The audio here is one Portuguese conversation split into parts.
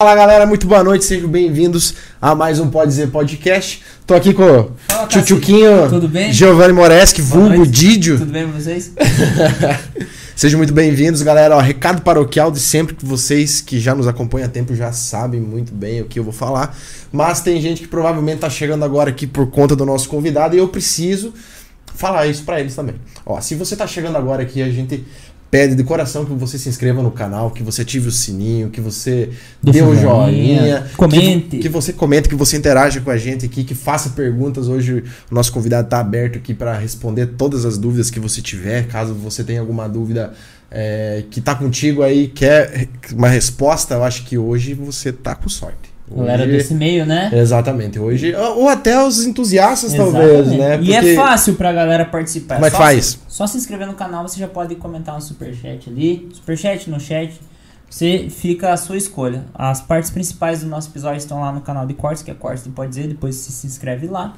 Fala galera, muito boa noite, sejam bem-vindos a mais um Pode Dizer Podcast. Tô aqui com o Fala, Tchutchuquinho, Tudo bem? Giovanni Moreschi, vulgo noite. Didio. Tudo bem com vocês? Sejam muito bem-vindos, galera. Ó, recado paroquial de sempre que vocês que já nos acompanham há tempo já sabem muito bem o que eu vou falar. Mas tem gente que provavelmente tá chegando agora aqui por conta do nosso convidado e eu preciso falar isso pra eles também. Ó, se você tá chegando agora aqui, a gente pede de coração que você se inscreva no canal, que você ative o sininho, que você Deixa dê o um joinha, joinha, comente. que, que você comente, que você interaja com a gente aqui, que faça perguntas. Hoje o nosso convidado tá aberto aqui para responder todas as dúvidas que você tiver, caso você tenha alguma dúvida é, que tá contigo aí, quer uma resposta, eu acho que hoje você tá com sorte. Galera Hoje- desse meio, né? Exatamente. Hoje, ou ou até os entusiastas, talvez, Exatamente. né? E é Porque- fácil pra galera participar. Como é que Só faz? se- Só se inscrever no canal, você já pode comentar um superchat ali. Superchat no chat. Você fica a sua escolha. As partes principais do nosso episódio estão lá no canal de Cortes, que é Cortes do Pode Dizer. Depois você se inscreve lá.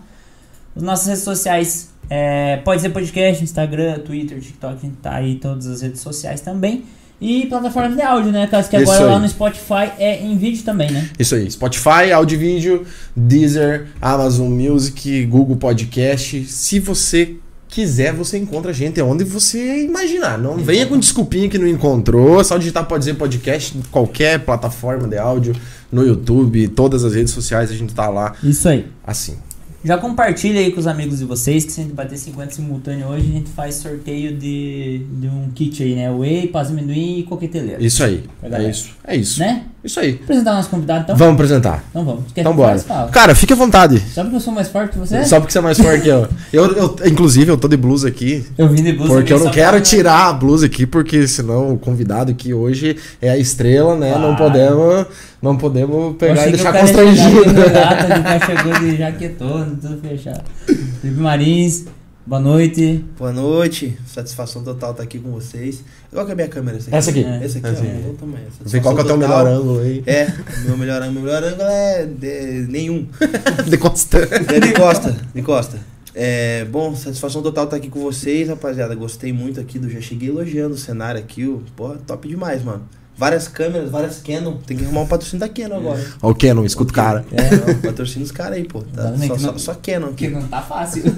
As nossas redes sociais, é, Pode Ser Podcast, Instagram, Twitter, TikTok, a gente tá aí em todas as redes sociais também. E plataformas de áudio, né? Caso que Isso agora lá aí. no Spotify é em vídeo também, né? Isso aí, Spotify, áudio e vídeo, Deezer, Amazon Music, Google Podcast. Se você quiser, você encontra a gente onde você imaginar. Não venha com desculpinha que não encontrou, é só digitar pode dizer podcast em qualquer plataforma de áudio, no YouTube, todas as redes sociais, a gente tá lá Isso aí. assim. Já compartilha aí com os amigos de vocês, que se a gente bater 50 simultâneo hoje, a gente faz sorteio de, de um kit aí, né? Whey, paz amendoim e coqueteleira. Isso aí. É isso. É isso. Né? Isso aí. Apresentar nosso convidado, então? Vamos apresentar. Então vamos. Quer Então bora. Cara, fique à vontade. Só porque eu sou mais forte que você? Só porque você é mais forte que eu. eu, eu. Inclusive, eu tô de blusa aqui. Eu vim de blusa Porque eu não quero pra- tirar a blusa aqui, porque senão o convidado aqui hoje é a estrela, né? Não Claro. podemos, não podemos pegar e deixar o constrangido. gato, o cara chegou de jaquetona, tudo fechado. Felipe Marins, boa noite. Boa noite, satisfação total estar aqui com vocês. Qual que é a minha câmera? Essa aqui? Essa aqui. É. Essa aqui, Essa ó, aqui. tamanho. Vê qual que é o teu melhor ângulo aí. É, meu melhor ângulo, meu melhor ângulo é de- nenhum. De constante. É de costa, de costa. É, bom, satisfação total estar aqui com vocês, rapaziada. Gostei muito aqui do. Já cheguei elogiando o cenário aqui. O, pô, top demais, mano. Várias câmeras, várias Canon. Tem que arrumar um patrocínio da Canon agora. Ó, o Canon, escuta o cara. É, não, patrocina os caras aí, pô. Tá, só, que só, não- só Canon Porque aqui. não tá fácil.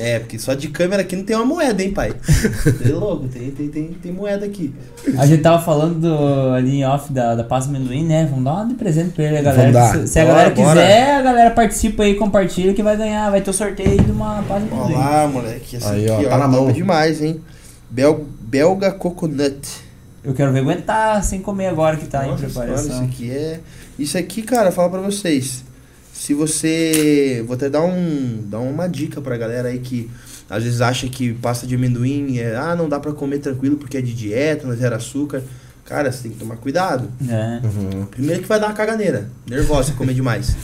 É, porque só de câmera aqui não tem uma moeda, hein, pai? É louco, tem, tem, tem, tem moeda aqui. A gente tava falando do, ali em off da, da Paz Amendoim, né? Vamos dar uma de presente pra ele, a galera. Vamos dar. Se, se a Bora, galera bora. quiser, a galera participa aí, compartilha que vai ganhar, vai ter o sorteio de uma Paz Amendoim. Olha lá, moleque. Essa Aí, ó, aqui, tá na top mão. demais, hein? Bel, belga Coconut. Eu quero ver aguentar sem comer agora que tá Nossa em senhora, isso preparação. aqui é. Isso aqui, cara, fala pra vocês. Se você. Vou até dar, um, dar uma dica pra galera aí que às vezes acha que pasta de amendoim é. Ah, não dá pra comer tranquilo porque é de dieta, não zero açúcar. Cara, você tem que tomar cuidado. É. Uhum. Primeiro que vai dar uma caganeira, nervosa, comer demais.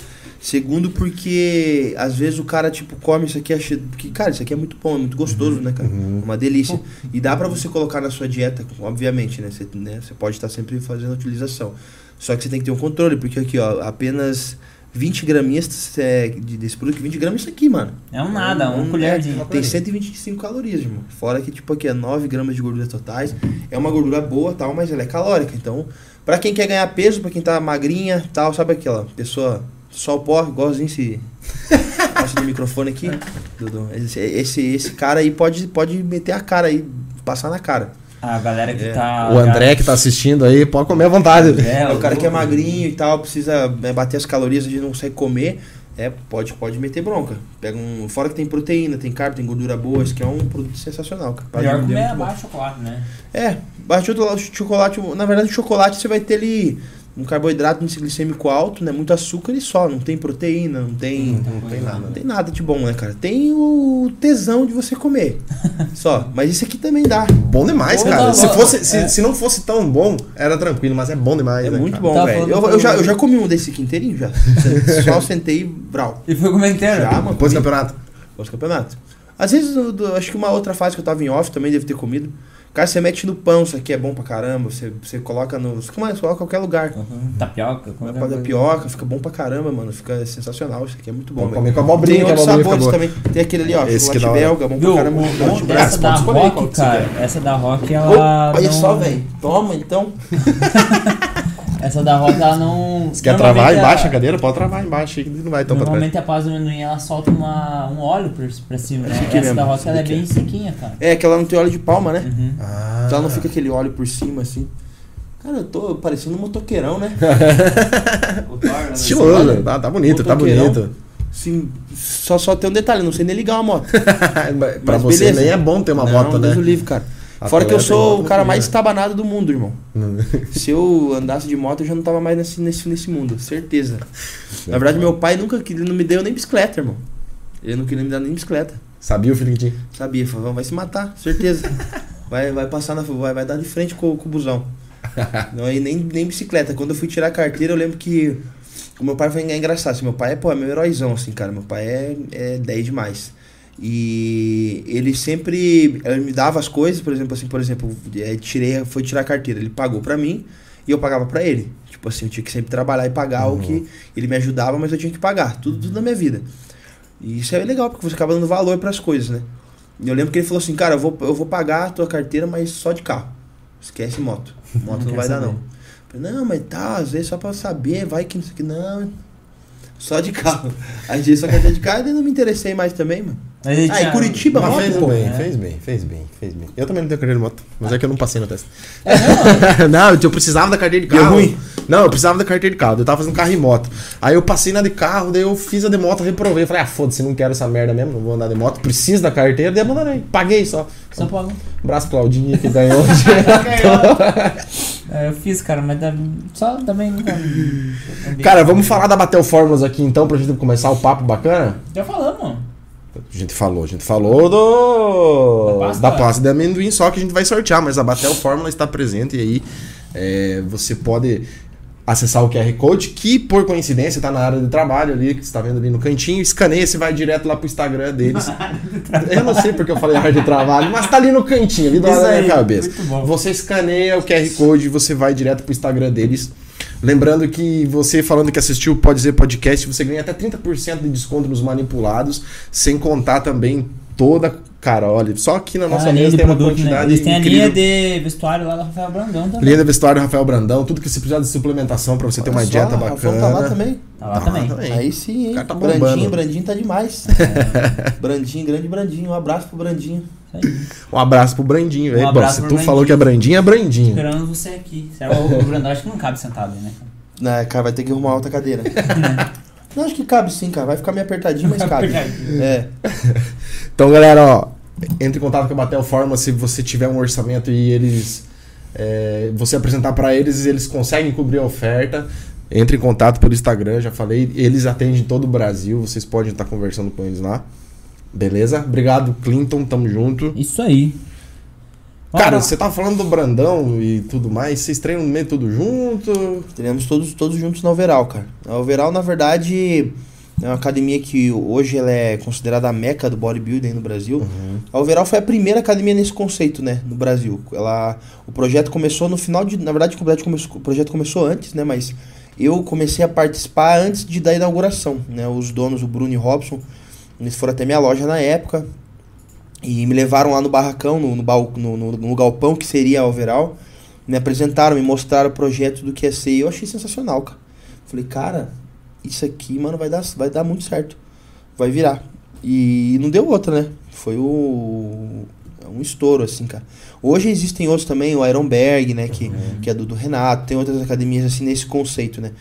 Segundo, porque às vezes o cara, tipo, come isso aqui achando. Porque, cara, isso aqui é muito bom, é muito gostoso, né, cara? Uhum. Uma delícia. E dá pra você colocar na sua dieta, obviamente, né? Você, né? pode estar sempre fazendo a utilização. Só que você tem que ter um controle, porque aqui, ó, apenas 20 graminhas é, de- desse produto, 20 gramas é isso aqui, mano. É um nada, Um- uma um- colherzinha. Tem 125 calorias, irmão. Fora que, tipo, aqui é 9 gramas de gordura totais. É uma gordura boa, tal, mas ela é calórica. Então, pra quem quer ganhar peso, pra quem tá magrinha, tal, sabe aquela pessoa só o pó, igualzinho esse... Passa do microfone aqui, Dudu. Esse, esse, esse cara aí pode, pode meter a cara aí, passar na cara. A galera que É. tá. O André que tá assistindo aí, pode comer à vontade. É, É, o cara que é magrinho e tal, precisa né, bater as calorias, a gente não consegue comer, é, pode, pode meter bronca. Pega um. Fora que tem proteína, tem carbo, tem gordura boa, isso que é um produto sensacional. De Melhor comer muito bom. abaixo chocolate, né? É, baixo chocolate, chocolate, na verdade o chocolate você vai ter ali um carboidrato um índice glicêmico alto, né? Muito açúcar e só, não tem proteína, não tem. Não tem nada. Não tem nada de bom, né, cara? Tem o tesão de você comer. Só. Mas isso aqui também dá. Bom demais, Bom, cara. não, Se, não, fosse, se, é. se não fosse tão bom, era tranquilo, mas é bom demais, É né, muito cara? bom, Tava velho. Eu, eu, já, eu já comi um desse aqui inteirinho já. Só sentei e brau. E foi comentando. Já, mano. Depois do campeonato. Pós campeonato. Às vezes, eu- eu acho que uma outra fase que eu tava em off também deve ter comido. Cara, você mete no pão, isso aqui é bom pra caramba. Você, você coloca no. Você coloca em qualquer lugar. Uhum. Tapioca. Qualquer coisa. pioca, fica bom pra caramba, mano. Fica sensacional. Isso aqui é muito bom, comer com abobrinha, Tem a outros sabores também. Tem aquele ali, ó, Esse que hora. belga, bom Viu, pra caramba. o dessa da Rock, cara, essa da Rock, ela olha não- só, velho. Toma, então. Essa da roca, ela não. Você quer travar a- embaixo a cadeira? Pode travar embaixo aí, que não vai tão pra trás. Normalmente a paz do amendoim ela solta uma, um óleo pra, pra cima, né? Essa mesmo, da roca ela é bem sequinha, cara. É, que ela não tem óleo de palma, né? Uhum. Ah. Então ela não fica aquele óleo por cima, assim. Cara, eu tô parecendo um motoqueirão, né? Né? Estiloso, tá, tá bonito, tá bonito. Sim, só, só tem um detalhe, não sei nem ligar uma moto. pra Mas você beleza. nem é bom ter uma não, moto, né? Deus o livre, cara. Fora que eu sou o cara mais tem, estabanado do mundo, irmão. né? Se eu andasse de moto, eu já não tava mais nesse, nesse, nesse mundo, certeza. Na verdade, meu pai nunca ele não me deu nem bicicleta, irmão. Ele não queria me dar nem bicicleta. Sabia o filho que tinha? Sabia, falou, vai se matar, certeza. Vai, vai passar na. Vai, vai dar de frente com, com o busão. Não, e nem, nem bicicleta. Quando eu fui tirar a carteira, eu lembro que. O meu pai foi engraçado. Assim, meu pai é, pô, é meu heróizão, assim, cara. Meu pai é, é 10 demais. E ele sempre ele me dava as coisas, por exemplo, assim, por exemplo, é, tirei, foi tirar a carteira, ele pagou pra mim e eu pagava pra ele. Tipo assim, eu tinha que sempre trabalhar e pagar o que ele me ajudava, mas eu tinha que pagar, tudo, tudo na minha vida. E isso é legal, porque você acaba dando valor pras coisas, né? E eu lembro que ele falou assim, cara, eu vou, eu vou pagar a tua carteira, mas só de carro. Esquece moto. Moto não, quero vai dar, saber. não. Eu falei, não, mas tá, às vezes só pra saber, vai que não sei o que. Não, só de carro. Aí tirei só carteira de carro e não me interessei mais também, mano. Mas ele Ah, tinha- e Curitiba, Mas moto, fez pô. bem, É. fez bem, fez bem, fez bem. Eu também não tenho carteira de moto, mas é que eu não passei no teste. É, não, não, eu precisava da carteira de Deu carro. ruim? Não, eu precisava da carteira de carro. Eu tava fazendo carro e moto. Aí eu passei na de carro, daí eu fiz a de moto, reprovei. Falei, ah, foda-se, não quero essa merda mesmo, não vou andar de moto. Preciso da carteira, daí abandonei. Paguei só. São Paulo. Abraço Claudinha que ganhou. É, eu fiz, cara, mas da- só também nunca. Cara, vamos falar da Batel Fórmulas aqui então, pra gente começar o papo bacana? Já falamos. A gente falou, a gente falou do. Da pasta? Da pasta de amendoim, só que a gente vai sortear, mas a Batel Fórmula está presente e aí é, você pode acessar o QR Code, que por coincidência está na área de trabalho ali, que você está vendo ali no cantinho, escaneia, você vai direto lá pro Instagram deles. eu não sei porque eu falei área de trabalho, mas tá ali no cantinho, ali do lado da minha cabeça. Você escaneia o QR Code e você vai direto pro Instagram deles. Lembrando que você falando que assistiu o Pode Dizer Podcast, você ganha até 30% de desconto nos manipulados, sem contar também toda. Cara, olha, só aqui na nossa a mesa tem uma produto, né? quantidade Eles têm a incrível. linha de vestuário lá da Rafael Brandão também. Linha de vestuário Rafael Brandão, tudo que você precisar de suplementação pra você ter uma Olha só, dieta a Rafael bacana. tá lá também. Tá lá também. Aí sim, hein? O cara tá bombando. Brandinho, Brandinho tá demais. Brandinho, grande Brandinho. Um abraço pro Brandinho. Um abraço pro Brandinho. Um aí, bom, se tu Brandinho. falou que é Brandinho, é Brandinho. Esperando você aqui. Será o, o Brandão acho que não cabe sentado aí, né? Né, cara, vai ter que arrumar outra cadeira. Não, acho que cabe sim, cara. Vai ficar meio apertadinho, mas cabe. É. Então, galera, ó, entre em contato com a Batel Forma se você tiver um orçamento e eles. é, você apresentar pra eles, eles conseguem cobrir a oferta. Entre em contato pelo Instagram, já falei. Eles atendem todo o Brasil. Vocês podem estar conversando com eles lá. Beleza? Obrigado, Clinton. Tamo junto. Isso aí. Cara, você tava falando do Brandão e tudo mais. Vocês treinam no meio tudo junto? Treinamos todos, todos juntos na Overall, cara. A Overall, na verdade, é uma academia que hoje ela é considerada a meca do bodybuilding no Brasil. A Overall foi a primeira academia nesse conceito, né, no Brasil. Ela, o projeto começou no final de, na verdade, o projeto começou, antes, né, mas eu comecei a participar antes de da inauguração, né. Os donos, o Bruno e o Robson, eles foram até minha loja na época e me levaram lá no barracão, no, no, bal- no, no, no galpão que seria a Overall. Me apresentaram, me mostraram o projeto do que ia ser e eu achei sensacional, cara. Falei, cara, isso aqui, mano, vai dar, vai dar muito certo. Vai virar. E não deu outra, né? Foi o, um estouro, assim, cara. Hoje existem outros também, o Ironberg, né? Que, que é do, do Renato, tem outras academias assim nesse conceito, né?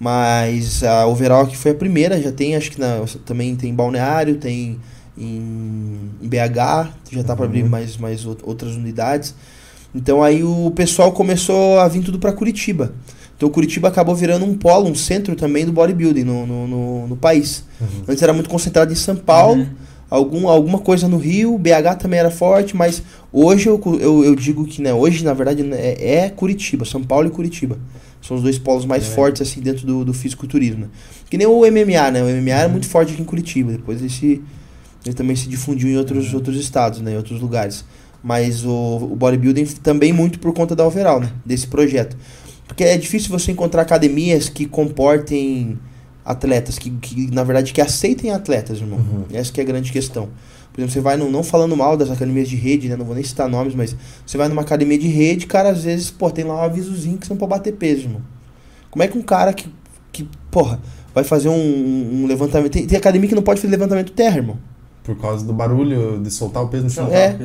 Mas a Overall que foi a primeira, já tem, acho que na, também tem em Balneário, tem em, em BH, já tá para abrir mais, mais out- outras unidades. Então aí o pessoal começou a vir tudo para Curitiba. Então Curitiba acabou virando um polo, um centro também do bodybuilding no, no, no, no país. Antes era muito concentrado em São Paulo, Uhum. algum, alguma coisa no Rio, BH também era forte, mas hoje eu, eu, eu digo que né, hoje na verdade é, é Curitiba, São Paulo e Curitiba. São os dois polos mais É. fortes assim dentro do, do fisiculturismo. né? Que nem o MMA, né? O MMA era muito forte aqui em Curitiba, depois ele, se, ele também se difundiu em outros, outros estados, né? em outros lugares. Mas o, o bodybuilding também muito por conta da overall, né? Desse projeto. Porque é difícil você encontrar academias que comportem atletas, que, que na verdade que aceitem atletas, irmão. Uhum. Essa que é a grande questão. Por exemplo, você vai, no, não falando mal das academias de rede, né? Não vou nem citar nomes, mas você vai numa academia de rede, cara, às vezes, pô, tem lá um avisozinho que você não pode bater peso, irmão. Como é que um cara que, que porra, vai fazer um, um levantamento. Tem, tem academia que não pode fazer levantamento terra, irmão. Por causa do barulho de soltar o peso no chão. É.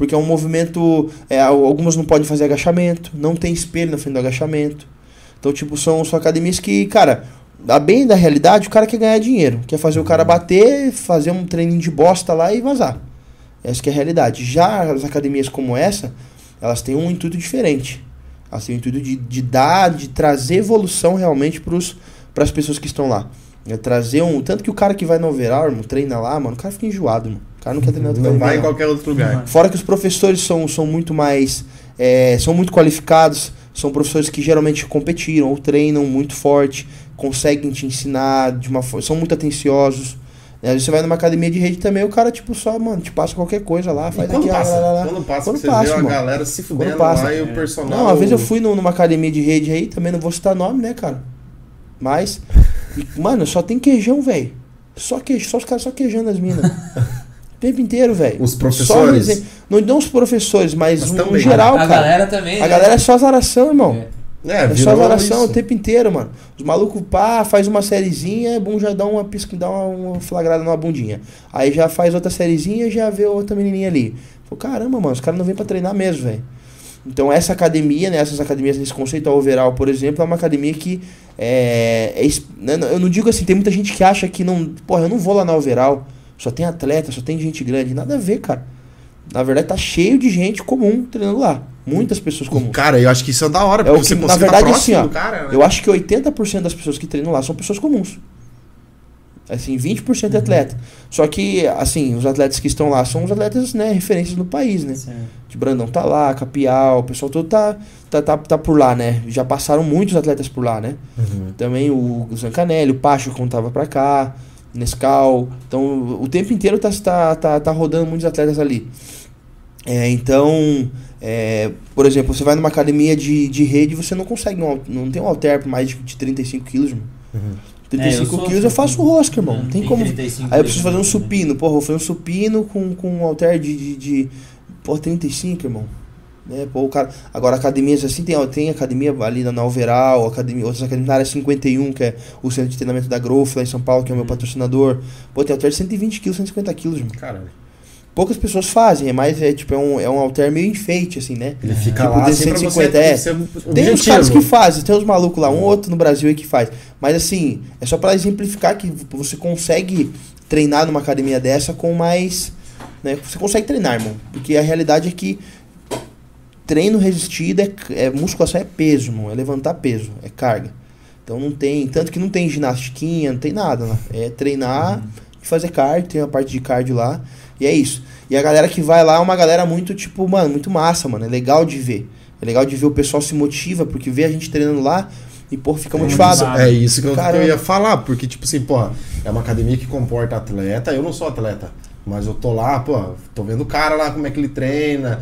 Porque é um movimento. É, algumas não podem fazer agachamento, não tem espelho na frente do agachamento. Então, tipo, são, são academias que, cara, a bem da realidade, o cara quer ganhar dinheiro. Quer fazer o cara bater, fazer um treininho de bosta lá e vazar. Essa é a realidade. Já as academias como essa, elas têm um intuito diferente. Elas têm o intuito de, de dar, de trazer evolução realmente para as pessoas que estão lá. É trazer um. Tanto que o cara que vai no overall, irmão, treina lá, mano, o cara fica enjoado, mano. O cara não quer treinar Não vai em qualquer outro lugar. Fora que os professores são, são muito mais. É, são muito qualificados, são professores que geralmente competiram ou treinam muito forte, conseguem te ensinar de uma forma. são muito atenciosos. Né? Às vezes você vai numa academia de rede também, o cara, tipo, só, mano, te passa qualquer coisa lá, faz quando aqui, passa? lá, lá, lá. Quando passa, Quando você passa, vê a mano. galera se fudendo passa. lá e É. o personal... Não, uma vez eu fui num- numa academia de rede aí, também não vou citar nome, né, cara? Mas, e, mano, só tem queijão, velho. Só queijo, só os caras só queijando as minas. o tempo inteiro, velho. Os Só professores? resenha. não, não os professores, mas, Mas no, também. no geral, a cara. galera também. A né? galera é só azaração, irmão. É. É, É, só isso. o tempo inteiro, mano. Os malucos, pá, faz uma sériezinha, é bom já dá uma pisca, dá uma, uma flagrada numa bundinha. Aí já faz outra sériezinha e já vê outra menininha ali. Pô, caramba, mano, os caras não vêm pra treinar mesmo, velho. Então essa academia, né, essas academias nesse conceito, a Overall, por exemplo, é uma academia que é, é né, eu não digo assim, tem muita gente que acha que não, porra, eu não vou lá na Overall, só tem atleta, só tem gente grande, nada a ver, cara. Na verdade tá cheio de gente comum treinando lá, muitas pessoas comuns. Cara, eu acho que isso é da hora, É porque o você que- na verdade, estar próximo assim, ó, cara, né? Eu acho que 80% das pessoas que treinam lá são pessoas comuns. Assim, 20% é atleta. Só que, assim, os atletas que estão lá são os atletas, né, referências no país, né? Certo. De Brandão tá lá, Capial, o pessoal todo tá, tá, tá, tá por lá, né? Já passaram muitos atletas por lá, né? Uhum. Também o Zancanelli, o Pacho quando tava pra cá, Nescau. Então, o tempo inteiro tá, tá, tá, tá rodando muitos atletas ali. É, então, é, por exemplo, você vai numa academia de, de rede você não consegue, um, não tem um halter mais de, de 35 quilos, irmão. Uhum. 35 sou- quilos eu faço rosca, irmão. Não tem tem como. 35 Aí eu preciso fazer um também. supino. Porra, eu vou fazer um supino com, com um halter de, de, de pô, 35, irmão. Né? Pô, cara, agora, academias assim, tem, tem academia ali na, Overall, academia, outras academias na área 51, que é o centro de treinamento da Growth lá em São Paulo, que é o meu patrocinador. Pô, tem halter de 120 quilos, 150 quilos, irmão. Caralho. Poucas pessoas fazem, é mais, é tipo, é um, é um halter meio enfeite, assim, né? Ele fica Tipo, lá de assim pra 150, você é. Tem os caras que fazem, tem os malucos lá, um ou outro no Brasil aí que faz. Mas assim, é só pra exemplificar que você consegue treinar numa academia dessa com mais. Né? Você consegue treinar, irmão. Porque a realidade é que treino resistido é, é musculação é peso, irmão. É levantar peso, é carga. Então não tem. Tanto que não tem ginastiquinha, não tem nada lá. É treinar e fazer cardio, tem uma parte de cardio lá. E é isso. E a galera que vai lá é uma galera muito, tipo, mano, muito massa, mano. É legal de ver. É legal de ver o pessoal se motiva, porque vê a gente treinando lá e, pô, fica É, motivado. motivado. É isso que eu, Caramba. ia falar, porque, tipo assim, porra, é uma academia que comporta atleta. Eu não sou atleta, mas eu tô lá, pô, tô vendo o cara lá, como é que ele treina.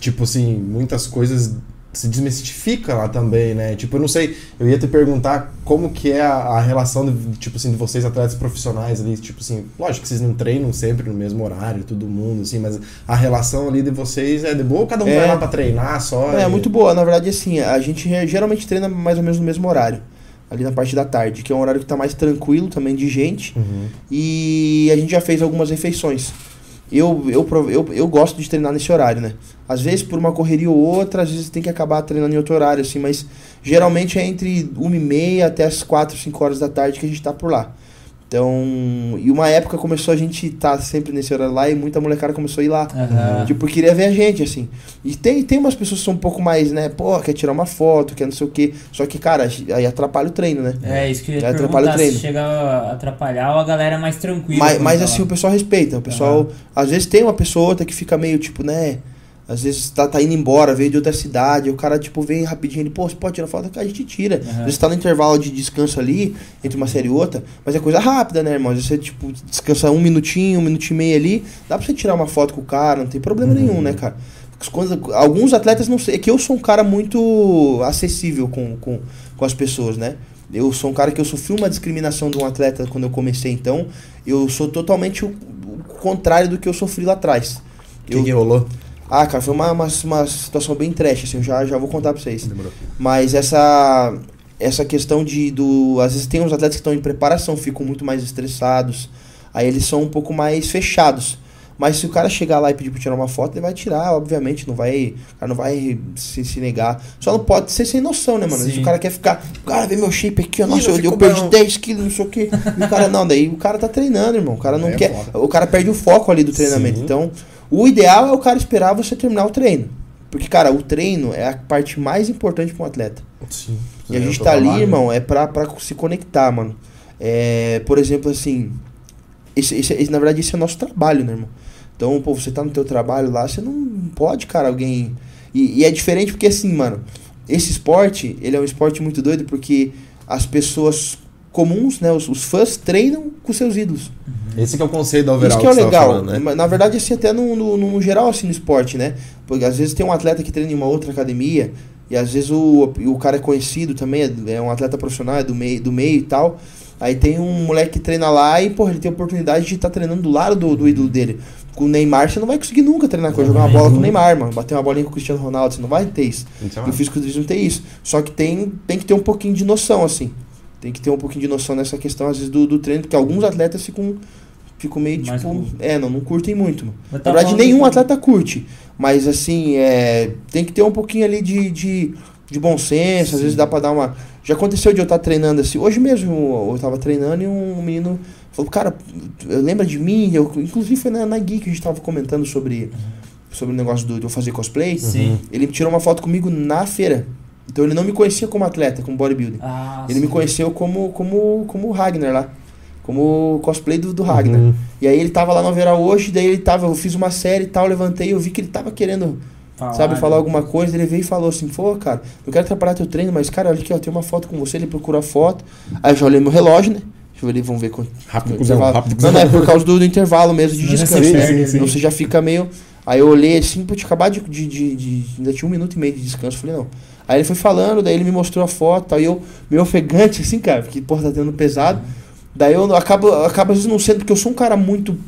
Tipo assim, muitas coisas se desmistifica lá também, né? Tipo, eu não sei, eu ia te perguntar como que é a, a relação, de, tipo assim, de vocês atletas profissionais ali, tipo assim, lógico que vocês não treinam sempre no mesmo horário, todo mundo, assim, mas a relação ali de vocês é de boa ou cada um É. vai lá pra treinar só? É, e- muito boa. Na verdade, assim, a gente geralmente treina mais ou menos no mesmo horário. Ali na parte da tarde, que é um horário que tá mais tranquilo também de gente. Uhum. E a gente já fez algumas refeições. Eu, eu, eu, eu gosto de treinar nesse horário, né? Às vezes por uma correria ou outra, às vezes tem que acabar treinando em outro horário, assim, mas geralmente é entre 1 e meia até as 4, 5 horas da tarde que a gente tá por lá. Então, e uma época começou a gente tá sempre nesse horário lá e muita molecada começou a ir lá. Aham. Tipo, queria ver a gente, assim. E tem, tem umas pessoas que são um pouco mais, né? Pô, quer tirar uma foto, quer não sei o quê. Só que, cara, aí atrapalha o treino, né? É, isso que eu ia atrapalha o treino. se chega a atrapalhar ou a galera é mais tranquila. Mas, mas assim, o pessoal respeita. O pessoal, às vezes tem uma pessoa ou outra que fica meio, tipo, né? Às vezes tá, tá indo embora, veio de outra cidade, o cara, tipo, vem rapidinho, ele, pô, você pode tirar foto? A gente tira. Aham. Às vezes tá no intervalo de descanso ali, entre uma série e outra, mas é coisa rápida, né, irmão? Às vezes você, tipo, descansa um minutinho, um minutinho e meio ali, dá pra você tirar uma foto com o cara, não tem problema Uhum. nenhum, né, cara? Quando- alguns atletas não sei, é que eu sou um cara muito acessível com, com, com as pessoas, né? Eu sou um cara que eu sofri uma discriminação de um atleta quando eu comecei, então eu sou totalmente o, o contrário do que eu sofri lá atrás. O que, que rolou? Ah, cara, foi uma, uma, uma situação bem trash, assim, eu já, já vou contar pra vocês. Demorou. Mas essa. essa questão de do às vezes tem uns atletas que estão em preparação, ficam muito mais estressados, aí eles são um pouco mais fechados. Mas se o cara chegar lá e pedir pra tirar uma foto, ele vai tirar, obviamente, não vai. Cara não vai se, se negar. Só não pode ser sem noção, né, mano? Se Sim. o cara quer ficar. Cara, vê meu shape aqui, ó. Nossa, eu eu, perdi bom." 10 quilos, não sei o quê. E o cara, não, daí o cara tá treinando, irmão. O cara não É quer. foda. O cara perde o foco ali do treinamento. Sim. Então, o ideal é o cara esperar você terminar o treino. Porque, cara, o treino é a parte mais importante pra um atleta. Sim. E a É gente tá ali, irmão, é pra, pra se conectar, mano. É, por exemplo, assim, esse, esse, esse- na verdade, esse é o nosso trabalho, né, irmão? Então, pô, você tá no teu trabalho lá, você não pode, cara, alguém... E, e é diferente porque, assim, mano, esse esporte, ele é um esporte muito doido porque as pessoas comuns, né, os, os fãs treinam com seus ídolos. Esse que é o conceito da overall Isso que é o tava legal. falando, né? Na verdade, assim, até no, no, no geral, assim, no esporte, né? Porque às vezes tem um atleta que treina em uma outra academia, e às vezes o, o cara é conhecido também, é, é um atleta profissional, é do meio, do meio e tal. Aí tem um moleque que treina lá e, porra, ele tem a oportunidade de estar treinando do lado do, do ídolo dele. Com o Neymar, você não vai conseguir nunca treinar com ele, jogar uma bola com o Neymar, mano. Bater uma bolinha com o Cristiano Ronaldo, você não vai ter isso. Então, E o fisiculturismo tem isso. Só que tem, tem que ter um pouquinho de noção, assim. Tem que ter um pouquinho de noção nessa questão, às vezes, do, do treino, porque alguns atletas ficam, ficam meio, Mais tipo... É, não, não curtem muito, mano. Eu Na verdade, nenhum que- atleta curte. Mas, assim, é, tem que ter um pouquinho ali de, de, de bom senso. Às vezes dá pra dar uma... Já aconteceu de eu estar treinando assim. Hoje mesmo eu tava treinando e um menino falou, cara, lembra de mim? Eu, inclusive foi na, na Geek que a gente tava comentando sobre, sobre o negócio do, de eu fazer cosplay. Sim. Ele tirou uma foto comigo na feira. Então ele não me conhecia como atleta, como bodybuilder. Ah, Ele me sim. conheceu como, como, como o Ragnar lá. Como cosplay do, do Ragnar. Uhum. E aí ele tava lá no Overall hoje, daí ele tava, eu fiz uma série e tal, levantei, eu vi que ele tava querendo, Falar, sabe, falar né? alguma coisa, ele veio e falou assim, pô, cara, eu quero atrapalhar teu treino, mas cara, olha aqui, ó, tem uma foto com você, ele procurou a foto. Aí eu já olhei meu relógio, né? Deixa eu ver, vamos ver quanto. Rápido, cuzão, rápido, Não, não, é por causa do, do intervalo mesmo de já descanso. né? sim. Então você já fica meio. Aí eu olhei assim, pô, tinha acabado de, de, de, de- Ainda tinha um minuto e meio de descanso. Falei, não. Aí ele foi falando, daí ele me mostrou a foto, aí eu, meio ofegante, assim, cara, porque, porra, tá tendo pesado. Daí eu acabo, acabo às vezes não sendo, porque eu sou um cara muito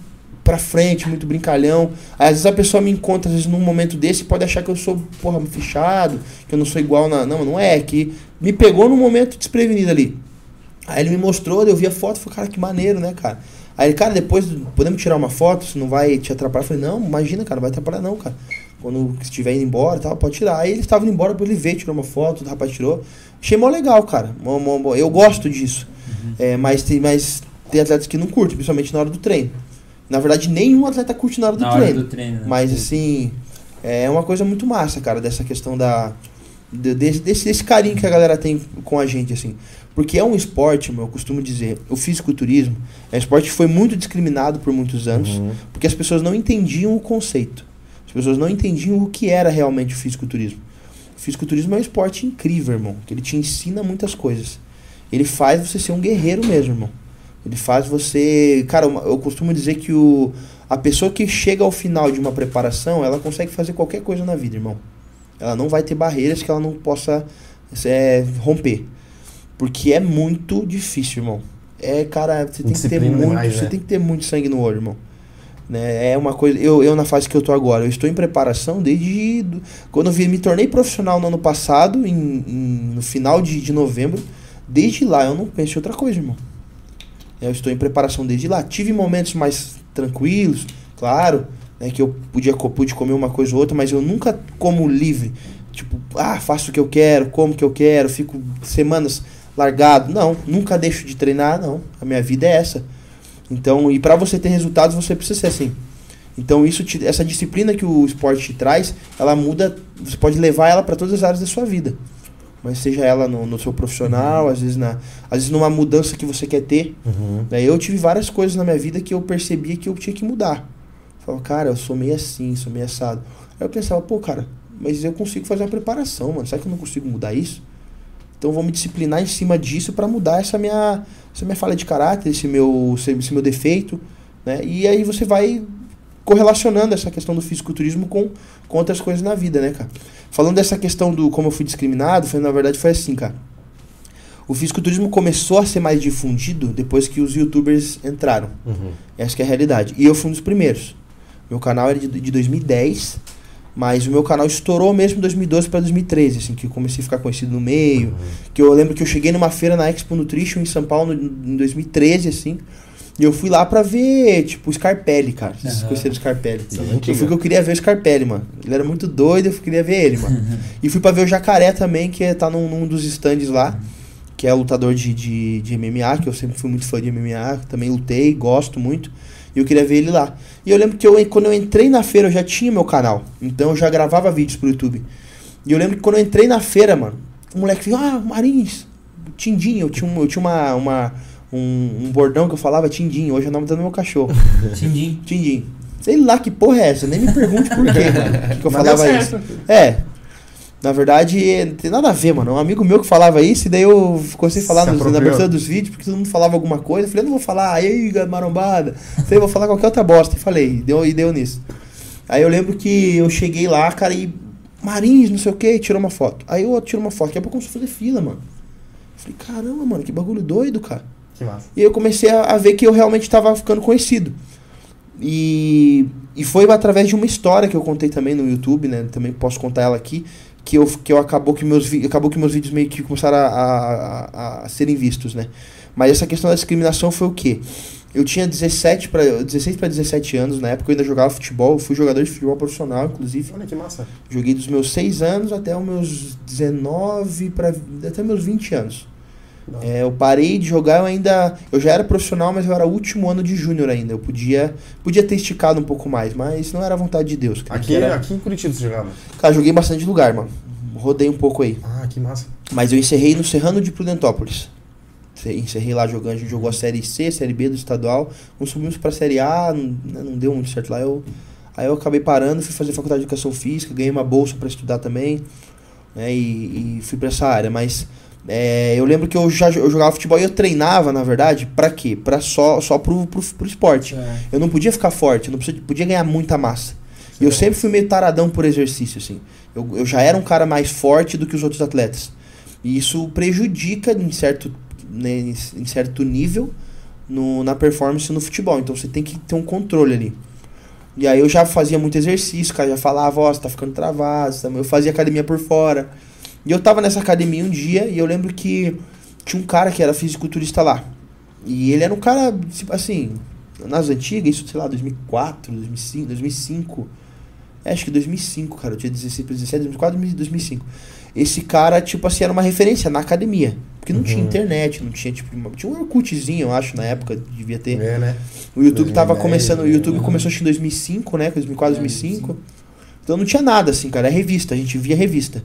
pra frente, muito brincalhão. Aí às vezes a pessoa me encontra, às vezes num momento desse, pode achar que eu sou, porra, fechado, que eu não sou igual na. Não, não é, é que me pegou num momento desprevenido ali. Aí ele me mostrou, eu vi a foto falei, cara, que maneiro, né, cara? Aí ele, cara, depois podemos tirar uma foto, se não vai te atrapalhar. Eu falei, não, imagina, cara, não vai atrapalhar não, cara. Quando estiver indo embora tal, pode tirar. Aí ele estava indo embora, depois ele veio, tirou uma foto, o rapaz tirou. Achei mó legal, cara. Mó- mó- mó- Eu gosto disso. É, mas, tem, mas tem atletas que não curtem, principalmente na hora do treino. Na verdade, nenhum atleta curte na hora do Na hora treino. do treino, né? Mas assim, é uma coisa muito massa, cara, dessa questão da. de- Desse, desse, desse carinho que a galera tem com a gente, assim. Porque é um esporte, meu, eu costumo dizer, o fisiculturismo é um esporte que foi muito discriminado por muitos anos, Uhum. porque as pessoas não entendiam o conceito. As pessoas não entendiam o que era realmente o fisiculturismo. O fisiculturismo é um esporte incrível, irmão, que ele te ensina muitas coisas. Ele faz você ser um guerreiro mesmo, irmão. Ele faz você. Cara, eu costumo dizer que o, a pessoa que chega ao final de uma preparação, ela consegue fazer qualquer coisa na vida, irmão. Ela não vai ter barreiras que ela não possa é, romper. Porque é muito difícil, irmão. É, cara, você tem que ter muito. demais, você né? tem que ter muito sangue no olho, irmão. Né? É uma coisa. Eu, eu, na fase que eu tô agora, eu estou em preparação desde. do- quando eu vi- me tornei profissional no ano passado, em, em- no final de, de novembro. Desde lá eu não penso em outra coisa, irmão. Eu estou em preparação desde lá. Tive momentos mais tranquilos, claro, né, que eu podia pude comer uma coisa ou outra, mas eu nunca como livre. Tipo, ah, faço o que eu quero, como que eu quero, fico semanas largado. Não, nunca deixo de treinar, não. A minha vida é essa. Então, e para você ter resultados, você precisa ser assim. Então, isso te- essa disciplina que o esporte te traz, ela muda, você pode levar ela para todas as áreas da sua vida. Mas seja ela no, no seu profissional, às vezes na, às vezes numa mudança que você quer ter. Uhum. Né? Eu tive várias coisas na minha vida que eu percebia que eu tinha que mudar. Eu falava, cara, eu sou meio assim, sou meio assado. Aí eu pensava, pô, cara, mas eu consigo fazer uma preparação, mano. Será que eu não consigo mudar isso? Então eu vou me disciplinar em cima disso para mudar essa minha, essa minha falha de caráter, esse meu, esse, meu defeito, né? E aí você vai correlacionando essa questão do fisiculturismo com, com outras coisas na vida, né, cara? Falando dessa questão do como eu fui discriminado, foi, na verdade foi assim, cara. O fisiculturismo começou a ser mais difundido depois que os youtubers entraram. Uhum. Essa que é a realidade. E eu fui um dos primeiros. Meu canal era de, de 2010, Mas o meu canal estourou mesmo em 2012 para 2013, assim, que eu comecei a ficar conhecido no meio. Que eu lembro que eu cheguei numa feira na Expo Nutrition em São Paulo no- em 2013, assim. E eu fui lá pra ver, tipo, o Scarpelli, cara. Vocês Aham. conheceram o Scarpelli? Das Eu fui porque eu queria ver o Scarpelli, mano. Ele era muito doido, eu queria ver ele, mano. e fui pra ver o Jacaré também, que é- tá num, num dos stands lá, que é lutador de, de, de MMA, que eu sempre fui muito fã de MMA, também lutei, gosto muito. E eu queria ver ele lá. E eu lembro que eu, quando eu entrei na feira, eu já tinha meu canal. Então eu já gravava vídeos pro YouTube. E eu lembro que quando eu entrei na feira, mano, o moleque falou, ah, Marins, Tindinho. Eu tinha, um- eu tinha uma, uma, um, um bordão que eu falava Tindinho. Hoje é o nome do meu cachorro. Tindim. Tindim. Sei lá que porra é essa, nem me pergunte por quê, mano. Que, que eu Mas falava deu isso. É. Na verdade, não tem nada a ver, mano. Um amigo meu que falava isso, e daí eu comecei a falar nos, na abertura dos vídeos, porque todo mundo falava alguma coisa. Eu falei, eu não vou falar, aí, marombada. Eu vou falar qualquer outra bosta. E falei, e deu, e deu nisso. Aí eu lembro que eu cheguei lá, cara, e Marins, não sei o que, e tirou uma foto. Aí eu tiro uma foto, daqui a pouco começou a fazer fila, mano. Eu falei, caramba, mano, que bagulho doido, cara. Que massa. E eu comecei a, a ver que eu realmente estava ficando conhecido. E, e foi através de uma história que eu contei também no YouTube, né? Também posso contar ela aqui. Que eu, que eu acabou que meus acabou que meus vídeos meio que começaram a, a, a- serem vistos, né? Mas essa questão da discriminação foi o quê? Eu tinha 17 para 16 para 17 anos, na época eu ainda jogava futebol, fui jogador de futebol profissional, inclusive. Olha que massa. Joguei dos meus 6 anos até os meus 19 para até meus 20 anos. É, eu parei de jogar, eu ainda. Eu já era profissional, mas eu era o último ano de júnior ainda. Eu podia, podia ter esticado um pouco mais, mas não era vontade de Deus. cara. Aqui, Era- aqui em Curitiba você jogava? Cara, joguei bastante lugar, mano. Rodei um pouco aí. Ah, que massa. Mas eu encerrei no Serrano de Prudentópolis. Ence- Encerrei lá jogando, a gente jogou a Série C, Série B do estadual. Não subimos pra Série A, não, né, não deu muito certo lá. Eu, aí eu acabei parando, fui fazer faculdade de Educação Física, ganhei uma bolsa pra estudar também. Né, e, e fui pra essa área. Mas é, eu lembro que eu já eu jogava futebol e eu treinava, na verdade, pra quê? Pra só, só pro, pro, pro esporte. É. Eu não podia ficar forte, eu não podia, podia ganhar muita massa. E eu sempre fui meio taradão por exercício, assim. Eu, eu já era um cara mais forte do que os outros atletas. E isso prejudica, em certo, né, em certo nível, no, na performance no futebol. Então você tem que ter um controle ali. E aí eu já fazia muito exercício, cara, já falava, ó, você tá ficando travado, tá- eu fazia academia por fora. E eu tava nessa academia um dia e eu lembro que tinha um cara que era fisiculturista lá. E ele era um cara, tipo assim, nas antigas, isso, sei lá, 2004, 2005, 2005. É, acho que 2005, cara. Eu tinha 16 para 17, 2004, 2005. Esse cara, tipo assim, era uma referência na academia. Porque não tinha Uhum. internet, não tinha, tipo, uma- tinha um Orkutzinho, eu acho, na época, devia ter. É, né? O YouTube tava 2010, começando, o YouTube né? começou acho que em 2005, né? 2004, É, 2005. Então não tinha nada assim, cara, é revista, a gente via revista.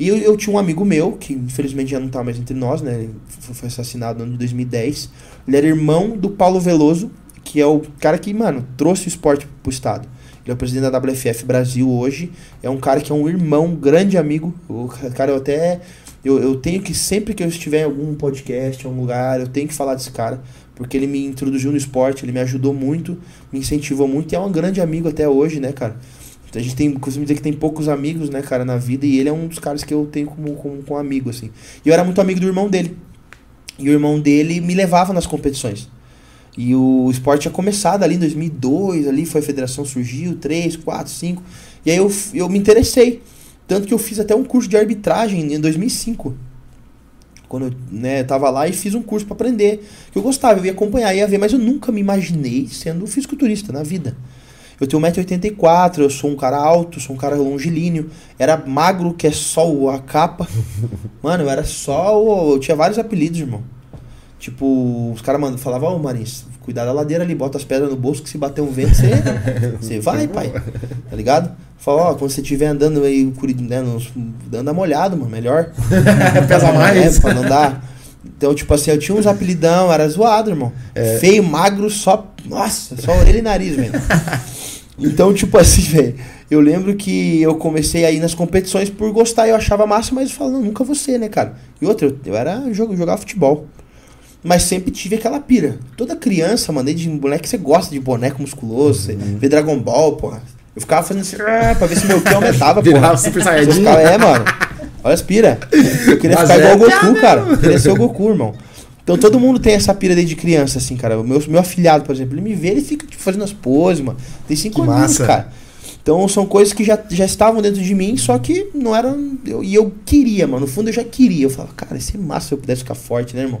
E eu, eu tinha um amigo meu, que infelizmente já não tá mais entre nós, né? Ele foi assassinado no ano de 2010. Ele era irmão do Paulo Veloso, que é o cara que, mano, trouxe o esporte pro estado. Ele é o presidente da WFF Brasil hoje. É um cara que é um irmão, um grande amigo. O ca- cara, eu até. Eu, eu tenho que, sempre que eu estiver em algum podcast, em algum lugar, eu tenho que falar desse cara. Porque ele me introduziu no esporte, ele me ajudou muito, me incentivou muito e é um grande amigo até hoje, né, cara? A gente tem, costumo dizer que tem poucos amigos, né, cara, na vida, e ele é um dos caras que eu tenho como, como, como amigo, assim. E eu era muito amigo do irmão dele. E o irmão dele me levava nas competições. E o esporte tinha começado ali em 2002, ali foi a federação surgiu, 3, 4, 5. E aí eu, eu me interessei. Tanto que eu fiz até um curso de arbitragem em 2005. Quando eu né, tava lá e fiz um curso para aprender. Que eu gostava, eu ia acompanhar, ia ver, mas eu nunca me imaginei sendo fisiculturista na vida. Eu tenho 1,84m, eu sou um cara alto, sou um cara longilíneo. Era magro, que é só a capa. Mano, eu era só. Eu tinha vários apelidos, irmão. Tipo, os caras falavam, ó, Marins, cuidado da ladeira ali, bota as pedras no bolso que se bater um vento, você, você vai, pai. Tá ligado? Fala, ó, quando você estiver andando aí, né, nos, anda molhado, mano, melhor. Pesa mais. É, pra não dar. Então, tipo assim, eu tinha uns apelidão, era zoado, irmão. É. Feio, magro, só. Nossa, só orelha e nariz, velho. Então, tipo assim, velho, eu lembro que eu comecei a ir nas competições por gostar, eu achava massa, mas eu falava, não, nunca você, né, cara? E outra, eu, eu era jogo, jogava futebol. Mas sempre tive aquela pira. Toda criança, mano, desde moleque, você gosta de boneco musculoso, você vê Dragon Ball, porra. Eu ficava fazendo assim, ah, pra ver se meu que aumentava, porra. Virava Super Saiyajin. ficava, é, mano. Olha as pira. Eu queria Mas ficar é igual o Goku, cara. Eu queria ser o Goku, irmão. Então todo mundo tem essa pira desde criança, assim, cara. O meu, meu afilhado, por exemplo, ele me vê, ele fica tipo, fazendo as poses, mano. Tem cinco Que anos, massa. cara. Então são coisas que já, já estavam dentro de mim, só que não eram. Eu, e eu queria, mano. No fundo eu já queria. Eu falava, cara, ia ser massa se eu pudesse ficar forte, né, irmão?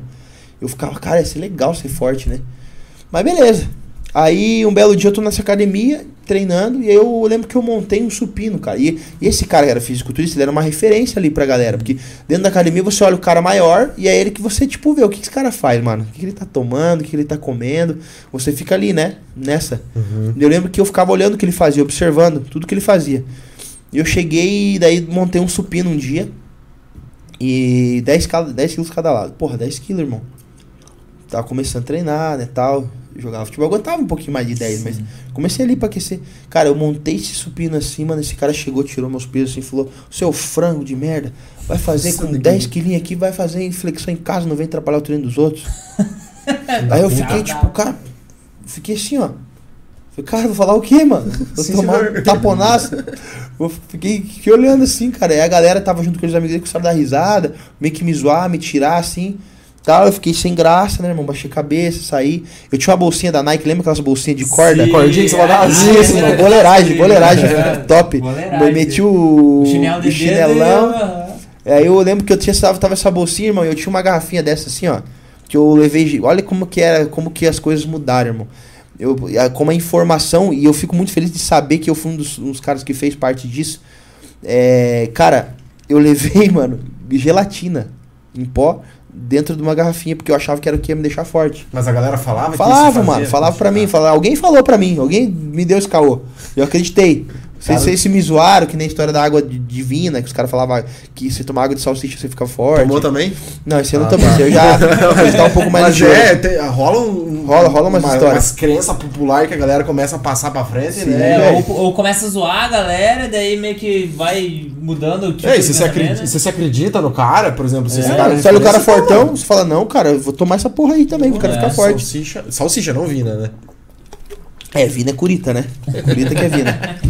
Eu ficava, cara, ia ser legal ser forte, né? Mas beleza. Aí um belo dia eu tô nessa academia treinando e aí eu lembro que eu montei um supino, cara. E, e esse cara que era fisiculturista, ele era uma referência ali pra galera. Porque dentro da academia você olha o cara maior e é ele que você, tipo, vê o que, que esse cara faz, mano. O que, que ele tá tomando, o que, que ele tá comendo. Você fica ali, né? Nessa. Eu lembro que eu ficava olhando o que ele fazia, observando tudo que ele fazia. E eu cheguei e daí montei um supino um dia. E 10, cada, 10 quilos cada lado. Porra, 10 quilos, irmão. Tava começando a treinar, né, tal. Jogava futebol, eu aguentava um pouquinho mais de 10, mas comecei ali pra aquecer. Cara, eu montei esse supino assim, mano. Esse cara chegou, tirou meus pesos assim, falou: Seu frango de merda, vai fazer Nossa, com Deus. 10 quilinhos aqui, vai fazer em flexão em casa, não vem atrapalhar o treino dos outros. Aí eu fiquei, tipo, cara, fiquei assim, ó. Falei, cara, vou falar o quê, mano? Vou Sim, tomar senhor. um taponaço. Eu fiquei, fiquei olhando assim, cara. Aí a galera tava junto com os amigos dele, começaram a dar risada, meio que me zoar, me tirar assim. Tal, eu fiquei sem graça, né, irmão? Baixei a cabeça, saí. Eu tinha uma bolsinha da Nike, lembra aquelas bolsinhas de corda? Sim. Cordinha que você Ah, assim, é mano. Boleiragem, boleiragem. É. Top. Boleiragem. Meti o, O chinelo o chinelão. e eu- aham. Aí eu lembro que eu tinha tava, tava essa bolsinha, irmão, e eu tinha uma garrafinha dessa assim, ó. Que eu levei. Olha como que era, como que as coisas mudaram, irmão. Eu, como a informação, e eu fico muito feliz de saber que eu fui um dos, um dos caras que fez parte disso. É, cara, eu levei, mano, gelatina em pó dentro de uma garrafinha, porque eu achava que era o que ia me deixar forte. Mas a galera falava Falava, mano, falava pra mim, falava, alguém falou pra mim, alguém me deu esse caô. Eu acreditei. Vocês, Cara- vocês se me zoaram, que nem a história da água di- divina, que os caras falavam que se tomar água de salsicha você fica forte. Tomou também? Não, esse eu não Ah, tomei, tá. eu já, tá um pouco mais Mas é, tem- rola um. Rola- rola umas uma, histórias. Umas crenças populares que a galera começa a passar pra frente, Sim, né? É, velho. ou, ou começa a zoar a galera, daí meio que vai mudando o tipo É, e você se, acredita, né? você se acredita no cara, por exemplo, se É. cara. Você olha o cara fortão, você fala, não, cara, eu vou tomar essa porra aí também, eu quero É, ficar forte. Salsicha, salsicha, não vina, né? É, vina é curita, né? Curita que é vina.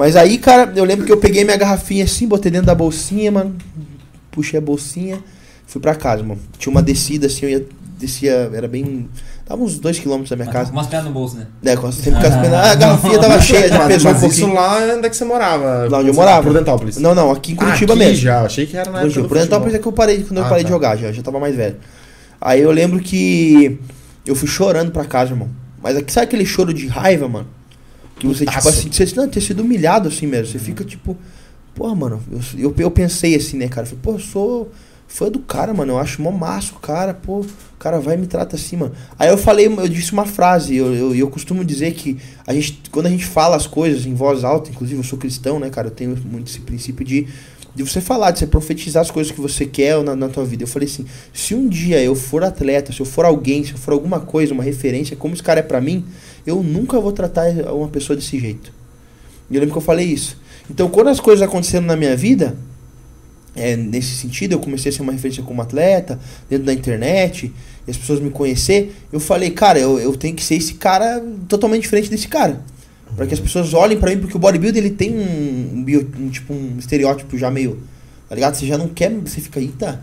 Mas aí, cara, eu lembro que eu peguei minha garrafinha assim, botei dentro da bolsinha, mano. Puxei a bolsinha, fui pra casa, mano. Tinha uma descida assim, eu ia. Descia, era bem. Tava uns 2km da minha Mas casa. Com umas pedras no bolso, né? É, com- sempre com as pernas- a garrafinha tava cheia, já mas pesou um mas isso lá onde é que você morava? Lá onde eu morava. Prudentópolis. Não, não, aqui em Curitiba Ah, aqui mesmo. já, achei que era na época Curitiba. Prudentópolis é que eu parei quando eu Ah, parei tá. de jogar, já, já tava mais velho. Aí eu lembro que eu fui chorando pra casa, irmão. Mas aqui, sabe aquele choro de raiva, mano? Que você, tipo assim, você não, ter sido humilhado assim mesmo. Você fica tipo, porra, mano, eu, eu, eu pensei assim, né, cara? Eu falei, pô, eu sou fã do cara, mano. Eu acho mó massa o cara, pô, o cara vai e me trata assim, mano. Aí eu falei, eu disse uma frase, eu, eu, eu costumo dizer que a gente, quando a gente fala as coisas em voz alta, inclusive eu sou cristão, né, cara? Eu tenho muito esse princípio de de você falar, de você profetizar as coisas que você quer na, na tua vida. Eu falei assim, se um dia eu for atleta, se eu for alguém, se eu for alguma coisa, uma referência, como esse cara é pra mim, eu nunca vou tratar uma pessoa desse jeito. E eu lembro que eu falei isso. Então, quando as coisas aconteceram na minha vida, é, nesse sentido, eu comecei a ser uma referência como atleta, dentro da internet, e as pessoas me conhecer, eu falei, cara, eu, eu tenho que ser esse cara totalmente diferente desse cara. Pra que as pessoas olhem pra mim, porque o bodybuilder ele tem um, bio- um, tipo um estereótipo já meio, tá ligado? Você já não quer, você fica, eita,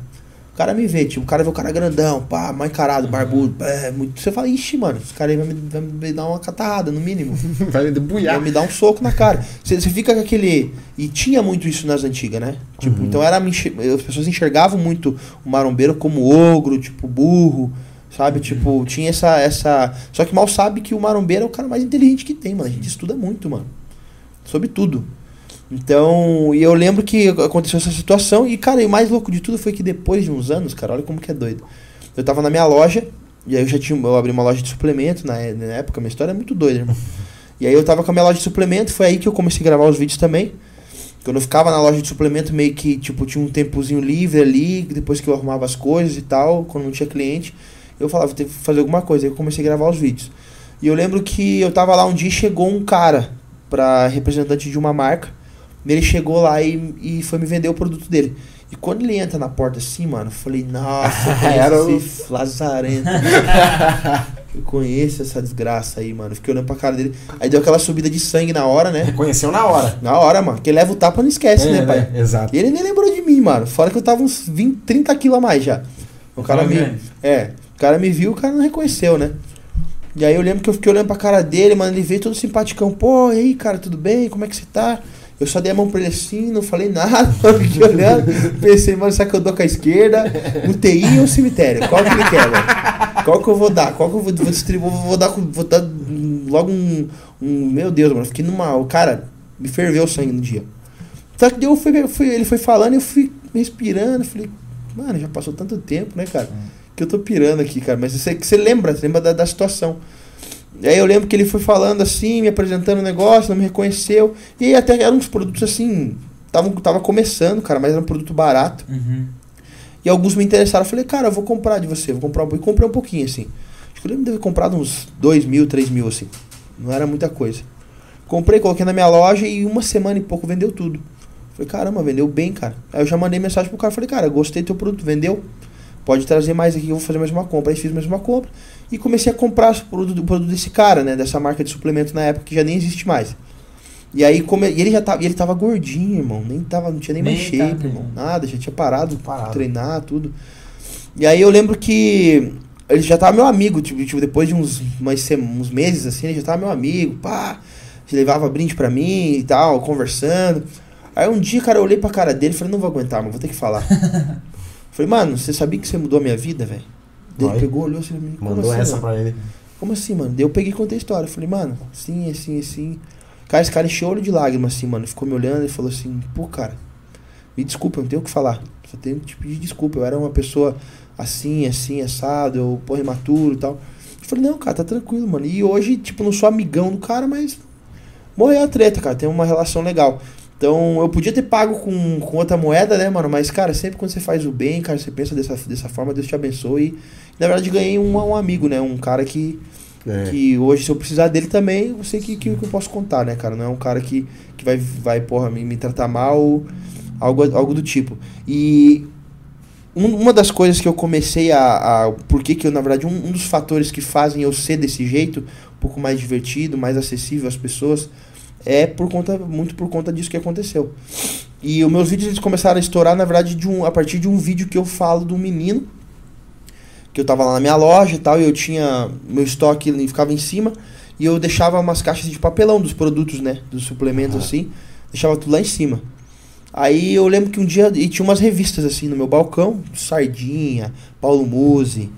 o cara me vê, tipo, o cara vê o cara grandão, pá, mal encarado, barbudo, é, muito, você fala, ixi, mano, esse cara aí vai me, vai me dar uma catarrada, no mínimo. Vai me Vai debulhar. me dar um soco na cara. Você, você fica com aquele. E tinha muito isso nas antigas, né? Tipo, Uhum. então era. As pessoas enxergavam muito o marombeiro como ogro, tipo, burro. Sabe? Tipo, tinha essa, essa. Só que mal sabe que o marombeiro é o cara mais inteligente que tem, mano. A gente estuda muito, mano. Sobre tudo. Então, e eu lembro que aconteceu essa situação. E, cara, e o mais louco de tudo foi que depois de uns anos, cara, olha como que é doido. Eu tava na minha loja, e aí eu já tinha. Eu abri uma loja de suplemento na, na época, minha história é muito doida, irmão. E aí eu tava com a minha loja de suplemento, foi aí que eu comecei a gravar os vídeos também. Quando eu ficava na loja de suplemento, meio que, tipo, tinha um tempozinho livre ali, depois que eu arrumava as coisas e tal, quando não tinha cliente, eu falava, vou ter que fazer alguma coisa. Aí eu comecei a gravar os vídeos. E eu lembro que eu tava lá um dia e chegou um cara pra representante de uma marca. Ele chegou lá e, e foi me vender o produto dele. E quando ele entra na porta assim, mano, eu falei, nossa, eu Era o- lazarento. eu conheço essa desgraça aí, mano. Fiquei olhando pra cara dele. Aí deu aquela subida de sangue na hora, né? Reconheceu na hora. Na hora, mano. Quem leva o tapa não esquece, É, né, pai? Exato. E ele nem lembrou de mim, mano. Fora que eu tava uns 20, 30 quilos a mais já. O cara me. É, o cara me viu, o cara não reconheceu, né? E aí eu lembro que eu fiquei olhando pra cara dele, mano, ele veio todo simpaticão. Pô, e aí, cara, tudo bem? Como é que você tá? Eu só dei a mão pra ele assim, não falei nada, fiquei olhando. Pensei, mano, será que eu dou com a esquerda? UTI ou cemitério? Qual que ele quer? Qual que eu vou dar? Qual que eu vou, distribuir? Vou dar, vou dar logo um, um. Meu Deus, mano, fiquei numa. O cara, me ferveu o sangue no dia. Só que daí eu fui, fui- ele foi falando eu fui respirando. Falei, mano, já passou tanto tempo, né, cara? Que eu tô pirando aqui, cara. Mas você, você lembra, você lembra da, da situação. E aí eu lembro que ele foi falando assim, me apresentando o negócio, não me reconheceu. E aí até eram uns produtos assim. Tavam, tava começando, cara, mas era um produto barato. Uhum. E alguns me interessaram. Eu falei, cara, eu vou comprar de você, vou comprar um pouco. E comprei um pouquinho, assim. Acho que eu lembro de ter comprado uns 2 mil, 3 mil, assim. Não era muita coisa. Comprei, coloquei na minha loja e uma semana e pouco vendeu tudo. Falei, caramba, vendeu bem, cara. Aí eu já mandei mensagem pro cara, falei, cara, gostei do teu produto, vendeu? Pode trazer mais aqui, eu vou fazer mais uma compra. Aí fiz mais uma compra e comecei a comprar o produto, produto desse cara, né? Dessa marca de suplemento na época que já nem existe mais. E aí, come... e ele já tava, e ele tava gordinho, irmão. Nem tava, não tinha nem, mais Nem tava shape, irmão. treinando. Nada, já tinha parado, Parado. treinar, tudo. E aí eu lembro que ele já tava meu amigo, tipo, tipo, depois de uns, umas sem- uns meses assim, ele já tava meu amigo, pá, levava brinde pra mim e tal, conversando. Aí um dia, cara, eu olhei pra cara dele e falei, não vou aguentar, mano, vou ter que falar. falei, mano, você sabia que você mudou a minha vida, velho? Ele pegou, olhou assim, pra mim, como Mandou assim, essa mano? pra ele. Como assim, mano? Daí eu peguei e contei a história. Falei, mano, assim, assim, assim. Cara, esse cara encheu olho de lágrimas, assim, mano. Ficou me olhando e falou assim, pô, cara, me desculpa, eu não tenho o que falar. Só tenho que te pedir desculpa. Eu era uma pessoa assim, assim, assado, eu, pô, imaturo e tal. Eu falei, não, cara, tá tranquilo, mano. E hoje, tipo, não sou amigão do cara, mas morreu a treta, cara. Tem uma relação legal. Então, eu podia ter pago com, com outra moeda, né, mano? Mas, cara, sempre quando você faz o bem, cara, você pensa dessa, dessa forma, Deus te abençoe. E, na verdade, ganhei um, um amigo, né? Um cara que, É. que hoje, se eu precisar dele também, eu sei que, que, que eu posso contar, né, cara? Não é um cara que, que vai, vai porra, me, me tratar mal, algo, algo do tipo. E um- uma das coisas que eu comecei a. a por que que eu, na verdade, um, um dos fatores que fazem eu ser desse jeito, um pouco mais divertido, mais acessível às pessoas, é por conta, muito por conta disso que aconteceu. E os meus vídeos eles começaram a estourar, na verdade, de um, a partir de um vídeo que eu falo de um menino que eu tava lá na minha loja e tal, e eu tinha. Meu estoque ele ficava em cima, e eu deixava umas caixas de papelão dos produtos, né? Dos suplementos assim. Deixava tudo lá em cima. Aí eu lembro que um dia. E tinha umas revistas assim no meu balcão, Sardinha, Paulo Musi.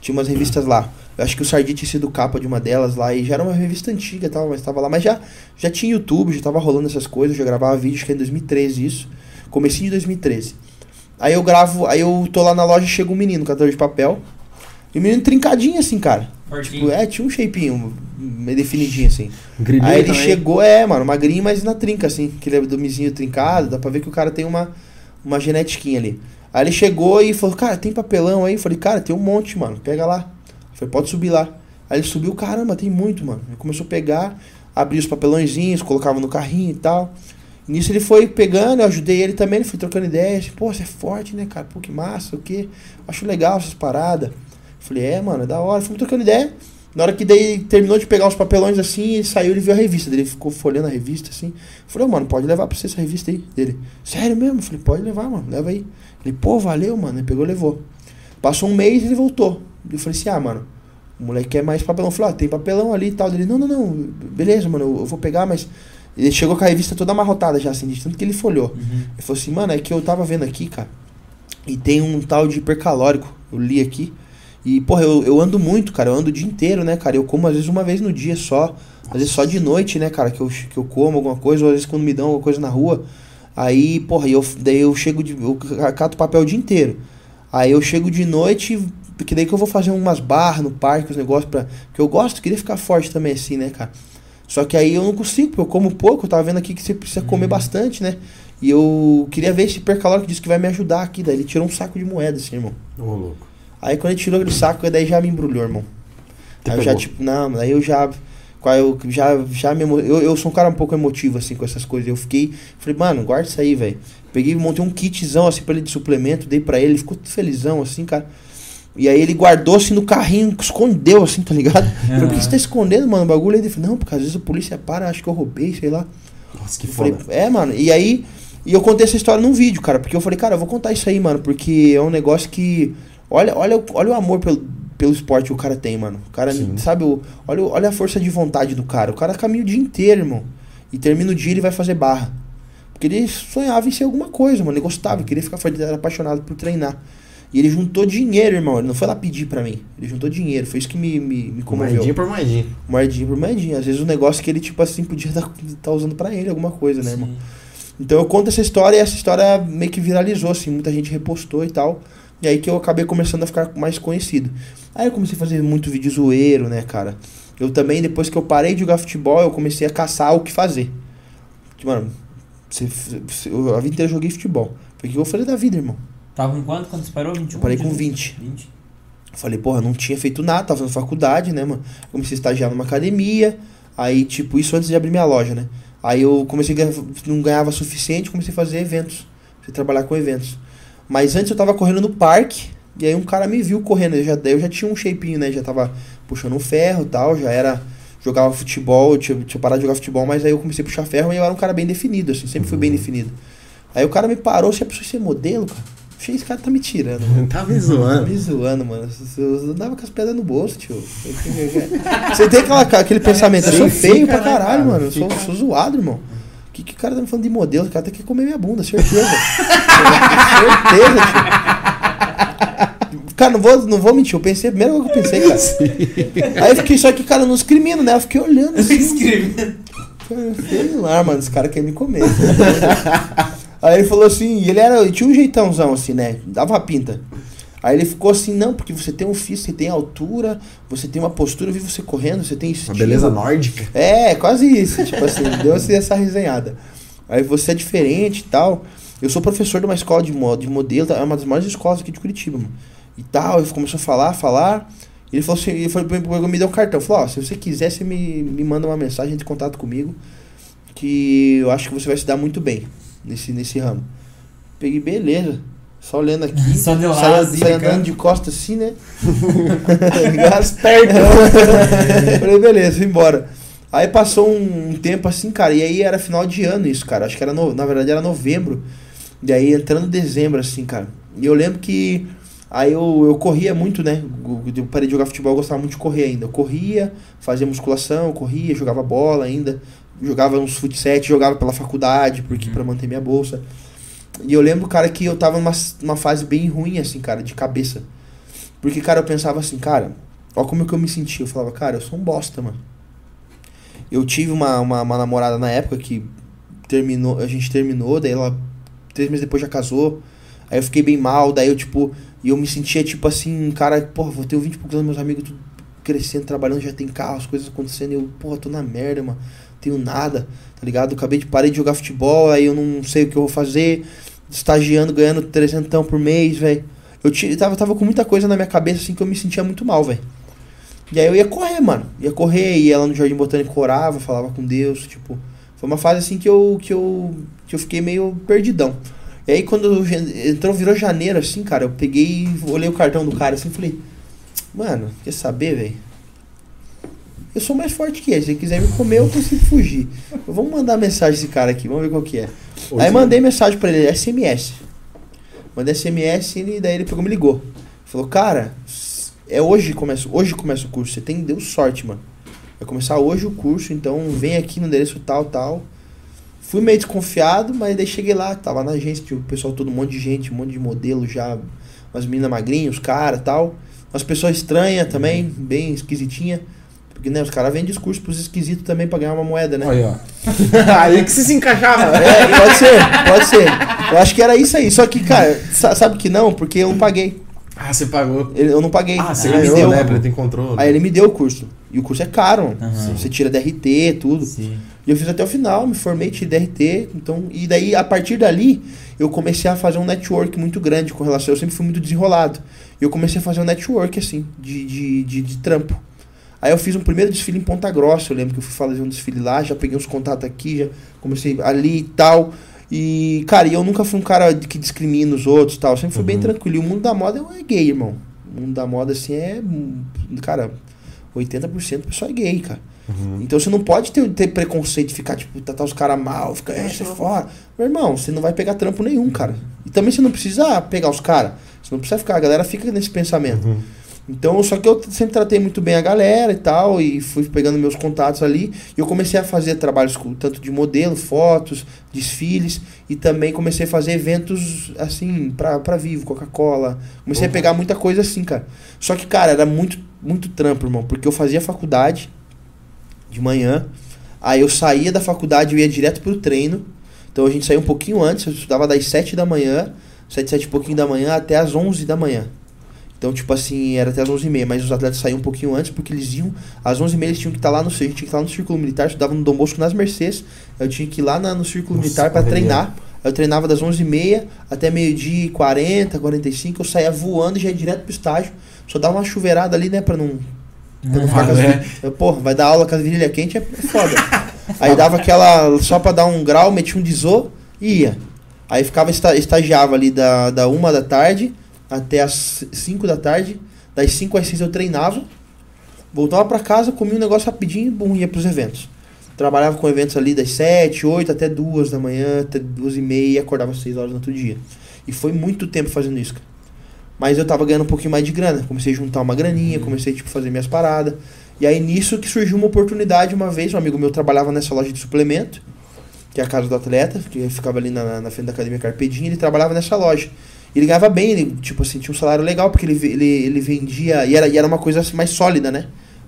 Tinha umas revistas lá. Eu acho que o Sardinha tinha sido capa de uma delas lá, e já era uma revista antiga e tal, mas tava lá. Mas já, já tinha YouTube, já tava rolando essas coisas, eu já gravava vídeo, acho que é em 2013 isso. Comecinho de 2013. Aí eu gravo, aí eu tô lá na loja e chega um menino, catador de papel. E o menino trincadinho assim, cara. Tipo, é, tinha um shapeinho, meio definidinho assim. Grilinho Aí ele também. chegou, é, mano, magrinho, mas na trinca, assim. Que ele é do mizinho trincado, dá pra ver que o cara tem uma, uma genetiquinha ali. Aí ele chegou e falou, cara, tem papelão aí? Eu falei, cara, tem um monte, mano, pega lá. Falei, pode subir lá. Aí ele subiu, caramba, tem muito, mano. Ele começou a pegar, abria os papelõezinhos, colocava no carrinho e tal. Nisso ele foi pegando, eu ajudei ele também, ele foi trocando ideias. Pô, você é forte, né, cara? Pô, que massa, o quê? Acho legal essas paradas. Falei, é, mano, é da hora. Fomos trocando ideia. Na hora que daí terminou de pegar os papelões assim, ele saiu ele viu a revista dele. Ele ficou folhando a revista assim. Falei, mano, pode levar pra você essa revista aí. Dele, sério mesmo? Falei, pode levar, mano, leva aí. Ele, pô, valeu, mano. Ele pegou e levou. Passou um mês e ele voltou. Eu falei assim, ah, mano, o moleque quer mais papelão. Eu falei, ó, tem papelão ali e tal. Ele, não, não, não, beleza, mano, eu, eu vou pegar, mas. Ele chegou com a revista toda amarrotada já, assim, de tanto que ele folhou. Uhum. Ele falou assim, mano, é que eu tava vendo aqui, cara, e tem um tal de hipercalórico. Eu li aqui. E, porra, eu, eu ando muito, cara. Eu ando o dia inteiro, né, cara? Eu como às vezes uma vez no dia só. Às vezes só de noite, né, cara, que eu, que eu como alguma coisa, ou às vezes quando me dão alguma coisa na rua. Aí, porra, eu, daí eu chego de. Eu cato papel o dia inteiro. Aí eu chego de noite, porque daí que eu vou fazer umas barras no parque, os negócios pra. Porque eu gosto, queria ficar forte também assim, né, cara? Só que aí eu não consigo, porque eu como pouco, eu tava vendo aqui que você precisa comer bastante, né? E eu queria ver esse hipercalórico disse que vai me ajudar aqui. Daí ele tirou um saco de moeda, assim, irmão. Ô, louco. Aí quando ele tirou aquele saco, daí já me embrulhou, irmão. Aí eu já, tipo, não, aí eu já. Qual Eu já, já me eu, eu sou um cara um pouco emotivo, assim, com essas coisas. Eu fiquei. Falei, mano, guarda isso aí, velho. Peguei montei um kitzão, assim, pra ele de suplemento, dei pra ele, ele ficou felizão, assim, cara. E aí ele guardou, assim, no carrinho, escondeu, assim, tá ligado? Eu Falei, por que você tá escondendo, mano, o bagulho? Ele falou, não, porque às vezes a polícia para, acho que eu roubei, sei lá. Nossa, que Eu falei, foda. é, mano. E aí, e eu contei essa história num vídeo, cara, porque eu falei, cara, eu vou contar isso aí, mano, porque é um negócio que olha, olha, olha o amor pelo, pelo esporte que o cara tem, mano. O cara, Sim. sabe, o, olha, olha a força de vontade do cara. O cara caminha o dia inteiro, irmão. E termina o dia ele vai fazer barra. Porque ele sonhava em ser alguma coisa, mano. Ele gostava, queria ficar era apaixonado por treinar. E ele juntou dinheiro, irmão. Ele não foi lá pedir pra mim. Ele juntou dinheiro. Foi isso que me, me, me comoveu. Moedinha por moedinha. Moedinha por moedinha. Às vezes o negócio que ele, tipo assim, podia estar usando pra ele alguma coisa, né, irmão? Então eu conto essa história e essa história meio que viralizou, assim, muita gente repostou e tal. E aí que eu acabei começando a ficar mais conhecido. Aí eu comecei a fazer muito vídeo zoeiro, né, cara? Eu também, depois que eu parei de jogar futebol, eu comecei a caçar o que fazer. Tipo, Mano, você, você- eu, a vida inteira eu joguei futebol. Foi o que eu falei da vida, irmão. Tava com quanto quando você parou? 21? Eu parei com 18? 20. 20. Eu falei, porra, não tinha feito nada, tava fazendo faculdade, né, mano? Comecei a estagiar numa academia, aí, tipo, isso antes de abrir minha loja, né? Aí eu comecei a ganhar, não ganhava suficiente, comecei a fazer eventos, comecei a trabalhar com eventos. Mas antes eu tava correndo no parque, e aí um cara me viu correndo, eu já, daí eu já tinha um shapinho, né? Já tava puxando um ferro e tal, já era. Jogava futebol, eu tinha, tinha parado de jogar futebol, mas aí eu comecei a puxar ferro e eu era um cara bem definido, assim, sempre fui bem definido. Aí o cara me parou, você é pessoa ser modelo, cara? Achei esse cara tá me tirando, mano. Tá me zoando. Me zoando, mano. Eu andava com as pedras no bolso, tio. Você tem aquela, aquele pensamento, eu sou feio pra caralho, cara? mano. Eu sou, sou zoado, irmão. O que, que o cara tá me falando de modelo? O cara tem que comer minha bunda, certeza. certeza, tio. Cara, não vou, não vou mentir, eu pensei, a primeira coisa que eu pensei, cara. Aí eu fiquei, só que, cara, nos crimino, né? Eu fiquei olhando assim. Escrevendo. Cara, Sei lá, mano, esse cara quer me comer. Aí ele falou assim, e ele era, ele tinha um jeitãozão assim, né? Dava pinta. Aí ele ficou assim, não, porque você tem um físico, você tem altura, você tem uma postura, eu vi você correndo, você tem Uma estilo. beleza nórdica. É, quase isso, tipo assim, deu assim essa resenhada. Aí você é diferente e tal. Eu sou professor de uma escola de, mo- de modelo, é uma das maiores escolas aqui de Curitiba, mano. E tal, ele começou a falar, falar. Ele falou assim, ele falou, me deu um cartão. Falou, ó, se você quiser, você me, me manda uma mensagem de contato comigo. Que eu acho que você vai se dar muito bem nesse, nesse ramo. Peguei, beleza. Só olhando aqui. Só assim, saí cara. andando de costas assim, né? As pernas. Falei, beleza, fui embora. Aí passou um, um tempo assim, cara, e aí era final de ano isso, cara. Acho que era, no, na verdade, era novembro. E aí entrando dezembro, assim, cara. E eu lembro que aí eu, eu corria muito, né? Eu parei de jogar futebol, eu gostava muito de correr ainda. Eu corria, fazia musculação, corria, jogava bola ainda. Jogava uns futsal, jogava pela faculdade, porque para manter minha bolsa. E eu lembro, cara, que eu tava numa, numa fase bem ruim, assim, cara, de cabeça. Porque, cara, eu pensava assim, cara, ó como que eu me sentia. Eu falava, cara, eu sou um bosta, mano. Eu tive uma, uma, uma namorada na época que terminou, a gente terminou, daí ela, três meses depois já casou. Aí eu fiquei bem mal, daí eu, tipo, e eu me sentia, tipo assim, cara, porra, vou ter 20 e poucos anos, meus amigos tudo crescendo, trabalhando, já tem carro, as coisas acontecendo, eu, porra, tô na merda, mano, tenho nada, tá ligado? Eu acabei de parei de jogar futebol, aí eu não sei o que eu vou fazer, estagiando, ganhando 300 por mês, velho. Eu ti- tava, tava com muita coisa na minha cabeça, assim, que eu me sentia muito mal, velho. E aí eu ia correr, mano. Ia correr, ia lá no Jardim Botânico, orava, falava com Deus, tipo... Foi uma fase, assim, que eu, que eu, que eu fiquei meio perdidão. E aí quando entrou, virou janeiro, assim, cara, eu peguei, olhei o cartão do cara, assim, falei... Mano, quer saber, velho? Eu sou mais forte que ele. Se ele quiser me comer, eu consigo fugir. Vamos mandar mensagem esse cara aqui, vamos ver qual que é. Aí mandei mensagem pra ele, SMS. Mandei SMS e daí ele pegou e me ligou. Falou, cara, é hoje que começa, hoje começa o curso. Você tem, deu sorte, mano. Vai começar hoje o curso, então vem aqui no endereço tal, tal. Fui meio desconfiado, mas daí cheguei lá, tava na agência, tinha o pessoal, todo um monte de gente, um monte de modelo já, umas meninas magrinhas, os caras tal. Umas pessoas estranhas também, bem esquisitinha. Porque, né, os caras vendem discurso pros esquisitos também pra ganhar uma moeda, né? Aí, ó. aí que você se encaixava. É, pode ser, pode ser. Eu acho que era isso aí. Só que, cara, sa- sabe que não? Porque eu não paguei. Ah, você pagou. Ele- Eu não paguei. Ah, você ele ganhou, deu. né? Pra ter controle. Aí ele me deu o curso. E o curso é caro. Aham. Você tira DRT, tudo. Sim. E eu fiz até o final, me formei, tirei DRT. Então, e daí, a partir dali, eu comecei a fazer um network muito grande com relação. Eu sempre fui muito desenrolado. E eu comecei a fazer um network, assim, de, de, de, de trampo. Aí eu fiz um primeiro desfile em Ponta Grossa. Eu lembro que eu fui fazer um desfile lá, já peguei uns contatos aqui, já comecei ali e tal. E, cara, e eu nunca fui um cara que discrimina os outros e tal. Eu sempre fui bem Uhum. tranquilo. E o mundo da moda é gay, irmão. O mundo da moda, assim, é. Cara, 80% do pessoal é gay, cara. Uhum. Então você não pode ter, ter preconceito de ficar, tipo, tratar os caras mal, ficar, é, você é fora. Meu irmão, você não vai pegar trampo nenhum, cara. E também você não precisa pegar os caras. Você não precisa ficar, a galera fica nesse pensamento. Uhum. Então, só que eu sempre tratei muito bem a galera e tal, e fui pegando meus contatos ali. E eu comecei a fazer trabalhos com, tanto de modelo, fotos, desfiles, e também comecei a fazer eventos assim, pra, pra vivo, Coca-Cola. Comecei Uhum. a pegar muita coisa assim, cara. Só que, cara, era muito, muito trampo, irmão, porque eu fazia faculdade de manhã, aí eu saía da faculdade e ia direto pro treino. Então a gente saía um pouquinho antes, eu estudava das 7 da manhã, 7, 7 e pouquinho da manhã até as 11 da manhã. Então, tipo assim, era até as 11h30, mas os atletas saíam um pouquinho antes, porque eles iam, às 11h30 eles tinham que estar lá no, tinha que estar lá no Círculo Militar, estudava no Dom Bosco nas Mercedes, eu tinha que ir lá na- no Círculo Nossa, Militar para treinar, eu treinava das 11h30 até meio-dia e 40, 45, eu saía voando e já ia direto pro estágio, só dava uma chuveirada ali, né, pra não, pra não ficar Ah, com é? eu, Porra, vai dar aula com a virilha quente é foda. Aí dava aquela, só pra dar um grau, metia um disô e ia. Aí ficava, esta- estagiava ali da, da uma da tarde até as 5 da tarde. Das 5 às 6 eu treinava. Voltava pra casa, comia um negócio rapidinho e bum, ia pros eventos. Trabalhava com eventos ali das 7, 8 até 2 da manhã, até 2 e meia acordava às 6 horas no outro dia. E foi muito tempo fazendo isso, cara. Mas eu tava ganhando um pouquinho mais de grana. Comecei a juntar uma graninha, comecei tipo, a fazer minhas paradas. E aí nisso que surgiu uma oportunidade uma vez, um amigo meu trabalhava nessa loja de suplemento, que é a casa do atleta, que ficava ali na, na frente da academia Carpedinha, ele trabalhava nessa loja. Ele ganhava bem, ele, tipo assim, tinha um salário legal, porque ele, ele, ele vendia, e era, e era uma coisa mais sólida, né?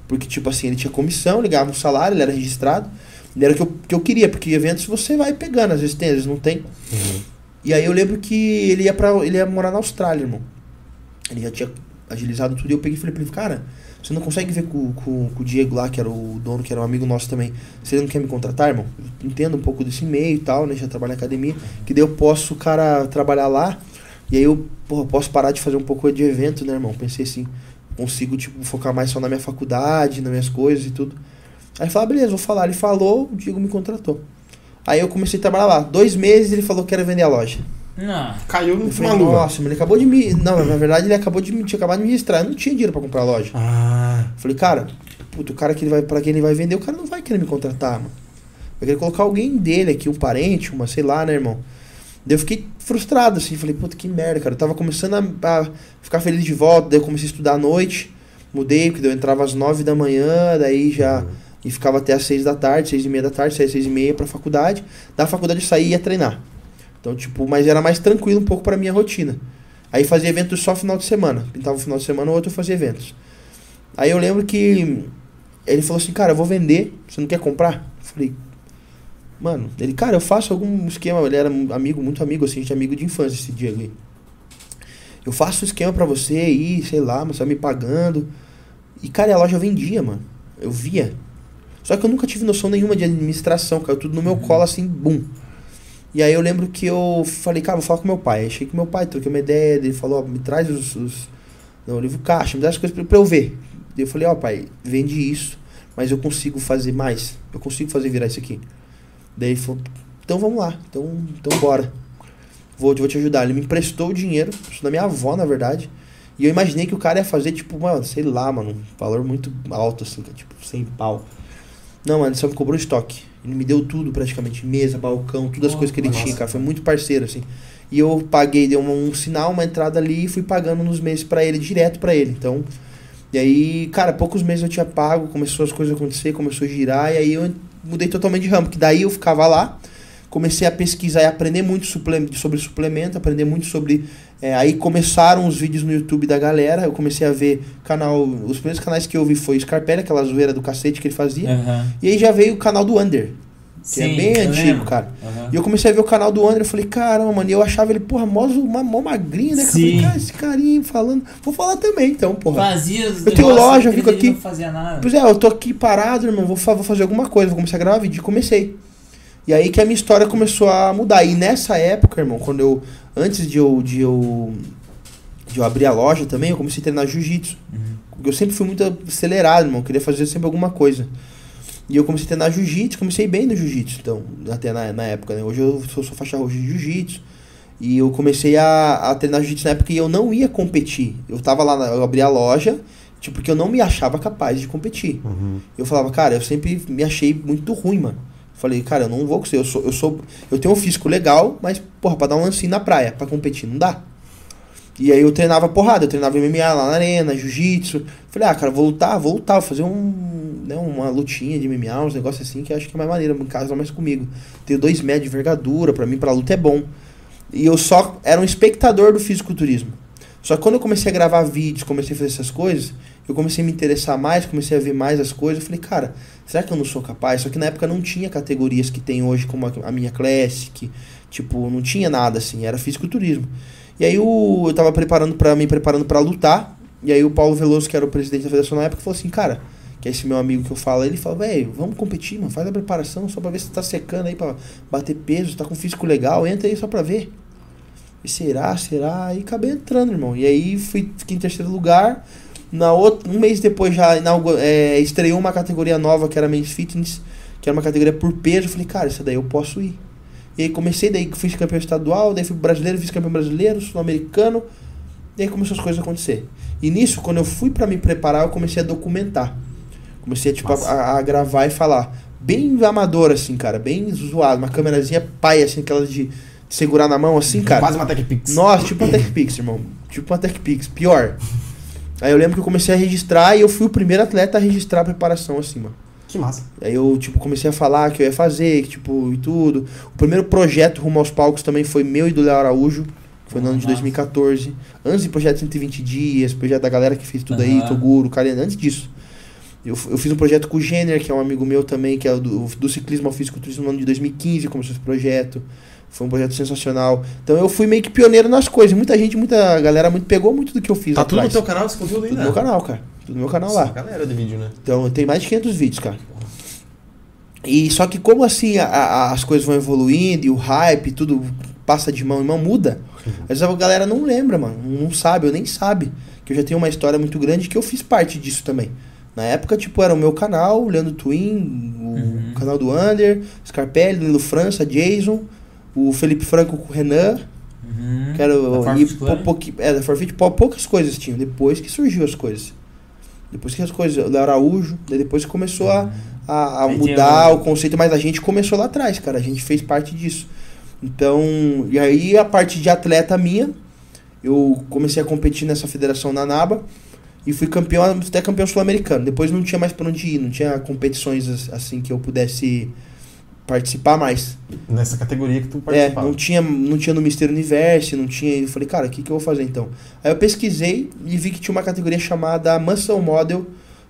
Porque, tipo assim, ele tinha comissão, ele ganhava um salário, ele era registrado, e era o que eu, que eu queria, porque eventos você vai pegando, às vezes tem, às vezes não tem. Uhum. E aí eu lembro que ele ia para ele ia morar na Austrália, irmão. Ele já tinha agilizado tudo e eu peguei e falei pra ele, cara, você não consegue ver com, com, com o Diego lá, que era o dono, que era um amigo nosso também, ele não quer me contratar, irmão? Entendo um pouco desse meio e tal, né? Já trabalho na academia, que daí eu posso, cara, trabalhar lá, e aí eu, porra, posso parar de fazer um pouco de evento, né, irmão? Pensei assim, consigo, tipo, focar mais só na minha faculdade, nas minhas coisas e tudo. Aí ele falou, ah, beleza, vou falar. Ele falou, o Diego me contratou. Aí eu comecei a trabalhar lá. Dois meses ele falou que era vender a loja. Não. Caiu Eu no falei, maluco. nossa, mas ele acabou de me. Não, na verdade ele acabou de me. Tinha acabado de me registrar. Eu não tinha dinheiro pra comprar a loja. Ah, falei, cara, puto, o cara que ele vai, pra quem ele vai vender, o cara não vai querer me contratar, mano. Vai querer colocar alguém dele aqui, um parente, uma, sei lá, né, irmão? Daí eu fiquei frustrado, assim, falei, puta, que merda, cara. Eu tava começando a, a ficar feliz de volta, daí eu comecei a estudar à noite, mudei, porque eu entrava às nove da manhã, daí já. E ficava até às seis da tarde, seis e meia da tarde, saía às seis e meia pra faculdade. Da faculdade eu saía e ia treinar. Então, tipo, mas era mais tranquilo um pouco pra minha rotina. Aí fazia eventos só final de semana. Pintava o final de semana, o outro eu fazia eventos. Aí eu lembro que ele falou assim, cara, eu vou vender, você não quer comprar? Eu falei, mano, ele, cara, eu faço algum esquema, ele era amigo, muito amigo, assim, gente é amigo de infância esse Diego aí. Eu faço um esquema pra você aí, sei lá, mas você vai me pagando. E, cara, e a loja vendia, mano. Eu via. Só que eu nunca tive noção nenhuma de administração, caiu tudo no meu colo, assim, bum. E aí eu lembro que eu falei, cara, vou falar com meu pai. Cheguei com meu pai, troquei uma ideia, ele falou, me traz os, os não, livro caixa, me dá as coisas pra, pra eu ver. Daí eu falei, ó, pai, vende isso, mas eu consigo fazer mais. Eu consigo fazer virar isso aqui. Daí ele falou, então vamos lá, então, então bora. Vou, vou te ajudar. Ele me emprestou o dinheiro, isso da minha avó, na verdade. E eu imaginei que o cara ia fazer, tipo, mano, sei lá, mano, um valor muito alto, assim, é, tipo, 100 pau. Não, mano, ele só me cobrou estoque. Ele me deu tudo praticamente, mesa, balcão, todas as Oh, coisas que ele nossa. tinha, cara. Foi muito parceiro, assim. E eu paguei, dei um, um sinal, uma entrada ali e fui pagando nos meses pra ele, direto pra ele. Então, e aí, cara, poucos meses eu tinha pago, começou as coisas a acontecer, começou a girar, e aí eu mudei totalmente de ramo, que daí eu ficava lá, comecei a pesquisar e aprender muito sobre suplemento, aprender muito sobre. é, aí começaram os vídeos no YouTube da galera, eu comecei a ver canal. Os primeiros canais que eu vi foi Scarpelli, aquela zoeira do cacete que ele fazia. Aham. E aí já veio o canal do Under, que é Sim, bem eu antigo, lembro. cara. Aham. E eu comecei a ver o canal do André, eu falei, caramba, mano, e eu achava ele, porra, mó, uma, mó magrinho, né? Eu Sim. falei, cara, esse carinha falando, vou falar também, então, porra. Fazia Eu tenho loja, eu fico aqui. Não fazia nada. Pois é, eu tô aqui parado, irmão, vou, vou fazer alguma coisa, vou começar a gravar vídeo, e comecei. E aí que a minha história começou a mudar. E nessa época, irmão, quando eu, antes de eu, de eu, de eu abrir a loja também, eu comecei a treinar jiu-jitsu. Uhum. Porque eu sempre fui muito acelerado, irmão. Queria fazer sempre alguma coisa. E eu comecei a treinar jiu-jitsu, comecei bem no jiu-jitsu, então, até na, na época, né? Hoje eu sou, sou faixa roxa de jiu-jitsu. E eu comecei a, a treinar jiu-jitsu na época e eu não ia competir. Eu tava lá, na, eu abri a loja, tipo, porque eu não me achava capaz de competir. Uhum. Eu falava, cara, eu sempre me achei muito ruim, mano. Falei, cara, eu não vou conseguir. Eu sou, eu sou. Eu tenho um físico legal, mas, porra, pra dar um lancinho na praia, pra competir, não dá. E aí eu treinava porrada, eu treinava MMA lá na arena, jiu-jitsu. Falei, ah, cara, vou lutar, vou lutar, vou fazer um, né, uma lutinha de MMA, uns negócios assim que acho que é mais maneiro, casa mais comigo. Tenho dois metros de envergadura, pra mim, pra luta é bom. E eu só era um espectador do fisiculturismo. Só que quando eu comecei a gravar vídeos, comecei a fazer essas coisas, eu comecei a me interessar mais, comecei a ver mais as coisas. Eu falei, cara, será que eu não sou capaz? Só que na época não tinha categorias que tem hoje, como a, a minha Classic. Tipo, não tinha nada assim, era fisiculturismo. E aí o, eu tava preparando para me preparando para lutar. E aí o Paulo Veloso, que era o presidente da federação na época, falou assim, cara, que é esse meu amigo que eu falo, ele falou, velho, vamos competir, mano, faz a preparação só pra ver se tá secando aí pra bater peso, tá com físico legal, entra aí só pra ver. E será, será? Aí acabei entrando, irmão. E aí fui, fiquei em terceiro lugar. Na outra, um mês depois já é, estreou uma categoria nova que era Men's Fitness, que era uma categoria por peso. Eu falei, cara, essa daí eu posso ir. E aí comecei, daí fiz campeão estadual, daí fui brasileiro, fiz campeão brasileiro, sul-americano. E aí começou as coisas a acontecer. E nisso, quando eu fui para me preparar, eu comecei a documentar. Comecei tipo, a, a, gravar e falar. Bem amador, assim, cara. Bem zoado. Uma câmerazinha pai, assim, aquelas de, de segurar na mão, assim, cara. Quase uma TechPix. Nossa, tipo uma TechPix, irmão. Tipo uma TechPix. Pior. Aí eu lembro que eu comecei a registrar e eu fui o primeiro atleta a registrar a preparação, assim, mano. Que massa. Aí eu, tipo, comecei a falar que eu ia fazer, que, tipo, e tudo. O primeiro projeto rumo aos palcos também foi meu e do Léo Araújo. Foi no ano de 2014. Antes do projeto 120 dias, projeto da galera que fez tudo uhum. aí, Toguro, Karen, antes disso. Eu, eu fiz um projeto com o Jenner, que é um amigo meu também, que é do, do ciclismo ao fisiculturismo no ano de 2015, começou esse projeto. Foi um projeto sensacional. Então eu fui meio que pioneiro nas coisas. Muita gente, muita galera muito pegou muito do que eu fiz. Tá tudo no teu canal esse conteúdo ainda? Tudo no meu canal, cara. No meu canal Nossa, lá. galera de vídeo, né? Então tem mais de 500 vídeos, cara. E só que como assim a, a, as coisas vão evoluindo e o hype, tudo passa de mão em mão, muda. Às vezes a galera não lembra, mano. Não sabe, eu nem sabe. Que eu já tenho uma história muito grande que eu fiz parte disso também. Na época, tipo, era o meu canal, o Leandro Twin, o uhum. canal do Under, Scarpelli, Lilo França, Jason, o Felipe Franco com o Renan. Uhum. Que era o. E, pou, é, da Forfeit, poucas coisas tinham. Depois que surgiu as coisas. Depois que as coisas. O Araújo, depois que começou a, a, a mudar o conceito, mas a gente começou lá atrás, cara. A gente fez parte disso. Então, e aí a parte de atleta minha, eu comecei a competir nessa federação na NABA e fui campeão, até campeão sul-americano. Depois não tinha mais para onde ir, não tinha competições assim que eu pudesse participar mais. Nessa categoria que tu participava. É, não tinha, não tinha no Mister Universe, não tinha. Eu falei, cara, o que, que eu vou fazer então? Aí eu pesquisei e vi que tinha uma categoria chamada Muscle Model,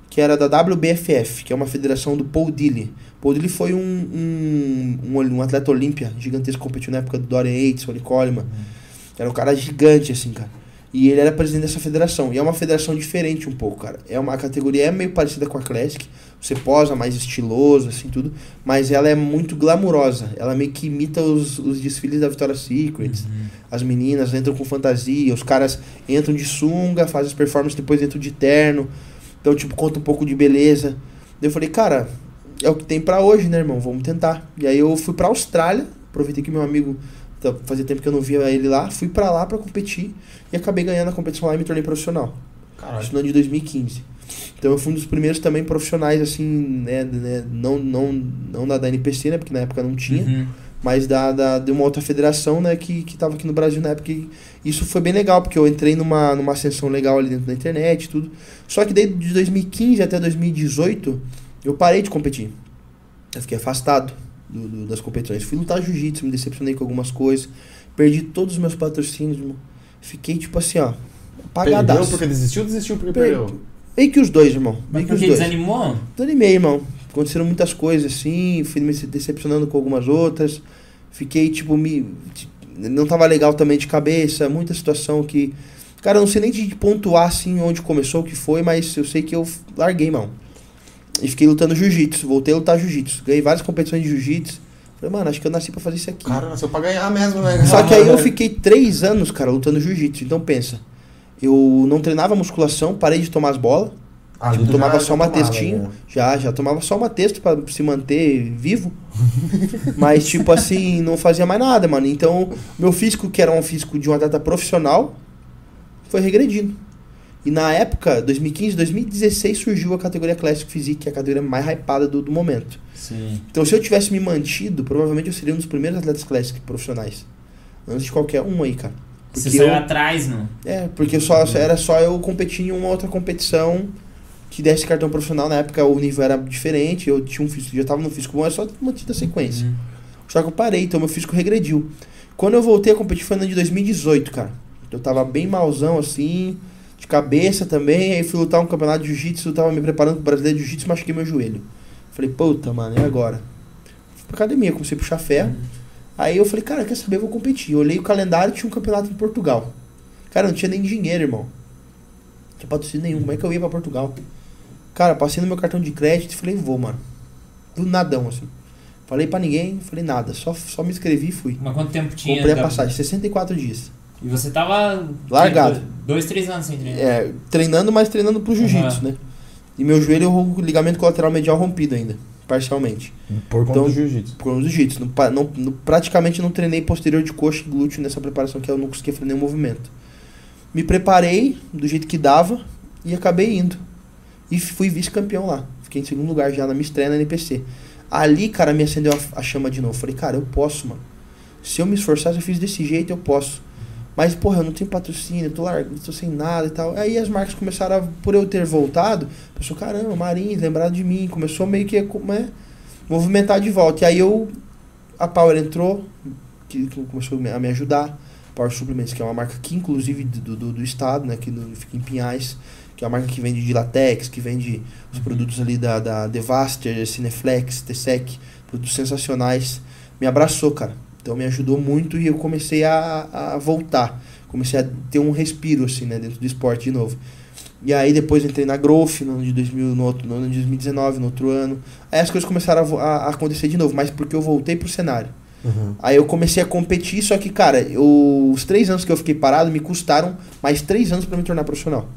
que era da WBFF, que é uma federação do Paul Dilly. Paul Dilly foi um, um, um, um atleta olímpia gigantesco, competiu na época do Dorian Yates, Oli Coleman. Uhum. Era um cara gigante, assim, cara. E ele era presidente dessa federação. E é uma federação diferente um pouco, cara. É uma categoria é meio parecida com a Classic. Você posa mais estiloso, assim, tudo. Mas ela é muito glamurosa. Ela meio que imita os, os desfiles da Victoria's Secret. Uhum. As meninas entram com fantasia, os caras entram de sunga, fazem as performances, depois entram de terno. Então, tipo, conta um pouco de beleza. Eu falei, cara, é o que tem para hoje, né, irmão? Vamos tentar. E aí eu fui pra Austrália, aproveitei que meu amigo então, fazia tempo que eu não via ele lá, fui para lá para competir e acabei ganhando a competição lá e me tornei profissional. Caralho. Isso no ano de 2015. Então eu fui um dos primeiros também profissionais, assim, né, né não, não, não da, da NPC, né, porque na época não tinha, uhum. mas da, da, de uma outra federação, né, que, que tava aqui no Brasil na época. E isso foi bem legal, porque eu entrei numa, numa ascensão legal ali dentro da internet e tudo. Só que desde de 2015 até 2018, eu parei de competir. Eu fiquei afastado do, do, das competições. Fui lutar jiu-jitsu, me decepcionei com algumas coisas. Perdi todos os meus patrocínios, irmão. Fiquei, tipo assim, ó, apagadaço. Perdeu porque desistiu ou desistiu porque per... perdeu? Meio que os dois, irmão. Meio que os dois. desanimou? Desanimei, irmão. Aconteceram muitas coisas, assim. Fui me decepcionando com algumas outras. Fiquei, tipo, me... Não tava legal também de cabeça. Muita situação que... Cara, eu não sei nem de pontuar, assim, onde começou, o que foi, mas eu sei que eu larguei, mão. E fiquei lutando jiu-jitsu. Voltei a lutar jiu-jitsu. Ganhei várias competições de jiu-jitsu. Falei, mano, acho que eu nasci pra fazer isso aqui. Cara, nasceu pra ganhar mesmo, né? Só que aí eu fiquei três anos, cara, lutando jiu-jitsu. Então pensa, eu não treinava musculação, parei de tomar as bolas. Ah, tipo, tomava só uma textinho. Né? Já, já tomava só uma texto para se manter vivo. Mas, tipo assim, não fazia mais nada, mano. Então, meu físico, que era um físico de um atleta profissional, foi regredindo. E na época, 2015, 2016, surgiu a categoria Classic Physique, que é a categoria mais hypada do, do momento. Sim. Então, se eu tivesse me mantido, provavelmente eu seria um dos primeiros atletas Classic profissionais. Antes de qualquer um aí, cara. Você Porque saiu eu- atrás, não? É, porque só, era só eu competir em uma outra competição que desse cartão profissional. Na época o nível era diferente, eu tinha um físico, já tava no físico bom, é só mantida a sequência. Uhum. Só que eu parei, então meu físico regrediu. Quando eu voltei a competir foi no ano de 2018, cara. Eu tava bem malzão assim, cabeça também. Aí fui lutar um campeonato de jiu-jitsu, tava me preparando pro brasileiro de jiu-jitsu, machuquei meu joelho. Falei, puta, mano, e agora? Fui pra academia, comecei a puxar ferro. Aí eu falei, cara, quer saber, eu vou competir. Eu olhei o calendário e tinha um campeonato em Portugal. Cara, não tinha nem dinheiro, irmão. Não tinha patrocínio nenhum. Como é que eu ia pra Portugal? Cara, passei no meu cartão de crédito e falei, vou, mano. Do nadão, assim. Falei pra ninguém, falei nada. Só, só me inscrevi e fui. Mas quanto tempo tinha? Comprei a passagem, 64 dias. E você tava. Largado. Dois, três anos sem treinar. É, treinando, mas treinando pro jiu-jitsu, Aham. né? E meu joelho, o ligamento colateral medial rompido ainda, parcialmente. Por conta Então- do jiu-jitsu. Por causa do jiu-jitsu. Não, não- não- praticamente não treinei posterior de coxa e glúteo nessa preparação, que eu não conseguia fazer nenhum movimento. Me preparei do jeito que dava e acabei indo. E fui vice-campeão lá. Fiquei em segundo lugar já na minha estreia na NPC. Ali, cara, me acendeu a, a chama de novo. Falei, cara, eu posso, mano. Se eu me esforçar, se eu fiz desse jeito, eu posso. Mas, porra, eu não tenho patrocínio, eu tô largo, tô sem nada e tal. Aí as marcas começaram a, por eu ter voltado, pensou, caramba, Marins, lembraram de mim. Começou meio que, como é, movimentar de volta. E aí eu, a Power entrou, que, que começou a me ajudar. Power Supplements, que é uma marca que inclusive do, do, do estado, né, que fica em Pinhais, que é uma marca que vende de latex, que vende os produtos ali da, da Devaster, Cineflex, T-Sec, produtos sensacionais. Me abraçou, cara. Então me ajudou muito e eu comecei a, a voltar. Comecei a ter um respiro, assim, né, dentro do esporte de novo. E aí depois entrei na Growth no ano de 2000, no, outro, no ano de 2019, no outro ano. Aí as coisas começaram a, a- acontecer de novo, mas porque eu voltei pro cenário. Uhum. Aí eu comecei a competir, só que, cara, eu- os três anos que eu fiquei parado me custaram mais três anos pra me tornar profissional.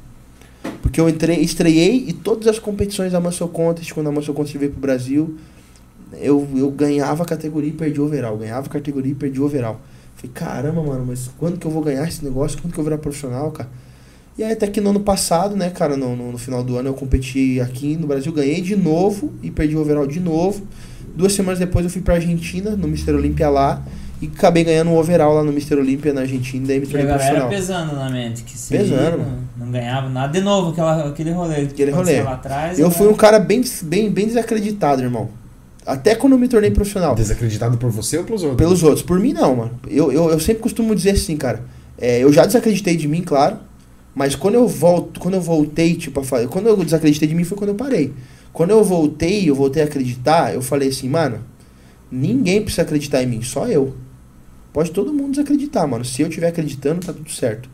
Porque eu entrei, estreiei e todas as competições da Muscle Contest, quando a Muscle Contest veio pro Brasil, eu, eu ganhava a categoria e perdi o overall. Ganhava a categoria e perdi o overall. Falei, caramba, mano, mas quando que eu vou ganhar esse negócio? Quando que eu vou virar profissional, cara? E aí até que no ano passado, né, cara, no, no, no final do ano eu competi aqui no Brasil, ganhei de novo e perdi o overall de novo. Duas semanas depois eu fui pra Argentina, no Mister Olímpia lá, e acabei ganhando um overall lá no Mister Olímpia na Argentina, daí me tornei profissional. pesando na mente. Que se Pesando, não, não ganhava nada. De novo, aquela, aquele rolê. que Aquele rolê. Lá atrás, Eu né? fui um cara bem, bem, bem desacreditado, irmão. Até quando eu me tornei profissional. Desacreditado por você ou pelos outros? Pelos outros. Por mim, não, mano. Eu, eu, eu sempre costumo dizer assim, cara. É, eu já desacreditei de mim, claro. Mas quando eu volto, quando eu voltei, tipo, a fa- quando eu desacreditei de mim foi quando eu parei. Quando eu voltei, eu voltei a acreditar, eu falei assim, mano, ninguém precisa acreditar em mim, só eu. Pode todo mundo desacreditar, mano. Se eu estiver acreditando, tá tudo certo.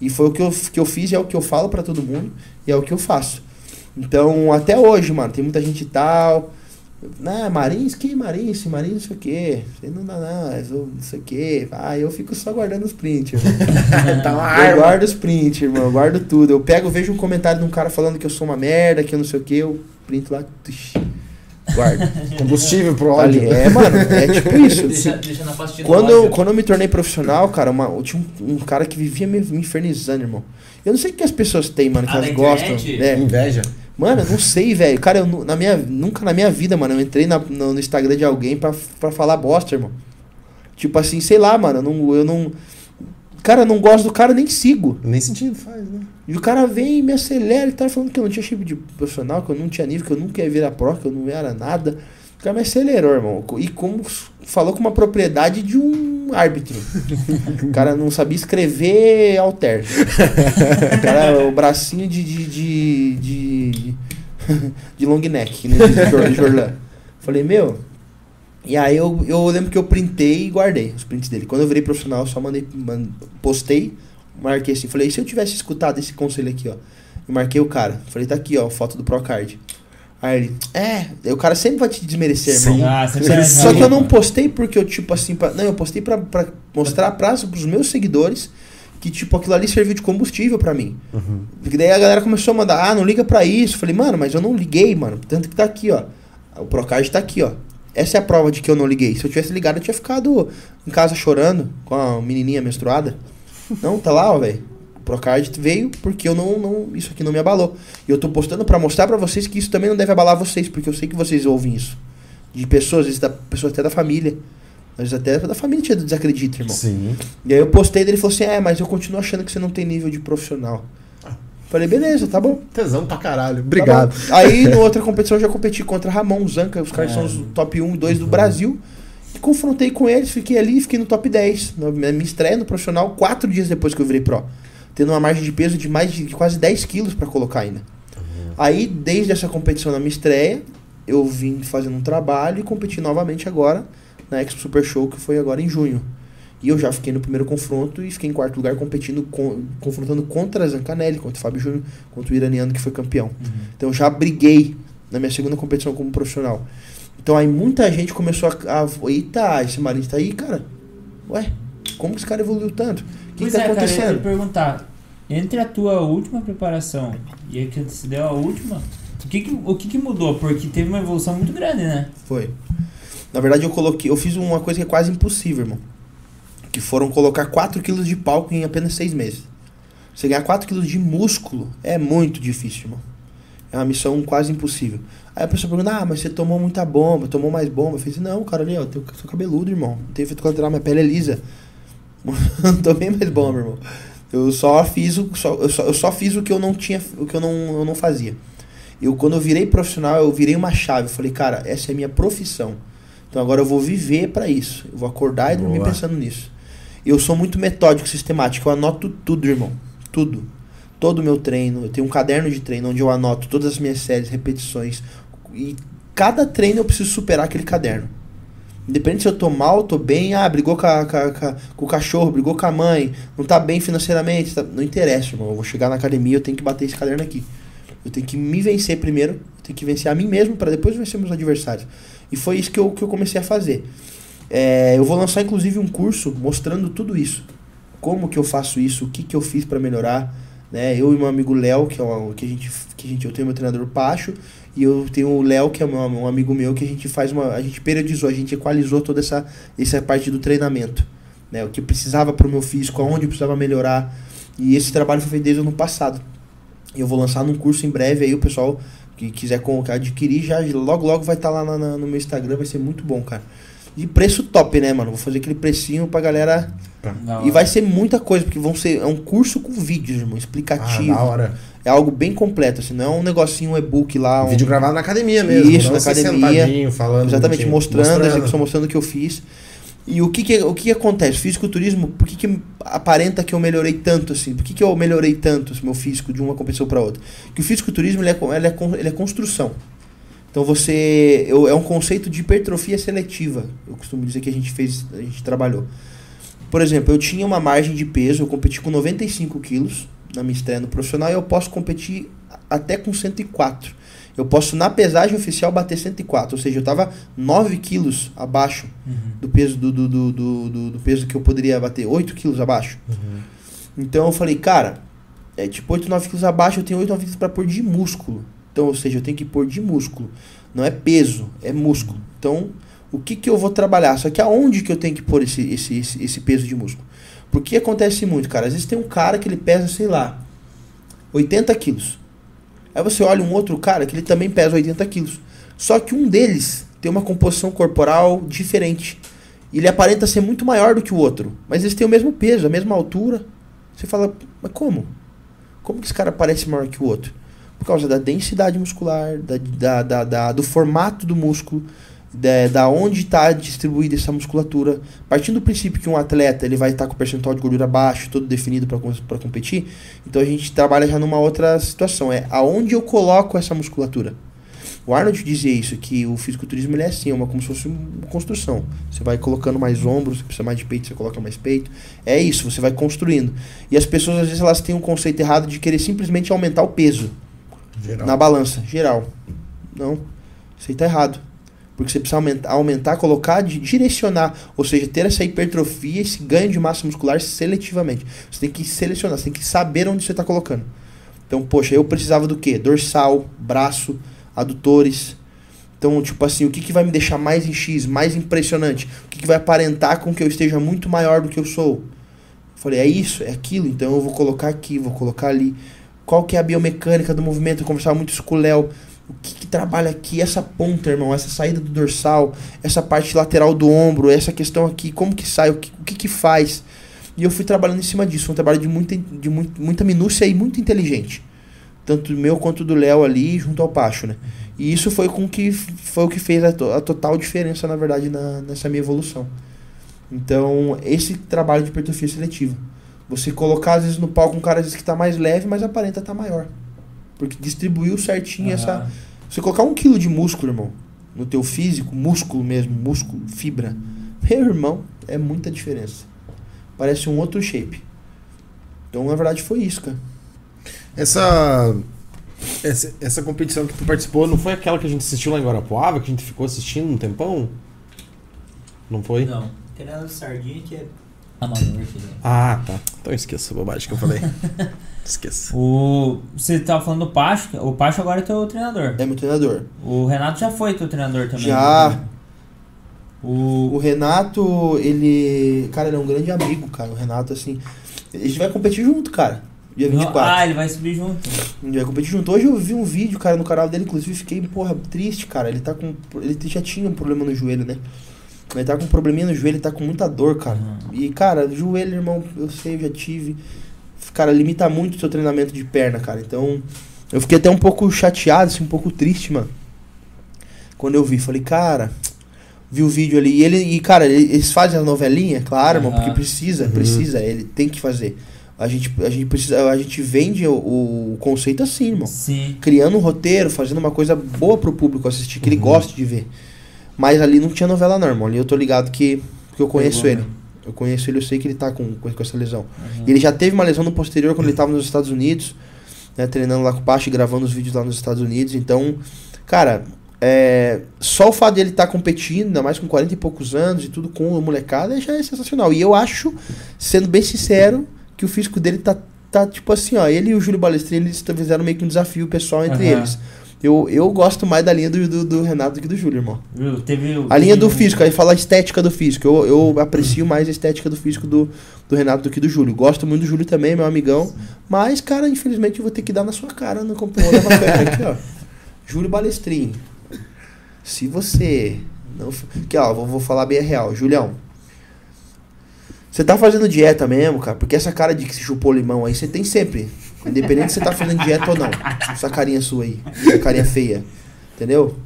E foi o que eu, que eu fiz, é o que eu falo pra todo mundo, e é o que eu faço. Então, até hoje, mano, tem muita gente tal. Né, Marins, que Marins, Marins, não sei o quê. Você não dá nada, eu não sei o quê. Ah, eu fico só guardando os prints, irmão. tá uma Eu arma. guardo os prints, irmão. Eu guardo tudo. Eu pego, vejo um comentário de um cara falando que eu sou uma merda, que eu não sei o quê. Eu printo lá, tush, guardo. Combustível pro Tá ali. É, mano, é tipo isso. Deixa, deixa na Quando eu, quando eu me tornei profissional, cara, uma, eu tinha um, um cara que vivia me, me infernizando, irmão. Eu não sei o que as pessoas têm, mano, que Ah, elas gostam. internet? É. Inveja. Mano, eu não sei, velho. Cara, eu na minha, nunca na minha vida, mano, eu entrei na- no, no Instagram de alguém pra, pra falar bosta, irmão. Tipo assim, sei lá, mano, eu não, eu não. Cara, eu não gosto do cara, nem sigo. Nem sentido faz, né? E o cara vem e me acelera e tá falando que eu não tinha chip de profissional, que eu não tinha nível, que eu nunca ia virar pro, que eu não era nada. O cara me acelerou, irmão. E como falou com uma propriedade de um árbitro. o cara não sabia escrever alter. O cara, o bracinho de. de. de. de, de long neck, né? De. Falei, meu. E aí eu, eu lembro que eu printei e guardei os prints dele. Quando eu virei profissional, eu só mandei. man- postei, marquei assim. Falei, se eu tivesse escutado esse conselho aqui, ó. E marquei o cara. Falei, tá aqui, ó, foto do Procard. Aí ele, é, o cara sempre vai te desmerecer, Sim. irmão. Ah, sempre Só- que eu não postei porque eu, tipo assim, pra, não, eu postei pra, pra mostrar pra, pros meus seguidores que, tipo, aquilo ali serviu de combustível pra mim. Uhum. Porque daí a galera começou a mandar, ah, não liga pra isso. Falei, mano, mas eu não liguei, mano. Tanto que tá aqui, ó. O Procard tá aqui, ó. Essa é a prova de que eu não liguei. Se eu tivesse ligado, eu tinha ficado em casa chorando com a menininha menstruada. Não, tá lá, ó, velho. Procard veio porque eu não, não. Isso aqui não me abalou. E eu tô postando pra mostrar pra vocês que isso também não deve abalar vocês, porque eu sei que vocês ouvem isso. De pessoas, às vezes da pessoas até da família. Às vezes até da família tinha desacredita, irmão. Sim. E aí eu postei dele falou assim: É, mas eu continuo achando que você não tem nível de profissional. Falei, beleza, tá bom. Tesão pra caralho. tá Obrigado. bom. Aí, na outra competição, eu já competi contra Ramon Zanca, os caras É. são os top 1 e 2 do Brasil. E confrontei com eles, fiquei ali, fiquei no top 10. Na minha minha estreia no profissional, quatro dias depois que eu virei pro. Tendo uma margem de peso de mais de quase 10 quilos pra colocar ainda. Aí, desde essa competição na minha estreia, eu vim fazendo um trabalho e competi novamente agora na Expo Super Show, que foi agora em junho. E eu já fiquei no primeiro confronto e fiquei em quarto lugar competindo, com, confrontando contra a Zancanelli, contra o Fábio Júnior, contra o iraniano que foi campeão. Então eu já briguei na minha segunda competição como profissional. Então aí muita gente começou a. a Eita, esse marido tá aí, cara. Ué, como que esse cara evoluiu tanto? O que, pois que tá é, cara, eu ia acontecendo? te perguntar. Entre a tua última preparação e a que se deu a última, o que, que- o que, que mudou? Porque teve uma evolução muito grande, né? Foi. Na verdade, eu coloquei. Eu fiz uma coisa que é quase impossível, irmão. Que foram colocar 4 kg de palco em apenas 6 meses. Você ganhar 4 kg de músculo é muito difícil, irmão. É uma missão quase impossível. Aí a pessoa pergunta, ah, mas você tomou muita bomba, tomou mais bomba. Eu falei assim, não, cara, ali, ó, eu sou cabeludo, irmão. Não tem efeito colateral, minha pele é lisa. não tomei mais bomba, irmão. Eu só fiz o, só, eu, só, eu só fiz o que eu não tinha, o que eu não, eu não fazia. Eu, quando eu virei profissional, eu virei uma chave. Eu falei, cara, essa é a minha profissão. Então agora eu vou viver pra isso. Eu vou acordar e dormir Boa. pensando nisso. Eu sou muito metódico, sistemático. Eu anoto tudo, irmão. Tudo. Todo o meu treino. Eu tenho um caderno de treino onde eu anoto todas as minhas séries, repetições. E cada treino eu preciso superar aquele caderno. Independente se eu tô mal, tô bem, ah, brigou com, a- com a- com o cachorro, brigou com a mãe, não tá bem financeiramente, tá- não interessa, irmão. Eu vou chegar na academia, eu tenho que bater esse caderno aqui. Eu tenho que me vencer primeiro, eu tenho que vencer a mim mesmo para depois vencer meus adversários. E foi isso que eu, que eu comecei a fazer. É, eu vou lançar inclusive um curso mostrando tudo isso. Como que eu faço isso, o que, que eu fiz para melhorar. Né? Eu e meu amigo Léo, que é o que a gente, que a gente eu tenho meu treinador Pacho, e eu tenho o Léo, que é um amigo meu, que a gente faz uma. A gente periodizou, a gente equalizou toda essa, essa parte do treinamento. Né? O que precisava para o meu físico, aonde eu precisava melhorar. E esse trabalho foi feito desde o ano passado. E eu vou lançar num curso em breve aí, o pessoal que quiser adquirir, já logo logo vai estar lá na- no meu Instagram, vai ser muito bom, cara. E preço top, né, mano? Vou fazer aquele precinho pra galera. E vai ser muita coisa, porque vão ser. É um curso com vídeos, irmão, Ah, explicativo. da hora. É algo bem completo, assim, não é um negocinho, um e-book lá. Um, Vídeo gravado na academia mesmo. Isso, na academia. falando. Exatamente, mostrando, a execução, mostrando o que eu fiz. E o que que, o que, que acontece? Fisiculturismo, por que, que aparenta que eu melhorei tanto assim? Por que, que eu melhorei tanto esse meu físico de uma competição para outra? Que o fisiculturismo ele é, ele é, ele é construção. Então você. Eu, é um conceito de hipertrofia seletiva. Eu costumo dizer que a gente fez, a gente trabalhou. Por exemplo, eu tinha uma margem de peso, eu competi com 95 quilos na minha estreia no profissional e eu posso competir até com 104. Eu posso, na pesagem oficial, bater 104. Ou seja, eu tava 9 quilos abaixo Uhum. do peso do, do, do, do, do- peso que eu poderia bater. 8 quilos abaixo. Uhum. Então eu falei, cara, é tipo 8, 9 quilos abaixo, eu tenho 8, 9 quilos pra pôr de músculo. Então, ou seja, eu tenho que pôr de músculo. Não é peso, é músculo. Então, o que que eu vou trabalhar? Só que aonde que eu tenho que pôr esse, esse, esse, esse peso de músculo? Porque acontece muito, cara. Às vezes tem um cara que ele pesa, sei lá, 80 quilos. Aí você olha um outro cara que ele também pesa 80 quilos. Só que um deles tem uma composição corporal diferente. Ele aparenta ser muito maior do que o outro. Mas eles têm o mesmo peso, a mesma altura. Você fala, mas como? Como que esse cara parece maior que o outro? Por causa da densidade muscular, da, da, da, da- do formato do músculo, da, da onde está distribuída essa musculatura. Partindo do princípio que um atleta ele vai estar com o percentual de gordura baixo, todo definido para competir, então a gente trabalha já numa outra situação. É aonde eu coloco essa musculatura. O Arnold dizia isso, que o fisiculturismo ele é assim, é uma, como se fosse uma construção. Você vai colocando mais ombros, você precisa mais de peito, você coloca mais peito. É isso, você vai construindo. E as pessoas, às vezes, elas têm um conceito errado de querer simplesmente aumentar o peso Geral. na balança, geral. Não, isso aí tá errado. Porque você precisa aumentar, aumentar colocar, di- direcionar. Ou seja, ter essa hipertrofia, esse ganho de massa muscular seletivamente. Você tem que selecionar, você tem que saber onde você está colocando. Então, poxa, eu precisava do quê? Dorsal, braço, adutores. Então, tipo assim, o que, que vai me deixar mais em X, mais impressionante? O que, que vai aparentar com que eu esteja muito maior do que eu sou? Falei, é isso, é aquilo, então eu vou colocar aqui, vou colocar ali. Qual que é a biomecânica do movimento? Eu conversava muito isso com o Léo. O que, que trabalha aqui, essa ponta, irmão, essa saída do dorsal, essa parte lateral do ombro, essa questão aqui, como que sai, o que, o que, que faz. E eu fui trabalhando em cima disso, um trabalho de muita, de muito, muita minúcia e muito inteligente. Tanto do meu quanto do Léo ali, junto ao Pacho, né? E isso foi com que foi o que fez a, to- a total diferença, na verdade, na, nessa minha evolução. Então, esse trabalho de hipertrofia seletiva. Você colocar, às vezes, no palco um cara às vezes, que tá mais leve, mas aparenta estar maior. Porque distribuiu certinho essa, Ah, você colocar um quilo de músculo, irmão, no teu físico, músculo mesmo, músculo, fibra, meu irmão, é muita diferença. Parece um outro shape. Então, na verdade, foi isso, cara. Essa, essa. Essa competição que tu participou não foi aquela que a gente assistiu lá em Guarapuava, que a gente ficou assistindo um tempão? Não foi? Não. Treinador de sardinha que é amador, filho. Ah, tá. Então esqueça a bobagem que eu falei. esqueça. O, você tava falando do Pacho, o Pacho agora é teu treinador. É meu treinador. O Renato já foi teu treinador também. Já. O, O Renato, ele. Cara, ele é um grande amigo, cara. O Renato, assim. A gente vai competir junto, cara. Dia 24. Ah, ele vai subir junto. A gente vai competir junto. Hoje eu vi um vídeo, cara, no canal dele, inclusive fiquei, porra, triste, cara. Ele tá com. Ele já tinha um problema no joelho, né? Ele tá com um probleminha no joelho, ele tá com muita dor, cara. Uhum. E, cara, joelho, irmão, eu sei, eu já tive. Cara, limita muito o seu treinamento de perna, cara. Então, eu fiquei até um pouco chateado, assim, um pouco triste, mano. Quando eu vi, falei, cara, vi o vídeo ali. E ele, e, cara, ele- eles fazem a novelinha, claro, mano, Aham. porque precisa, Uhum. precisa, ele tem que fazer. A gente, a gente precisa, a gente vende o, o conceito assim, irmão Sim. criando um roteiro, fazendo uma coisa boa pro público assistir, que ele Uhum. goste de ver. Mas ali não tinha novela não, irmão. Ali eu tô ligado que, que eu conheço Pegou, ele. né? Eu conheço ele, eu sei que ele tá com, com, com essa lesão. Uhum. E ele já teve uma lesão no posterior quando ele tava nos Estados Unidos, né, treinando lá com o Pacho e gravando os vídeos lá nos Estados Unidos. Então, cara, é, só o fato dele estar competindo, ainda mais com 40 e poucos anos e tudo com a molecada, já é sensacional. E eu acho, sendo bem sincero, que o físico dele tá, tá tipo assim, ó. Ele e o Júlio Balestrini, eles fizeram meio que um desafio pessoal entre Aham. eles. Eu, eu gosto mais da linha do, do, do Renato do que do Júlio, irmão. Teve A linha do físico, aí fala a estética do físico. Eu, eu aprecio mais a estética do físico do, do Renato do que do Júlio. Gosto muito do Júlio também, meu amigão. Mas, cara, infelizmente eu vou ter que dar na sua cara no computador. Aqui, ó. Júlio Balestrini. Se você. Não, aqui, ó, vou, vou falar bem a real. Julião. Você tá fazendo dieta mesmo, cara? Porque essa cara de que se chupou limão aí, você tem sempre. Independente se você tá fazendo dieta ou não. Essa carinha sua aí. Essa carinha feia. Entendeu?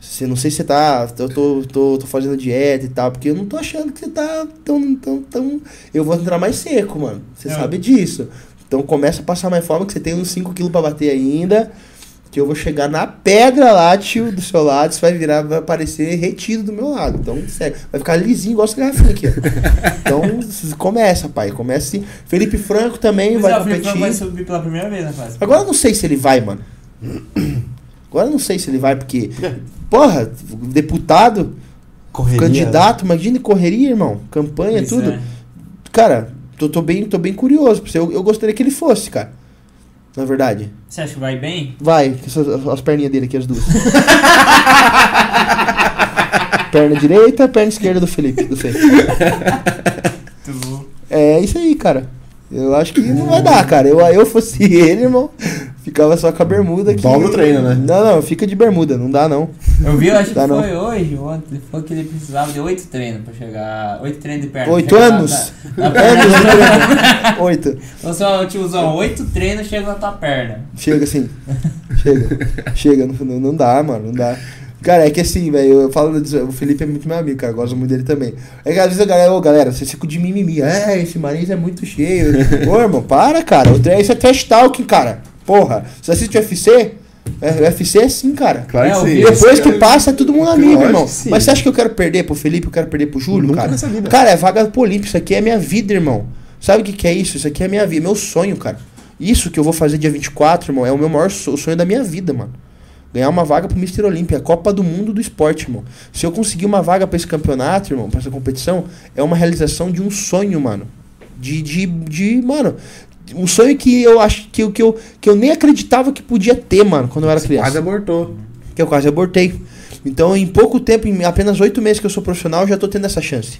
Você, não sei se você tá. Eu tô, tô, tô fazendo dieta e tal, porque eu não tô achando que você tá tão. tão, tão eu vou entrar mais seco, mano. Você É. sabe disso. Então começa a passar mais forma que você tem uns 5 quilos pra bater ainda. Que eu vou chegar na pedra lá, tio, do seu lado. Você vai virar, vai aparecer retido do meu lado. Então, sério, vai ficar lisinho igual essa garrafinha aqui, ó. Então, começa, pai. Começa assim. Felipe Franco também Mas vai é, o Felipe competir. vai subir pela primeira vez na fase. Agora eu não sei se ele vai, mano. Agora eu não sei se ele vai, porque. Porra, deputado, Correria. candidato, imagine correria, irmão. Campanha, Pois tudo. é. Cara, tô, tô, bem, tô bem curioso. Eu, eu gostaria que ele fosse, cara. Na verdade. Você acha que vai bem? Vai, as, as perninhas dele aqui, as duas. perna direita, perna esquerda do Felipe, do Fê. É isso aí, cara. Eu acho que não vai dar, cara. Eu, eu fosse ele, irmão, ficava só com a bermuda aqui. Dobra o treino, né? Não, não, fica de bermuda, não dá não. Eu vi, eu acho que não. foi hoje, ontem. Falou que ele precisava de oito treinos pra chegar. Oito treinos de perna. Oito anos? Na, na Anos de treino. Oito. Ô, seu tiozão, oito treinos chega na tua perna. Chega assim. Chega. Chega, não, não dá, mano, não dá. Cara, é que assim, velho, eu falo disso, o Felipe é muito meu amigo, cara, eu gosto muito dele também. É que às vezes a galera, ô galera, vocês ficam de mimimi, é, esse nariz é muito cheio. Ô, irmão, para, cara, isso é trash talking, cara. Porra, você assiste UFC? É, o UFC é assim, cara. Claro É, que eu sim. Depois que passa, é todo mundo amigo, irmão. sim. Mas você acha que eu quero perder pro Felipe, eu quero perder pro Júlio, Nunca cara? nessa vida. Cara, é vaga pro Olímpico, isso aqui é minha vida, irmão. Sabe o que, que é isso? Isso aqui é minha vida, meu sonho, cara. Isso que eu vou fazer dia 24, irmão, é o meu maior o sonho da minha vida, mano. Ganhar uma vaga pro Mr. Olímpia, a Copa do Mundo do Esporte, irmão. Se eu conseguir uma vaga pra esse campeonato, irmão, pra essa competição, é uma realização de um sonho, mano. De, de, de mano, um sonho que eu acho que, eu- que, eu, que eu nem acreditava que podia ter, mano, quando eu era criança Quase abortou. que eu quase abortei. Então, em pouco tempo, em apenas oito meses que eu sou profissional, eu já tô tendo essa chance.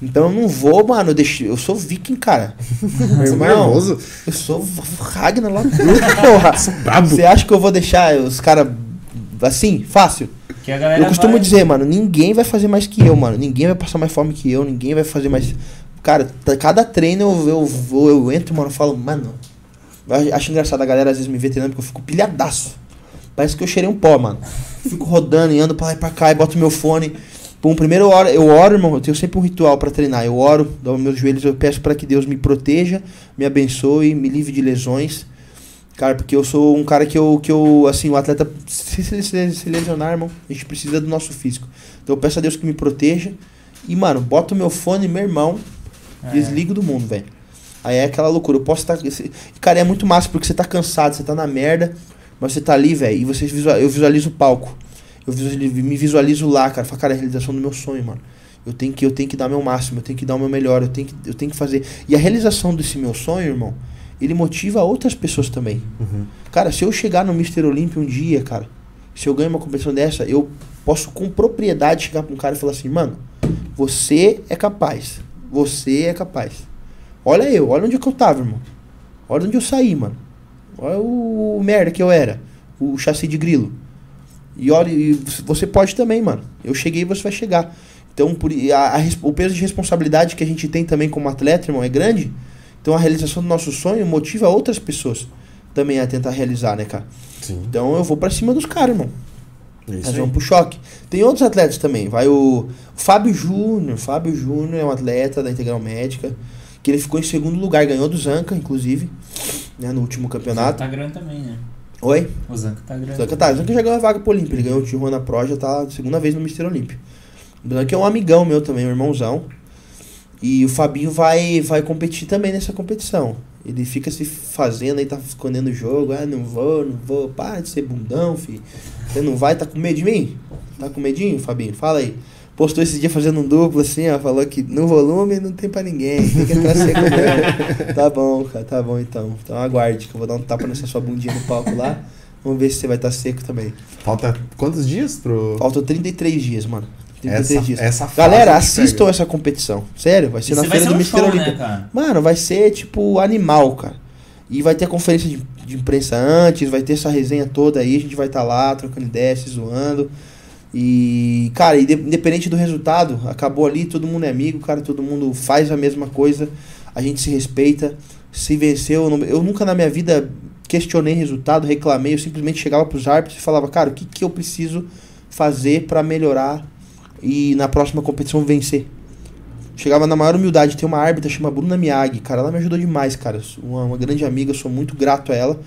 Então, eu não vou, mano, eu, deixo, eu sou viking, cara. Meu Você irmão, nervoso. eu sou Ragnar lá porra. Brabo. Você acha que eu vou deixar os caras Assim, fácil. Que a galera Eu costumo vai- dizer, mano, ninguém vai fazer mais que eu, mano. Ninguém vai passar mais fome que eu, ninguém vai fazer mais. Cara, cada treino eu, eu, vou, eu entro, mano, eu falo, mano. Eu acho engraçado a galera às vezes me vê treinando porque eu fico pilhadaço. Parece que eu cheirei um pó, mano. Fico rodando e ando pra lá e pra cá e boto meu fone. Pum, primeiro eu oro, eu oro, irmão, eu tenho sempre um ritual pra treinar. Eu oro, dou meus joelhos, eu peço pra que Deus me proteja, me abençoe, me livre de lesões. Cara, porque eu sou um cara que eu, que eu assim, o atleta, se, se, se, lesionar, irmão, a gente precisa do nosso físico. Então eu peço a Deus que me proteja. E, mano, boto meu fone, meu irmão, É. desligo do mundo, velho. Aí é aquela loucura. Eu posso estar. esse- Cara, é muito massa porque você tá cansado, você tá na merda, mas você tá ali, velho, e você visual, eu visualizo o palco. Eu visualizo, me visualizo lá, cara. Falo, cara, é a realização do meu sonho, mano. Eu tenho que, eu tenho que dar meu máximo, eu tenho que dar o meu melhor, eu tenho que, eu tenho que fazer. E a realização desse meu sonho, irmão, ele motiva outras pessoas também. Uhum. Cara, se eu chegar no Mr. Olympia um dia, cara, se eu ganho uma competição dessa, eu posso com propriedade chegar pra um cara e falar assim, mano, você é capaz. Você é capaz. Olha eu, olha onde que eu tava, irmão. Olha onde eu saí, mano. Olha o, merda que eu era. O chassi de grilo. E olha, e você pode também, mano. Eu cheguei e você vai chegar. Então, por, a- a o peso de responsabilidade que a gente tem também como atleta, irmão, é grande. Então, a realização do nosso sonho motiva outras pessoas também a tentar realizar, né, cara? Sim. Então, eu vou pra cima dos caras, irmão. É isso Nós aí. vamos pro choque. Tem outros atletas também. Vai o, o Fábio Júnior. Fábio Júnior é um atleta da Integral Médica. Que ele ficou em segundo lugar, ganhou do Zanca, inclusive, né, no último O Zanca campeonato. tá grande também, né? Oi? O Zanca tá grande. Zanca tá, Zanca já ganhou a vaga pro Olímpia. Ele ganhou o Tijuana Pro, já tá segunda vez no Mister Olímpia. O Zanca é um amigão meu também, um irmãozão. E o Fabinho vai, vai competir também nessa competição. Ele fica se fazendo aí, tá escondendo o jogo. Ah, não vou, não vou. Para de ser bundão, filho. Você não vai, tá com medo de mim? Tá com medinho, Fabinho? Fala aí. Postou esse dia fazendo um duplo assim, ó. Falou que no volume não tem pra ninguém. Tem que entrar seco mesmo. Tá bom, cara, tá bom então. Então aguarde que eu vou dar um tapa nessa sua bundinha no palco lá. Vamos ver se você vai estar seco também. Falta quantos dias pro. Faltam 33 dias, mano. 33 Essa, essa fase Galera, assistam pega. essa competição. Sério, vai ser Isso na vai feira ser do um Mister show, Olímpia. né? Mano, vai ser tipo animal, cara. E vai ter a conferência de, de imprensa antes, vai ter essa resenha toda aí, a gente vai estar lá trocando ideia, se zoando. E, cara, inde- independente do resultado, acabou ali, todo mundo é amigo, cara, todo mundo faz a mesma coisa, a gente se respeita. Se venceu, eu nunca na minha vida questionei resultado, reclamei, eu simplesmente chegava pros árbitros e falava, cara, o que, que eu preciso fazer pra melhorar e na próxima competição vencer? Chegava na maior humildade. Tem uma árbitra chama Bruna Miyagi, cara. Ela me ajudou demais, cara. Uma, uma grande amiga, eu sou muito grato a ela.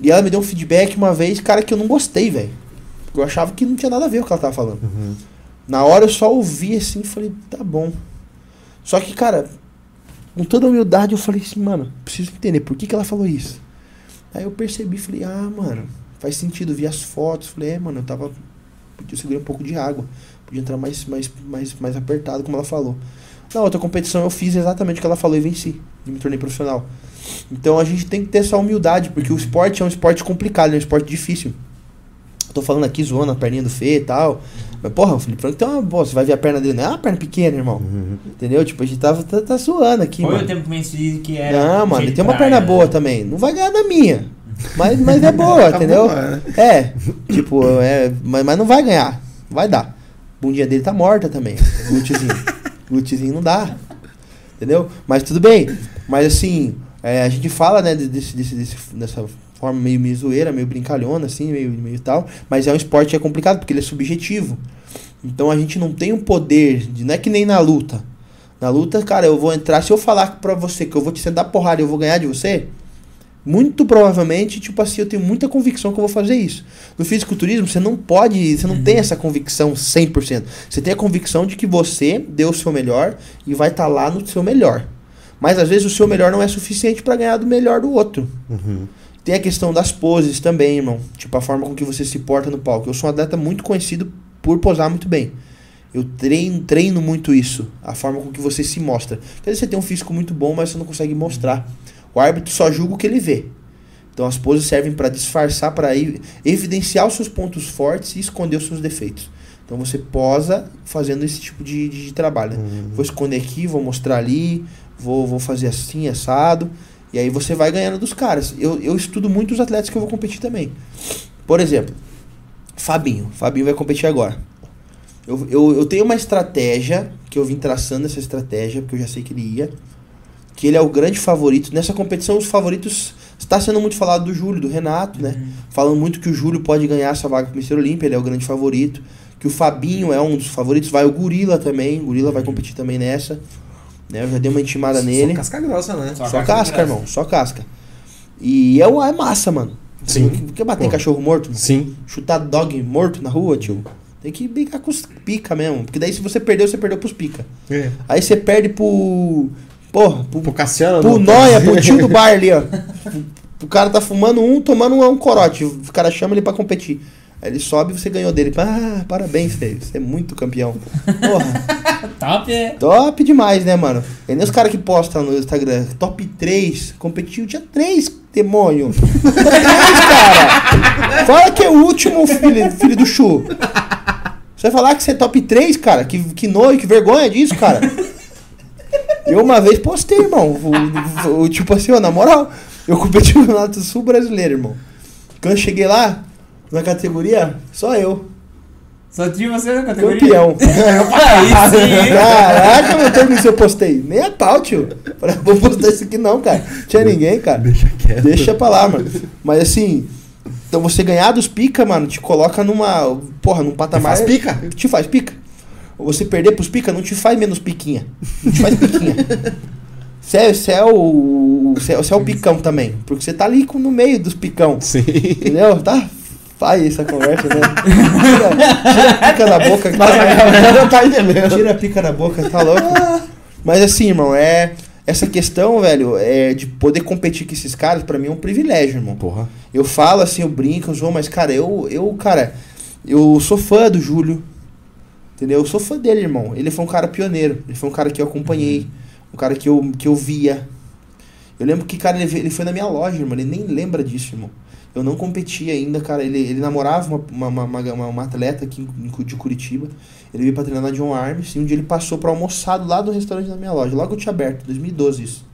E ela me deu um feedback uma vez, cara, que eu não gostei, velho. Eu achava que não tinha nada a ver com o que ela tava falando. Uhum. Na hora eu só ouvi assim e falei, tá bom. Só que, cara, com toda humildade eu falei assim, mano, preciso entender por que, que ela falou isso. Aí eu percebi, falei, ah, mano, faz sentido. Vi as fotos, falei, é, mano, eu tava. Podia segurar um pouco de água. Podia entrar mais, mais, mais, mais apertado, como ela falou. Na outra competição eu fiz exatamente o que ela falou e venci. E me tornei profissional. Então a gente tem que ter essa humildade, porque o esporte é um esporte complicado, é um esporte difícil. Tô falando aqui zoando a perninha do Fê e tal. Mas, porra, o Felipe Franco tem uma boa. Você vai ver a perna dele, não é uma perna pequena, irmão. Uhum. Entendeu? Tipo, a gente tava, tá, tá zoando aqui, Foi mano. o tempo que venci que era. Não, mano, ele tem uma praia, perna né? boa também. Não vai ganhar da minha. Mas, mas é boa, Tá entendeu? boa, né? É, tipo, é, mas, mas não vai ganhar. Vai dar. Bundinha dele tá morta também. Glúteozinho. Glúteozinho não dá. Entendeu? Mas tudo bem. Mas assim, é, a gente fala, né, desse, desse, desse- dessa forma meio, meio zoeira, meio brincalhona, assim, meio, meio tal. Mas é um esporte que é complicado, porque ele é subjetivo. Então a gente não tem o poder, de, não é que nem na luta. Na luta, cara, eu vou entrar, se eu falar pra você que eu vou te sentar porrada e eu vou ganhar de você, muito provavelmente, tipo assim, eu tenho muita convicção que eu vou fazer isso. No fisiculturismo, você não pode, você não tem essa convicção 100%. Você tem a convicção de que você deu o seu melhor e vai estar lá no seu melhor. Mas às vezes o seu melhor não é suficiente para ganhar do melhor do outro. Uhum. Tem a questão das poses também, irmão. Tipo, a forma com que você se porta no palco. Eu sou um atleta muito conhecido por posar muito bem. Eu treino, treino muito isso. A forma com que você se mostra. Às vezes você tem um físico muito bom, mas você não consegue mostrar. O árbitro só julga o que ele vê. Então as poses servem para disfarçar, para evidenciar os seus pontos fortes e esconder os seus defeitos. Então você posa fazendo esse tipo de, de trabalho. né? Uhum. Vou esconder aqui, vou mostrar ali, vou, vou fazer assim, assado. E aí você vai ganhando dos caras. Eu, eu estudo muito os atletas que eu vou competir também. Por exemplo, Fabinho. Fabinho vai competir agora. Eu, eu, eu tenho uma estratégia, que eu vim traçando essa estratégia, porque eu já sei que ele ia. Que ele é o grande favorito. Nessa competição, os favoritos. Está sendo muito falado do Júlio, do Renato, né? Falando muito que o Júlio pode ganhar essa vaga pro Mr. Olímpia, ele é o grande favorito. Que o Fabinho é um dos favoritos. Vai o Gorila também. O Gorila vai competir também nessa. Né? Eu já dei uma intimada nele. Só casca grossa, né? Só Só casca casca, irmão. Só casca. E é, uma- é massa, mano. Sim. Quer bater em Pô. cachorro morto? mano? Sim. Chutar dog morto na rua, tio? Tem que brincar com os pica mesmo. Porque daí se você perdeu, você perdeu pros pica. É. Aí você perde pro. Porra, pro, Pro Cassiano. pro não- Noia, pro tio do bar ali, ó. O cara tá fumando um, tomando um, um corote. O cara chama ele pra competir. Aí ele sobe e você ganhou dele. Ah, parabéns, feio. Você é muito campeão. Porra. Top! é. Top demais, né, mano? E nem os caras que postam no Instagram, top 3, competiu dia 3, demônio. Top 3, cara. Fala que é o último filho, filho do Chu. Você vai falar que você é top 3, cara? Que, que nojo, que vergonha disso, cara. Eu uma vez postei, irmão. O, o- tipo assim, ó, na moral, eu competi no Campeonato Sul Brasileiro, irmão. Quando eu cheguei lá, na categoria, só eu. Só tinha você na categoria? Campeão. Aí sim! Caraca, meu termo isso eu postei. Nem a pau, tio. Falei, vou postar isso aqui não, cara. Tinha ninguém, cara. Deixa quieto. Deixa pra lá, mano. Mas assim, então você ganhar dos pica, mano, te coloca numa. Porra, num patamar. Faz pica. Te faz pica. Você perder pros pica, não te faz menos piquinha. Não te faz piquinha. Você é, você é o. Você é, você é o picão também. Porque você tá ali no meio dos picão. Sim. Entendeu? Tá? Faz essa conversa, né? Tira, tira a pica da boca. Mas tá- a galera não tá entendendo. Tira a pica da boca, tá louco? Mas assim, irmão, é. Essa questão, velho, é de poder competir com esses caras, pra mim é um privilégio, irmão. Porra. Eu falo assim, eu brinco, eu zoo, mas, cara, eu, eu, cara, eu sou fã do Júlio. Entendeu? Eu sou fã dele, irmão. Ele foi um cara pioneiro. Ele foi um cara que eu acompanhei. Um cara que eu, que eu via. Eu lembro que, cara, ele, ele foi na minha loja, irmão. Ele nem lembra disso, irmão. Eu não competi ainda, cara. Ele, ele namorava uma, uma, uma, uma- uma atleta aqui de Curitiba. Ele veio pra treinar na John Arms. E um dia ele passou pra almoçar lá do restaurante da minha loja. Logo eu tinha aberto, 2012 isso.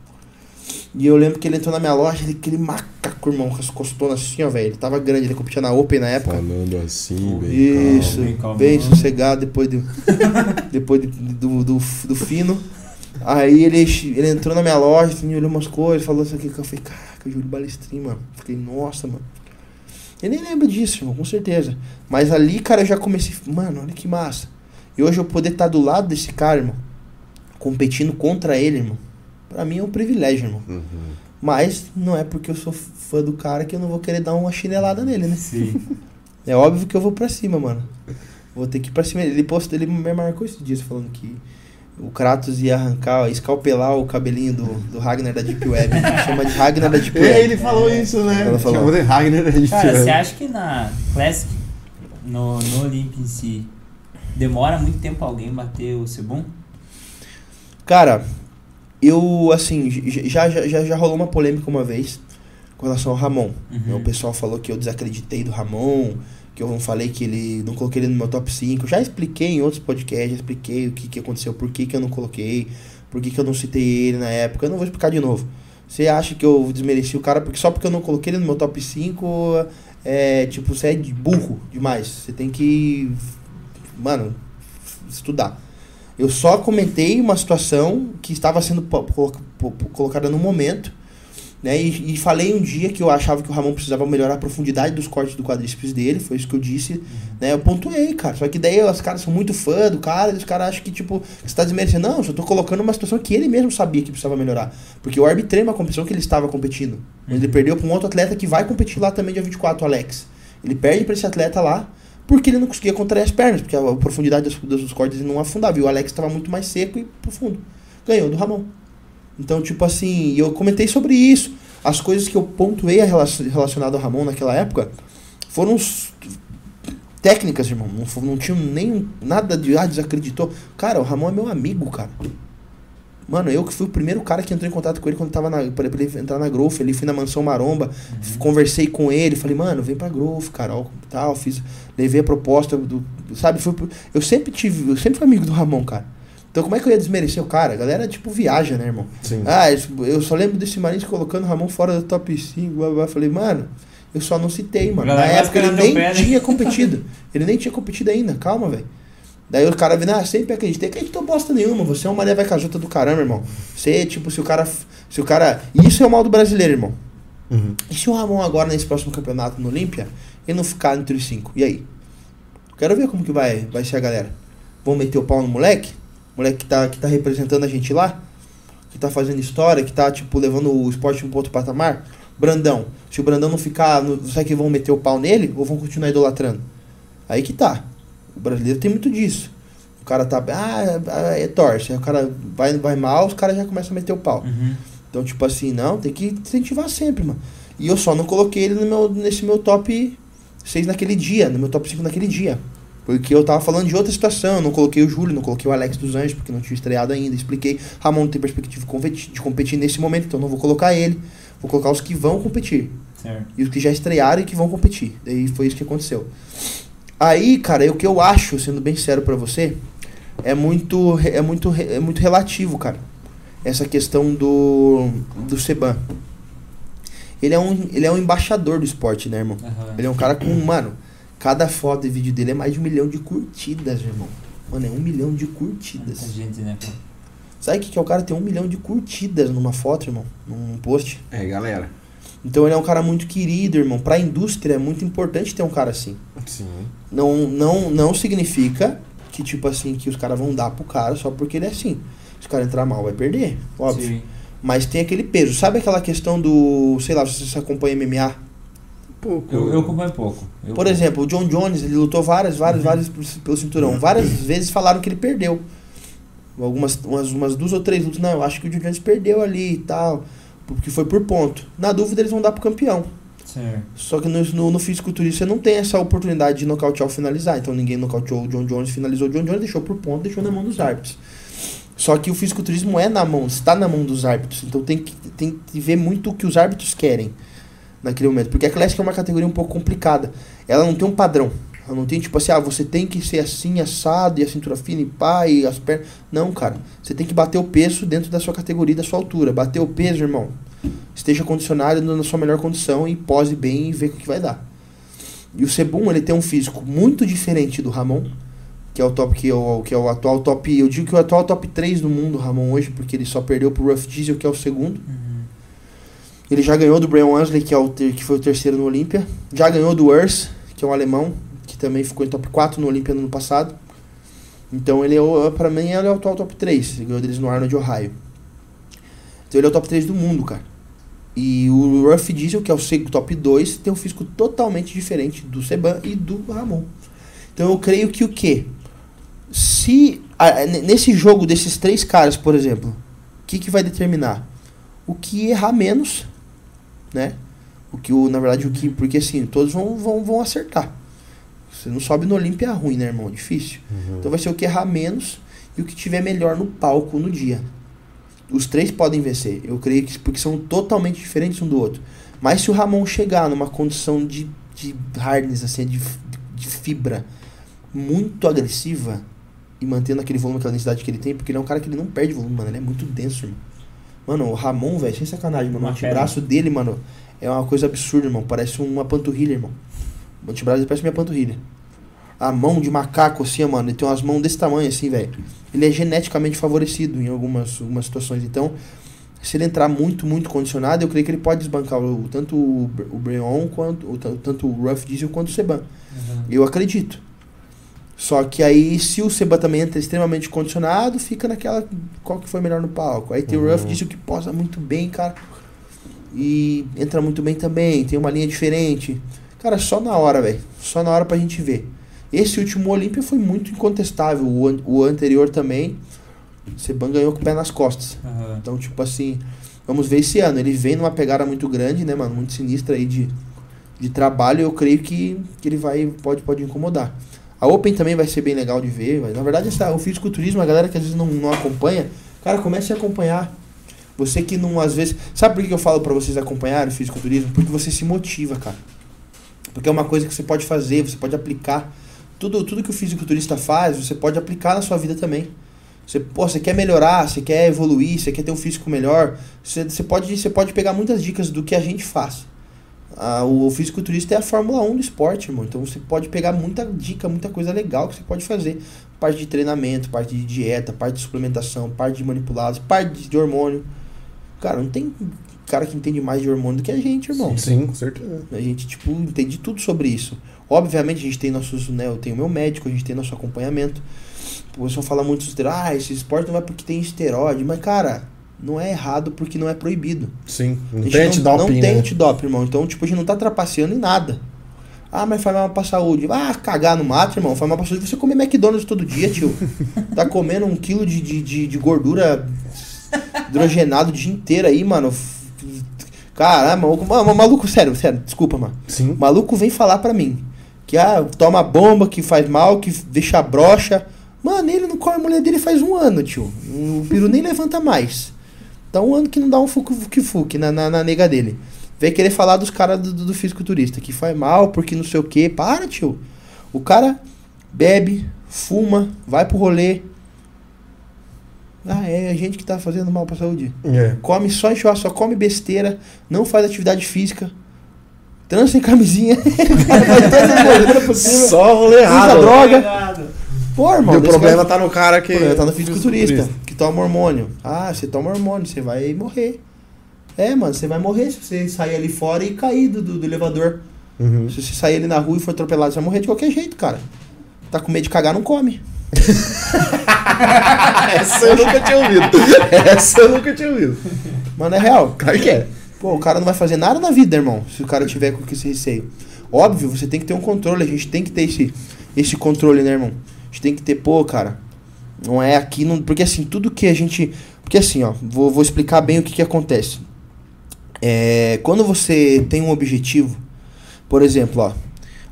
E eu lembro que ele entrou na minha loja, ele, aquele macaco, irmão, com as costonas assim, ó, velho. Ele tava grande, ele competia na Open na época. Falando assim, bem Isso, bem bem, calmão. sossegado depois, do, depois de- do, do, do fino. Aí ele, ele entrou na minha loja, assim, olhou umas coisas, falou isso aqui, que eu falei, caraca, Júlio Balestrin, mano. Fiquei, nossa, mano. Eu nem lembro disso, irmão, com certeza. Mas ali, cara, eu já comecei, mano, olha que massa. E hoje eu poder estar do lado desse cara, irmão, competindo contra ele, irmão, pra mim é um privilégio, irmão. Uhum. Mas não é porque eu sou fã do cara que eu não vou querer dar uma chinelada nele, né? Sim. É óbvio que eu vou pra cima, mano. Vou ter que ir pra cima. Ele postou, ele me marcou esses dias falando que o Kratos ia arrancar, escalpelar o cabelinho do, do Ragnar da Deep Web. Chama de Ragnar da Deep É, Web. ele falou isso, né? Ela falou. Chamou de Ragnar a gente. Cara, você acha que na Classic, no, no Olymp em si, demora muito tempo alguém bater o Sebum? Cara, eu, assim, já, já, já, rolou uma polêmica uma vez com relação ao Ramon. Uhum. O pessoal falou que eu desacreditei do Ramon, que eu não falei que ele. Não coloquei ele no meu top 5. Já expliquei em outros podcasts, já expliquei o que, que aconteceu, por que, que eu não coloquei, por que, que eu não citei ele na época. Eu não vou explicar de novo. Você acha que eu desmereci o cara porque só porque eu não coloquei ele no meu top 5, é tipo, você é de burro demais. Você tem que. Mano, estudar. Eu só comentei uma situação que estava sendo colocada no momento, né? E, e falei um dia que eu achava que o Ramon precisava melhorar a profundidade dos cortes do quadríceps dele, foi isso que eu disse, né? Eu pontuei, cara. Só que daí os caras são muito fã do cara, e os caras acham que, tipo, você tá desmerecendo. Não, eu só tô colocando uma situação que ele mesmo sabia que precisava melhorar. Porque eu arbitrei uma competição que ele estava competindo. Ele perdeu pra um outro atleta que vai competir lá também dia 24, o Alex. Ele perde pra esse atleta lá porque ele não conseguia contrair as pernas, porque a profundidade dos, dos cortes ele não afundava. E o Alex estava muito mais seco e profundo. Ganhou do Ramon. Então, tipo assim, eu comentei sobre isso. As coisas que eu pontuei relacionado ao Ramon naquela época foram técnicas, irmão. Não, não tinham nem nada de ah, desacreditou. Cara, o Ramon é meu amigo, cara. Mano, eu que fui o primeiro cara que entrou em contato com ele quando tava na, pra pra ele entrar na Growth, ele fui na mansão Maromba, conversei com ele, falei, mano, vem pra Growth, cara, ó, tal, fiz, levei a proposta do, sabe, fui, eu sempre tive, eu sempre fui amigo do Ramon, cara. Então como é que eu ia desmerecer o cara? A galera, tipo, viaja, né, irmão? Sim. Ah, eu só lembro desse Marins colocando o Ramon fora do top 5, blá, blá, blá. falei, mano, Eu só não citei, mano. Na época ele nem pé, né? tinha competido. Ele nem tinha competido ainda, calma, velho. Daí o cara vindo, ah, sempre acreditei. Acreditou bosta nenhuma, você é uma Maria vai casota do caramba, irmão. Você, tipo, se o cara. Se o cara. Isso é o mal do brasileiro, irmão. Uhum. E se o Ramon agora, nesse próximo campeonato no Olímpia, ele não ficar entre os cinco? E aí? Quero ver como que vai, vai ser a galera. Vão meter o pau no moleque? Moleque que tá, que tá representando a gente lá? Que tá fazendo história, que tá, tipo, levando o esporte um outro patamar? Brandão. Se o Brandão não ficar, no, será que vão meter o pau nele ou vão continuar idolatrando? Aí que tá. O brasileiro tem muito disso. O cara tá, ah, é torce. Aí o cara vai, vai mal, os caras já começam a meter o pau. Uhum. Então, tipo assim, não, tem que incentivar sempre, mano. E eu só não coloquei ele no meu, nesse meu top 6 naquele dia, no meu top 5 naquele dia. Porque eu tava falando de outra situação, eu não coloquei o Júlio, não coloquei o Alex dos Anjos, porque não tinha estreado ainda. Expliquei, Ramon não tem perspectiva de competir, de competir nesse momento, então não vou colocar ele. Vou colocar os que vão competir. Certo. E os que já estrearam e que vão competir. Daí foi isso que aconteceu. Aí, cara, o que eu acho, sendo bem sério pra você, é muito, é muito, é muito relativo, cara. Essa questão do, do Seban. Ele é, um, ele é um embaixador do esporte, né, irmão? Aham. Ele é um cara com, mano, cada foto e vídeo dele é mais de um milhão de curtidas, irmão. Mano, é um milhão de curtidas. Muita gente, né, pô? Sabe o que, que é o cara ter um milhão de curtidas numa foto, irmão? Num post? É, galera. Então ele é um cara muito querido, irmão. Pra indústria é muito importante ter um cara assim. Sim. Não, não, não significa que, tipo assim, que os caras vão dar pro cara só porque ele é assim. Se o cara entrar mal, vai perder, óbvio. Sim. Mas tem aquele peso. Sabe aquela questão do, sei lá, se você acompanha MMA? Pouco. Eu, eu acompanho pouco. Eu- Por exemplo, o John Jones, ele lutou várias, várias, várias pelo- pelo cinturão. Várias vezes falaram que ele perdeu. Algumas umas, umas duas ou três lutas. Não, eu acho que o John Jones perdeu ali e tal. Porque foi por ponto. Na dúvida, eles vão dar pro campeão. Certo. Só que no, no, no fisiculturismo você não tem essa oportunidade de nocautear ou finalizar. Então ninguém nocauteou o John Jones, finalizou o John Jones, deixou por ponto, deixou na mão dos árbitros. Só que o fisiculturismo é na mão, está na mão dos árbitros. Então tem que, tem que ver muito o que os árbitros querem naquele momento. Porque a Classic é uma categoria um pouco complicada. Ela não tem um padrão. Ela não tem tipo assim, ah, você tem que ser assim, assado, e a cintura fina e pá, e as pernas. Não, cara. Você tem que bater o peso dentro da sua categoria, da sua altura. Bater o peso, irmão. Esteja condicionado na sua melhor condição e pose bem e vê o que vai dar. E o Sebum, ele tem um físico muito diferente do Ramon, que é o top que é o, que é o atual top, eu digo que é o atual top 3 do mundo, o Ramon hoje, porque ele só perdeu pro Rough Diesel, que é o segundo. Uhum. Ele já ganhou do Brian Wansley, que, é o ter, que foi o terceiro no Olímpia. Já ganhou do Urs, que é um alemão, que também ficou em top 4 no Olímpia no ano passado. Então ele é, o- pra mim, ele é o atual top 3. Ele ganhou deles no Arnold, Ohio. Então ele é o top 3 do mundo, cara. E o Ruff Diesel, que é o seg- top 2, tem um físico totalmente diferente do Seban e do Ramon. Então eu creio que o quê? Se a- nesse jogo desses três caras, por exemplo, o que, que vai determinar? O que errar menos, né? O que o, na verdade, o que. Porque assim, todos vão, vão, vão acertar. Você não sobe no Olímpia ruim, né, irmão? Difícil. Uhum. Então vai ser o que errar menos e o que tiver melhor no palco no dia. Os três podem vencer. Eu creio que porque são totalmente diferentes um do outro. Mas se o Ramon chegar numa condição de, de hardness, assim, de, de fibra muito agressiva e mantendo aquele volume, aquela densidade que ele tem, porque ele é um cara que ele não perde volume, mano. Ele é muito denso, irmão. Mano, o Ramon, velho, sem sacanagem, mano. O Uma antebraço dele, mano, é uma coisa absurda, irmão. Parece uma panturrilha, irmão. O antebraço dele parece minha panturrilha. A mão de macaco, assim, mano. Ele tem umas mãos desse tamanho, assim, velho. Ele é geneticamente favorecido em algumas, algumas situações. Então, se ele entrar muito, muito condicionado, eu creio que ele pode desbancar o, tanto o, o Breon, quanto, o, tan- tanto o Rough Diesel quanto o Seban. Uhum. Eu acredito. Só que aí, se o Seba também entra extremamente condicionado, fica naquela. Qual que foi melhor no palco? Aí tem o Uhum. Ruff Diesel que posa muito bem, cara. E entra muito bem também, tem uma linha diferente. Cara, só na hora, velho. Só na hora pra gente ver. Esse último Olímpia foi muito incontestável. O, an- o anterior também. Seban ganhou com o pé nas costas. Aham. Então, tipo assim, vamos ver esse ano. Ele vem numa pegada muito grande, né, mano? Muito sinistra aí de, de trabalho. Eu creio que, que ele vai pode, pode incomodar. A Open também vai ser bem legal de ver. Mas, na verdade, essa, o fisiculturismo, a galera que às vezes não, não acompanha, cara, comece a acompanhar. Você que não, às vezes. Sabe por que eu falo pra vocês acompanharem o fisiculturismo? Porque você se motiva, cara. Porque é uma coisa que você pode fazer, você pode aplicar. Tudo, tudo que o fisiculturista faz, você pode aplicar na sua vida também. Você, pô, você quer melhorar, você quer evoluir, você quer ter um físico melhor. Você, você, pode, você pode pegar muitas dicas do que a gente faz. a- o fisiculturista é a Fórmula 1 do esporte, irmão. Então você pode pegar muita dica, muita coisa legal que você pode fazer. Parte de treinamento, parte de dieta, parte de suplementação, parte de manipulados, parte de hormônio. Cara, não tem cara que entende mais de hormônio do que a gente, irmão. Sim, com certeza. A gente, tipo, entende tudo sobre isso. Obviamente, a gente tem nossos, né, eu tenho meu médico, a gente tem nosso acompanhamento. O pessoal fala muito sobre ah, esse esporte não é porque tem esteroide, mas, cara, não é errado porque não é proibido. Sim. Não tem não, antidoping, não tem né? antidoping, irmão. Então, tipo, a gente não tá trapaceando em nada. Ah, mas faz mal pra saúde. Ah, cagar no mato, irmão. Faz mal pra saúde você comer McDonald's todo dia, tio. tá comendo um quilo de, de, de, de gordura hidrogenado o dia inteiro aí, mano. Caramba, maluco, ma- maluco, sério, sério, desculpa, mano. Sim. O maluco vem falar pra mim que ah, toma bomba, que faz mal, que deixa broxa. Mano, ele não come a mulher dele faz um ano, tio. O peru nem levanta mais. Tá um ano que não dá um fuque-fuque na, na, na nega dele. Vem querer falar dos caras do, do, fisiculturista, que faz mal, porque não sei o que. Para, tio. O cara bebe, fuma, vai pro rolê. Ah, é a gente que tá fazendo mal pra saúde. É. Come só enxurrasco, só come besteira, não faz atividade física, transa sem camisinha, Só rolê usa errado. droga. Obrigado. Pô, irmão, E o problema cara- tá no cara que. tá no fisiculturista, que toma hormônio. Ah, você toma hormônio, você vai morrer. É, mano, você vai morrer se você sair ali fora e cair do, do, do elevador. Uhum. Se você sair ali na rua e for atropelado, você vai morrer de qualquer jeito, cara. Tá com medo de cagar, não come. Essa eu nunca tinha ouvido. Essa eu nunca tinha ouvido. Mano, é real. Claro que é. Pô, o cara não vai fazer nada na vida, irmão, se o cara tiver com esse receio. Óbvio, você tem que ter um controle, a gente tem que ter esse, esse controle, né, irmão? A gente tem que ter, pô, cara, não é aqui, não, porque assim, tudo que a gente. Porque assim, ó, vou, vou explicar bem o que, que acontece. É, quando você tem um objetivo, por exemplo, ó,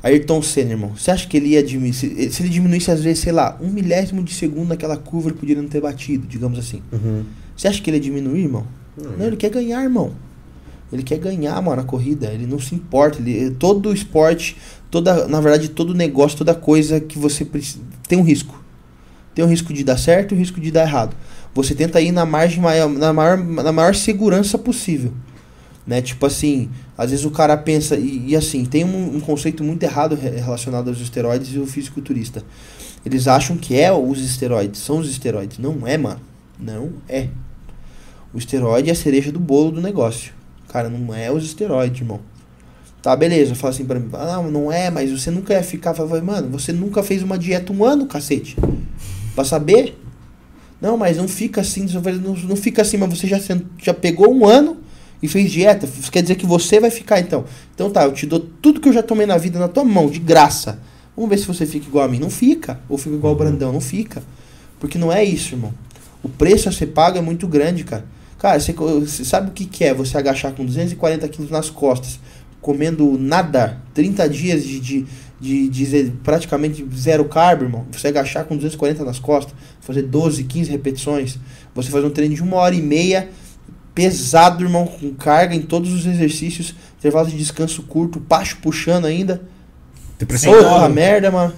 Ayrton Senna, irmão, você acha que ele ia diminuir, se, se ele diminuísse às vezes, sei lá, um milésimo de segundo naquela curva, ele poderia não ter batido, digamos assim. Uhum. Você acha que ele ia diminuir, irmão? Não, ele quer ganhar, irmão. Ele quer ganhar, mano, a corrida. Ele não se importa. Ele, todo esporte, toda, na verdade, todo negócio, toda coisa que você precisa. Tem um risco. Tem um risco de dar certo e um risco de dar errado. Você tenta ir na margem maior, na maior, na maior segurança possível. Né? Tipo assim, às vezes o cara pensa. E, e assim, tem um, um conceito muito errado re- relacionado aos esteroides e o fisiculturista. Eles acham que é os esteroides, são os esteroides. Não é, mano. Não é. O esteroide é a cereja do bolo do negócio. Cara, não é os esteroides, irmão. Tá, beleza. Fala assim pra mim. Ah, não, não é, mas você nunca ia ficar. Fala, mano, você nunca fez uma dieta um ano, cacete. Pra saber? Não, mas não fica assim. Não, não fica assim, mas você já, já pegou um ano e fez dieta. Quer dizer que você vai ficar então. Então tá, eu te dou tudo que eu já tomei na vida na tua mão, de graça. Vamos ver se você fica igual a mim. Não fica. Ou fica igual o Brandão. Não fica. Porque não é isso, irmão. O preço a ser pago é muito grande, cara. Cara, você, você sabe o que, que é você agachar com 240 quilos nas costas, comendo nada, 30 dias de, de, de, de praticamente zero carbo, irmão. Você agachar com 240 nas costas, fazer 12, 15 repetições, você fazer um treino de uma hora e meia, pesado, irmão, com carga em todos os exercícios, intervalo de descanso curto, baixo puxando ainda. Depressão. Porra, merda, mano.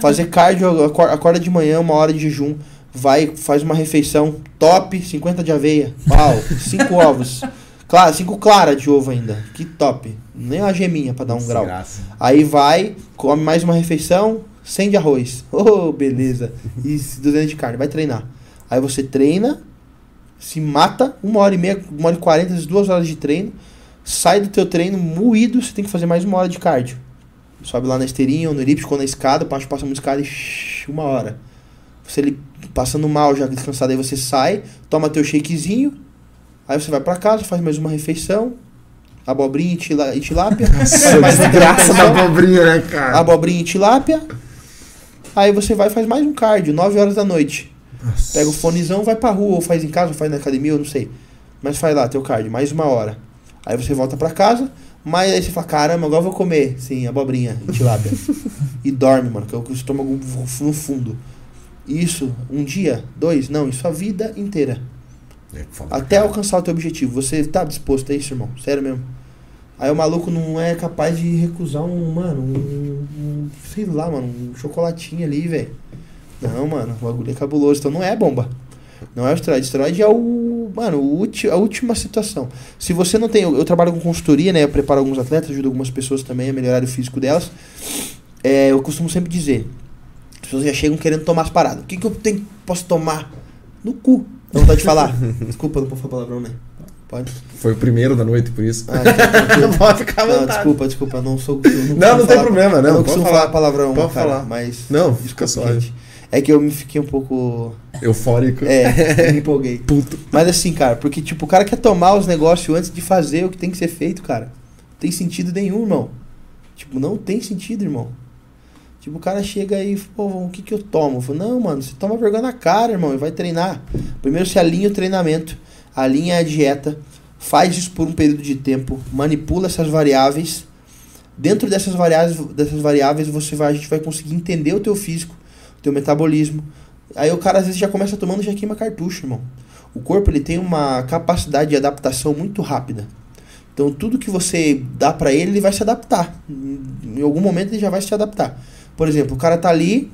Fazer cardio, acor- acorda de manhã, uma hora de jejum. Vai, faz uma refeição top, 50 de aveia. Pau, 5 ovos. Claro, 5 claras de ovo ainda. Que top. Nem uma geminha pra dar um grau. Aí vai, come mais uma refeição, 100 de arroz. Oh, beleza. E 200 de carne. Vai treinar. Aí você treina, se mata, uma hora e meia, uma hora e quarenta, duas horas de treino. Sai do teu treino moído, você tem que fazer mais uma hora de cardio. Sobe lá na esteirinha ou no elíptico ou na escada, passa, passa uma escada e shhh, uma hora. Você ali passando mal já descansado, aí você sai, toma teu shakezinho, aí você vai pra casa, faz mais uma refeição, abobrinha e, tila, e tilápia. faz mais Desgraça da abobrinha, né, cara? abobrinha e tilápia. Aí você vai e faz mais um cardio, 9 horas da noite. Pega o fonezão, vai pra rua, ou faz em casa, ou faz na academia, eu não sei. Mas faz lá, teu cardio, mais uma hora. Aí você volta pra casa, mas aí você fala, caramba, agora eu vou comer. Sim, abobrinha e tilápia. e dorme, mano, que é o estômago no fundo. Isso, um dia, dois, não, isso a vida inteira. É Até alcançar o teu objetivo. Você tá disposto a isso, irmão? Sério mesmo. Aí o maluco não é capaz de recusar um, mano, um, um- sei lá, mano, um chocolatinho ali, velho. Não, mano, o bagulho é cabuloso. Então não é bomba. Não é o esteroide. Esteroide é o. Mano, o a última situação. Se você não tem. Eu, eu trabalho com consultoria, né? Eu preparo alguns atletas, ajudo algumas pessoas também a melhorar o físico delas. É, eu costumo sempre dizer. As pessoas já chegam querendo tomar as paradas. O que, que eu tenho, posso tomar? No cu. Não vontade de falar. Desculpa, não posso falar palavrão, né? Pode? Foi o primeiro da noite, por isso. Ah, então, tranquilo. Pode ficar à Não, desculpa, desculpa, não sou. Não, costumo não tem problema, não, Eu não costumo falar. falar palavrão, Pode cara, falar. mas. Não, fica gente. É que eu me fiquei um pouco. Eufórico. É, me empolguei. Puto. Mas assim, cara, porque tipo, o cara quer tomar os negócios antes de fazer o que tem que ser feito, cara. Não tem sentido nenhum, irmão. Tipo, não tem sentido, irmão. Tipo, o cara chega aí, pô, o que que eu tomo? Eu falo, não, mano, você toma vergonha na cara, irmão, e vai treinar. Primeiro você alinha o treinamento, alinha a dieta, faz isso por um período de tempo, manipula essas variáveis. Dentro dessas variáveis, dessas variáveis você vai, a gente vai conseguir entender o teu físico, o teu metabolismo. Aí o cara às vezes já começa tomando, já queima cartucho, irmão. O corpo ele tem uma capacidade de adaptação muito rápida. Então tudo que você dá pra ele, ele vai se adaptar. Em algum momento ele já vai se adaptar. Por exemplo, o cara tá ali,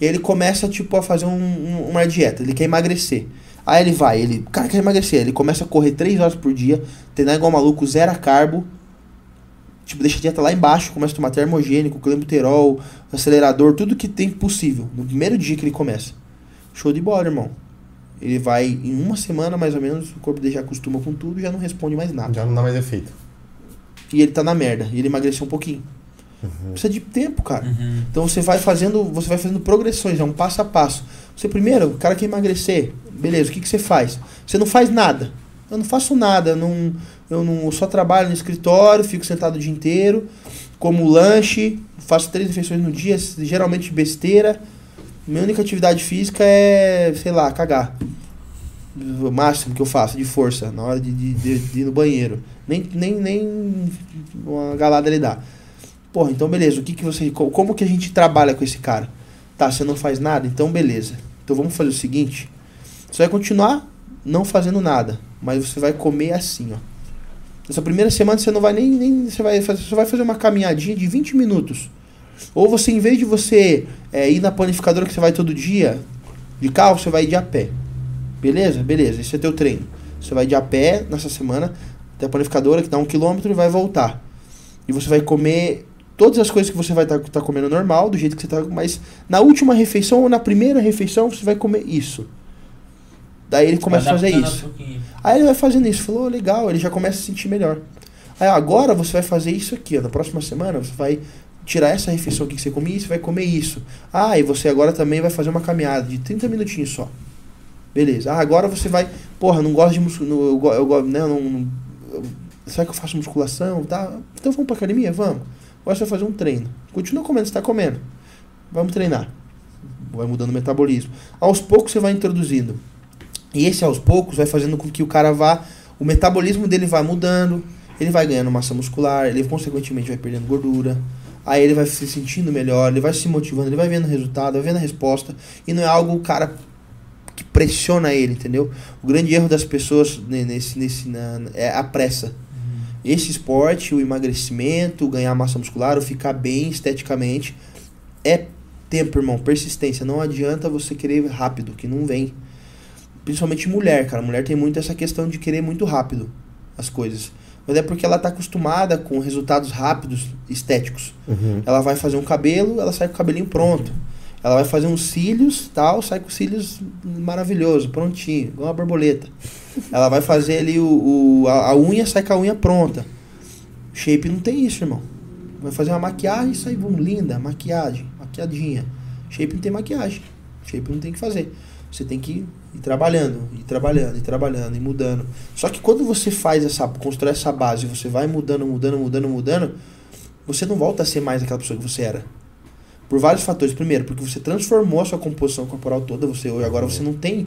ele começa tipo a fazer um- um- uma dieta, ele quer emagrecer. Aí ele vai, ele, o cara quer emagrecer, ele começa a correr 3 horas por dia, treinar igual maluco, zero carbo, tipo, deixa a dieta lá embaixo, começa a tomar termogênico, clenbuterol, acelerador, tudo que tem possível, no primeiro dia que ele começa. Show de bola, irmão. Ele vai, em uma semana mais ou menos, o corpo dele já acostuma com tudo e já não responde mais nada. Já não dá mais efeito. E ele tá na merda, e ele emagreceu um pouquinho. Precisa de tempo, cara. Uhum. Então você vai fazendo, você vai fazendo progressões, é um passo a passo. Você primeiro, o cara quer emagrecer, beleza, o que, que você faz? Você não faz nada. Eu não faço nada, eu não, eu não eu só trabalho no escritório, fico sentado o dia inteiro, como lanche, faço três refeições no dia, geralmente besteira. Minha única atividade física é, sei lá, cagar. O máximo que eu faço de força na hora de, de, de- de ir no banheiro. Nem, nem, nem uma galada ele dá. Porra, então beleza, o que que você. co- Como que a gente trabalha com esse cara? Tá, você não faz nada? Então beleza. Então vamos fazer o seguinte. Você vai continuar não fazendo nada, mas você vai comer assim, ó. Nessa primeira semana você não vai nem. nem você, vai fazer, você vai fazer uma caminhadinha de 20 minutos. Ou você, em vez de você é, ir na panificadora que você vai todo dia, de carro, você vai de a pé. Beleza? Beleza, esse é teu treino. Você vai de a pé nessa semana até a panificadora, que dá um quilômetro, e vai voltar. E você vai comer todas as coisas que você vai estar comendo normal, do jeito que você tá, mas na última refeição ou na primeira refeição você vai comer isso. Daí ele começa a fazer isso. um. Aí ele vai fazendo isso, falou, legal, ele já começa a se sentir melhor. Aí agora você vai fazer isso aqui, ó, na próxima semana você vai tirar essa refeição aqui que você comia e você vai comer isso. Ah, e você agora também vai fazer uma caminhada de 30 minutinhos só. Beleza. Ah, agora você vai, porra, não gosto de musculação, eu, eu, né, não, não, será que eu faço musculação, tá? Então vamos pra academia, vamos. Agora você vai fazer um treino. Continua comendo, você tá comendo. Vamos treinar. Vai mudando o metabolismo. Aos poucos você vai introduzindo. E esse aos poucos vai fazendo com que o cara vá. O metabolismo dele vai mudando. Ele vai ganhando massa muscular. Ele consequentemente vai perdendo gordura. Aí ele vai se sentindo melhor. Ele vai se motivando. Ele vai vendo o resultado. Vai vendo a resposta. E não é algo, cara, que pressiona ele, entendeu? O grande erro das pessoas ne- nesse, nesse, na, é a pressa. Esse esporte, o emagrecimento, ganhar massa muscular, o ficar bem esteticamente, é tempo, irmão, persistência. Não adianta você querer rápido, que não vem. Principalmente mulher, cara. Mulher tem muito essa questão de querer muito rápido as coisas. Mas é porque ela tá acostumada com resultados rápidos, estéticos. Uhum. Ela vai fazer um cabelo, ela sai com o cabelinho pronto. Ela vai fazer uns cílios, tal, sai com os cílios maravilhoso, prontinho, igual uma borboleta. Ela vai fazer ali o, o- a, a unha, sai com a unha pronta. Shape não tem isso, irmão. Vai fazer uma maquiagem, sai bom, linda, maquiagem, maquiadinha. Shape não tem maquiagem. Shape não tem que fazer. Você tem que ir trabalhando, ir trabalhando, ir trabalhando, ir mudando. Só que quando você faz essa, constrói essa base, você vai mudando, mudando, mudando, mudando, você não volta a ser mais aquela pessoa que você era. Por vários fatores. Primeiro, porque você transformou a sua composição corporal toda. Você hoje agora você não tem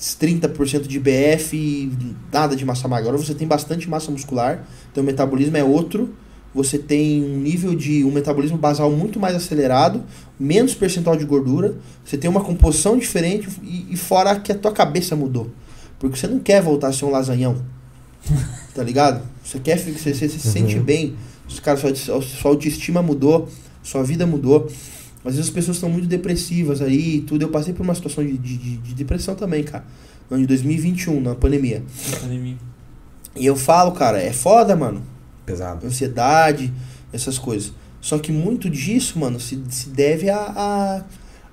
30% de BF e nada de massa magra. Agora você tem bastante massa muscular. Então o metabolismo é outro. Você tem um nível de um metabolismo basal muito mais acelerado, menos percentual de gordura. Você tem uma composição diferente e, e fora que a tua cabeça mudou. Porque você não quer voltar a ser um lasanhão. Tá ligado? Você quer você, você, se sente bem. Os caras, sua, sua autoestima mudou, sua vida mudou. Às vezes as pessoas estão muito depressivas aí e tudo. Eu passei por uma situação de, de, de- de depressão também, cara. No ano de 2021, na pandemia. Pandemia. E eu falo, cara, é foda, mano. Pesado. Ansiedade, essas coisas. Só que muito disso, mano, se, se deve a, a,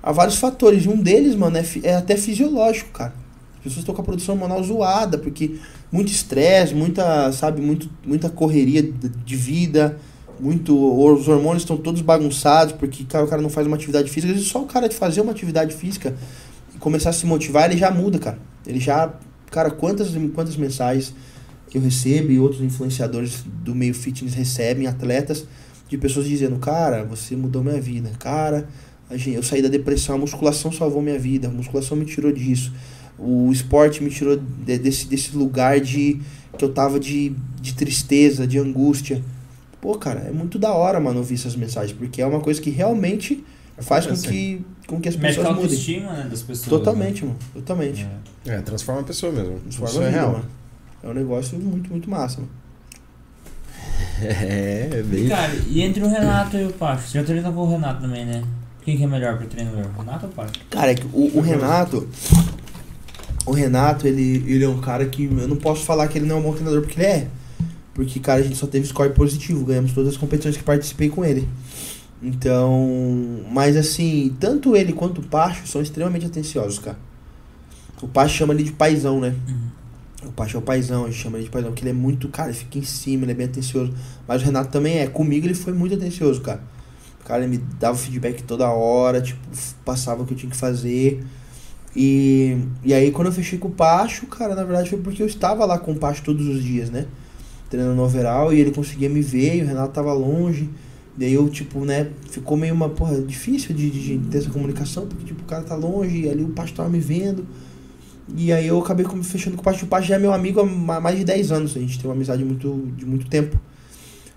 a vários fatores. E um deles, mano, é, é até fisiológico, cara. As pessoas estão com a produção hormonal zoada, porque muito estresse, muita, sabe, muito, muita correria de vida, muito. Os hormônios estão todos bagunçados, porque cara, o cara não faz uma atividade física. Às vezes só o cara de fazer uma atividade física e começar a se motivar, ele já muda, cara. Ele já. Cara, quantas, quantas mensagens que eu recebo e outros influenciadores do meio fitness recebem, atletas, de pessoas dizendo, cara, você mudou minha vida, cara, eu saí da depressão, a musculação salvou minha vida, a musculação me tirou disso, o esporte me tirou de- desse, desse lugar de que eu tava de, de tristeza, de angústia. Pô, cara, é muito da hora, mano, ouvir essas mensagens, porque é uma coisa que realmente faz com que, com que as Mexe com a pessoas mudem. autoestima né, das pessoas. Totalmente, mano, totalmente. né? É, transforma a pessoa mesmo. Transforma Isso a é vida, real. mano. É um negócio muito, muito massa, mano. É, é E, bem. cara, e entre o Renato e o Pacho? Você já treinou com o Renato também, né? Quem que é melhor pro treinador? O Renato ou o Pacho? Cara, é que o, o Renato. O Renato, ele, ele é um cara que. Eu não posso falar que ele não é um bom treinador, porque ele é. Porque, cara, a gente só teve score positivo. Ganhamos todas as competições que participei com ele. Então. Mas assim, tanto ele quanto o Pacho são extremamente atenciosos, cara. O Pacho chama ele de paizão, né? O Pacho é o paizão, a gente chama ele de paizão, porque ele é muito, cara, ele fica em cima, ele é bem atencioso. Mas o Renato também é. Comigo ele foi muito atencioso, cara. O cara ele me dava feedback toda hora, tipo, passava o que eu tinha que fazer. E, e aí quando eu fechei com o Pacho, cara, na verdade foi porque eu estava lá com o Pacho todos os dias, né? Treinando no overall e ele conseguia me ver e o Renato tava longe. Daí eu, tipo, né, ficou meio uma, porra, difícil de, de, de ter essa comunicação, porque, tipo, o cara tá longe e ali o Pacho tava me vendo. E aí eu acabei fechando com o Pacho. O Pacho já é meu amigo há ma- mais de 10 anos, a gente tem uma amizade muito, de muito tempo.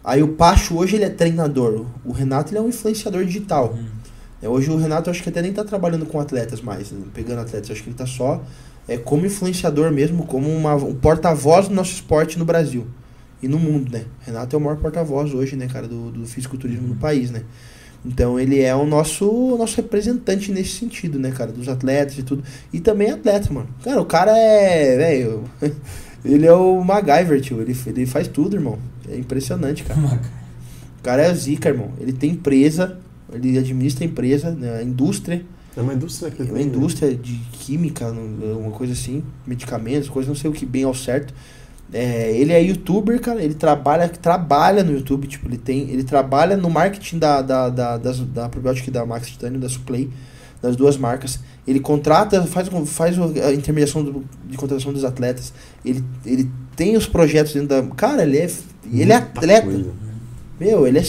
Aí o Pacho hoje ele é treinador, o Renato ele é um influenciador digital. Hum. Hoje o Renato acho que até nem tá trabalhando com atletas mais, né, pegando atletas, acho que ele tá só é, como influenciador mesmo, como uma, um porta-voz do nosso esporte no Brasil e no mundo, né? Renato é o maior porta-voz hoje, né, cara, do, do fisiculturismo no país, né? Então ele é o nosso, o nosso representante nesse sentido, né, cara, dos atletas e tudo. E também atleta, mano. Cara, o cara é, velho, ele é o MacGyver, tio, ele, ele faz tudo, irmão. É impressionante, cara. O cara é zica, irmão. Ele tem empresa, ele administra a empresa, né, a indústria, É uma indústria aqui é uma né? indústria de química, não- uma coisa assim, medicamentos, coisa não sei o que bem ao certo. É, ele é youtuber, cara, ele trabalha, trabalha no YouTube, tipo, ele tem, ele trabalha no marketing da, da, da, das, da probiótica e da Max Titânio, da Suplay, das duas marcas. Ele contrata, faz, faz a intermediação do- de contratação dos atletas. Ele, ele tem os projetos dentro da. Cara, ele é, ele é atleta. coisa. Meu, ele é.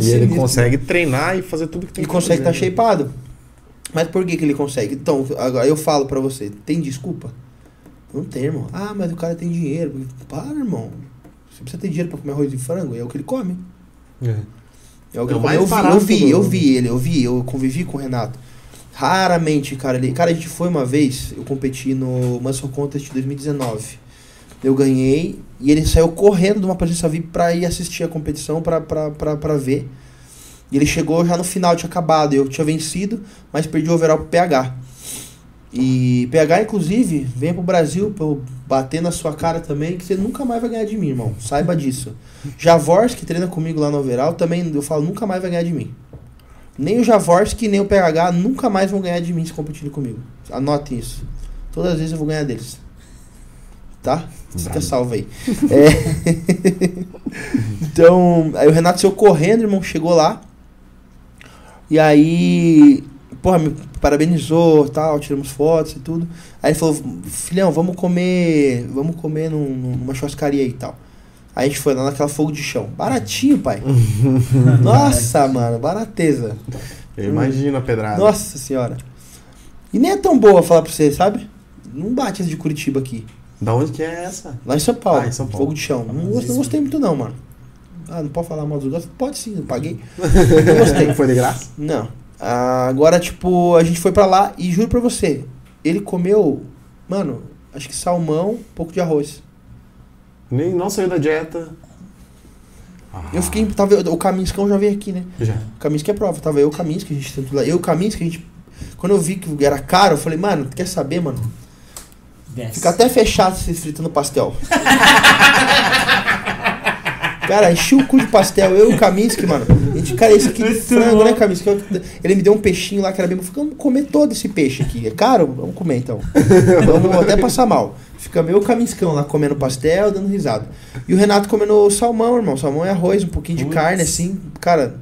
E ele consegue treinar e fazer tudo que tem Ele que consegue estar fazer. né? shapeado. Mas por que, que ele consegue? Então, agora eu falo pra você, tem desculpa? Não tem, irmão. Ah, mas o cara tem dinheiro. Para, irmão. Você precisa ter dinheiro pra comer arroz e frango, é o que ele come. É. É o que É ele come. mais Eu vi, eu vi, eu vi ele, eu vi, eu convivi com o Renato. Raramente, cara, ele. Cara, a gente foi uma vez, eu competi no Muscle Contest 2019. Eu ganhei e ele saiu correndo de uma presença VIP pra ir assistir a competição, pra, pra, pra, pra ver. E ele chegou já no final, tinha acabado. Eu tinha vencido, mas perdi o overall pro PH. E PH, inclusive, venha pro Brasil pra eu bater na sua cara também, que você nunca mais vai ganhar de mim, irmão. Saiba disso. Javors, que treina comigo lá no overall, também eu falo, nunca mais vai ganhar de mim. Nem o Javorski, nem o PH nunca mais vão ganhar de mim se competirem comigo. Anotem isso. Todas as vezes eu vou ganhar deles. Tá? Fica salvo aí. É. então, aí o Renato saiu correndo, irmão, chegou lá. E aí, porra, me parabenizou, tal, tiramos fotos e tudo. Aí ele falou, filhão, vamos comer, vamos comer num- numa churrascaria e tal. Aí a gente foi lá naquela fogo de chão. Baratinho, pai. Nossa, mano, barateza. Eu imagino a pedrada. Nossa senhora. E nem é tão boa falar pra você, sabe? Não bate essa de Curitiba aqui. Da onde que é essa? Lá em São Paulo. Ah, em São Paulo. Fogo de chão. Não, não Famosíssimo. gostei muito não, mano. Ah, não pode falar mal dos gostos? Pode sim, eu paguei. Não gostei. Foi de graça? Não. Ah, agora, tipo, a gente foi pra lá e juro pra você, ele comeu, mano, acho que salmão, um pouco de arroz. Nem não saiu da dieta. Eu fiquei. Tava, o Kaminsky já veio aqui, né? Já. O Kaminsky é prova. Tava eu e o Kaminsky, a gente tentou lá. Eu e o Kaminsky, a gente. Quando eu vi que era caro, eu falei, mano, tu quer saber, mano? Desce. Fica até fechado se fritando pastel. Cara, enchi o cu de pastel, eu e o Kaminsky, mano. Gente, cara, esse aqui de Muito frango, bom. né? Eu- Ele me deu um peixinho lá que era bem. Eu falei, vamos comer todo esse peixe aqui. É caro? Vamos comer então. Vamos até passar mal. Fica meio Kaminscão lá comendo pastel, dando risada. E o Renato comendo salmão, irmão. Salmão é arroz, um pouquinho de carne, assim, cara,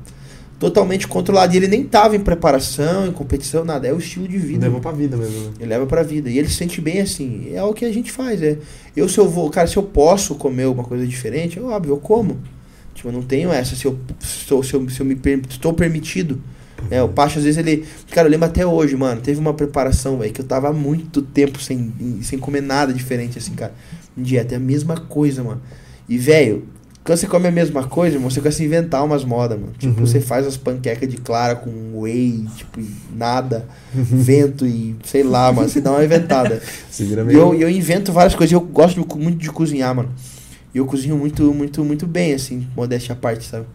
totalmente controlado. E ele nem tava em preparação, em competição, nada. É o estilo de vida. Levou pra vida mesmo, né? Ele leva pra vida. E ele se sente bem assim. É o que a gente faz. É. Eu, se eu vou. Cara, se eu posso comer uma coisa diferente, é óbvio, eu como. Tipo, eu não tenho essa. Se eu, se eu, se eu, se eu me per- estou permitido. É, o Pacho, às vezes, ele. Cara, eu lembro até hoje, mano. Teve uma preparação, velho, que eu tava há muito tempo sem, sem comer nada diferente, assim, cara. Em dieta. É a mesma coisa, mano. E, velho. Quando você come a mesma coisa, irmão, você começa a inventar umas modas, mano. Tipo, Uhum. você faz as panquecas de clara com whey, tipo, e nada, vento e sei lá, mano. Você dá uma inventada. E eu, eu invento várias coisas. Eu gosto muito de cozinhar, mano. E eu cozinho muito, muito, muito bem, assim, modéstia à parte, sabe?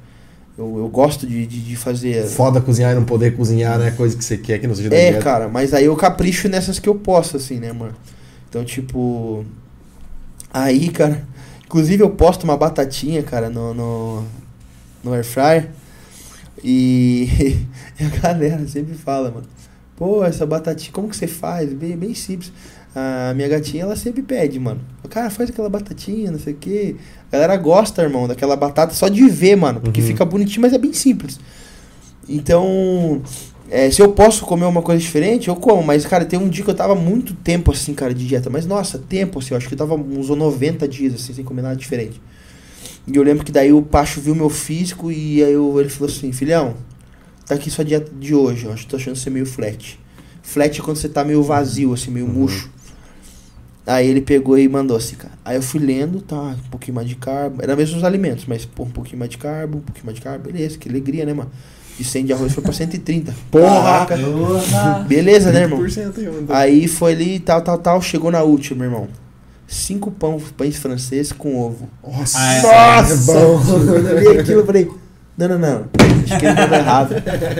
Eu, eu gosto de, de, de fazer. Foda cozinhar e não poder cozinhar, né? Coisa que você quer que não seja É, cara, mas aí eu capricho nessas que eu posso, assim, né, mano? Então, tipo. Aí, cara. Inclusive eu posto uma batatinha, cara, no, no, no Air Fryer. E, e a galera sempre fala, mano. Pô, essa batatinha, como que você faz? Bem, bem simples. A minha gatinha, ela sempre pede, mano. Cara, faz aquela batatinha, não sei o quê. A galera gosta, irmão, daquela batata só de ver, mano. Porque Uhum. fica bonitinho, mas é bem simples. Então, é, se eu posso comer uma coisa diferente, eu como. Mas, cara, tem um dia que eu tava muito tempo assim, cara, de dieta. Mas, nossa, tempo, assim, eu acho que eu tava uns 90 dias, assim, sem comer nada diferente. E eu lembro que daí o Pacho viu meu físico e aí eu, ele falou assim, filhão, tá aqui sua dieta de hoje, eu acho que tô achando você meio flat. Flat é quando você tá meio vazio, assim, meio Uhum. murcho. Aí ele pegou e mandou assim, cara. Aí eu fui lendo, tá, um pouquinho mais de carbo. Era mesmo os alimentos, mas, pô, um pouquinho mais de carbo, um pouquinho mais de carbo, beleza, que alegria, né, mano? De 100 de arroz foi pra 130. Porra! Beleza, né, irmão? 30% aí, mano. Aí foi ali, tal, tal, tal, chegou na última, irmão. Cinco pão, pães francês com ovo. Nossa! Ah, é. Nossa! É bom. Quando eu vi aquilo, eu falei, não, não, não. Acho que ele mandou errado.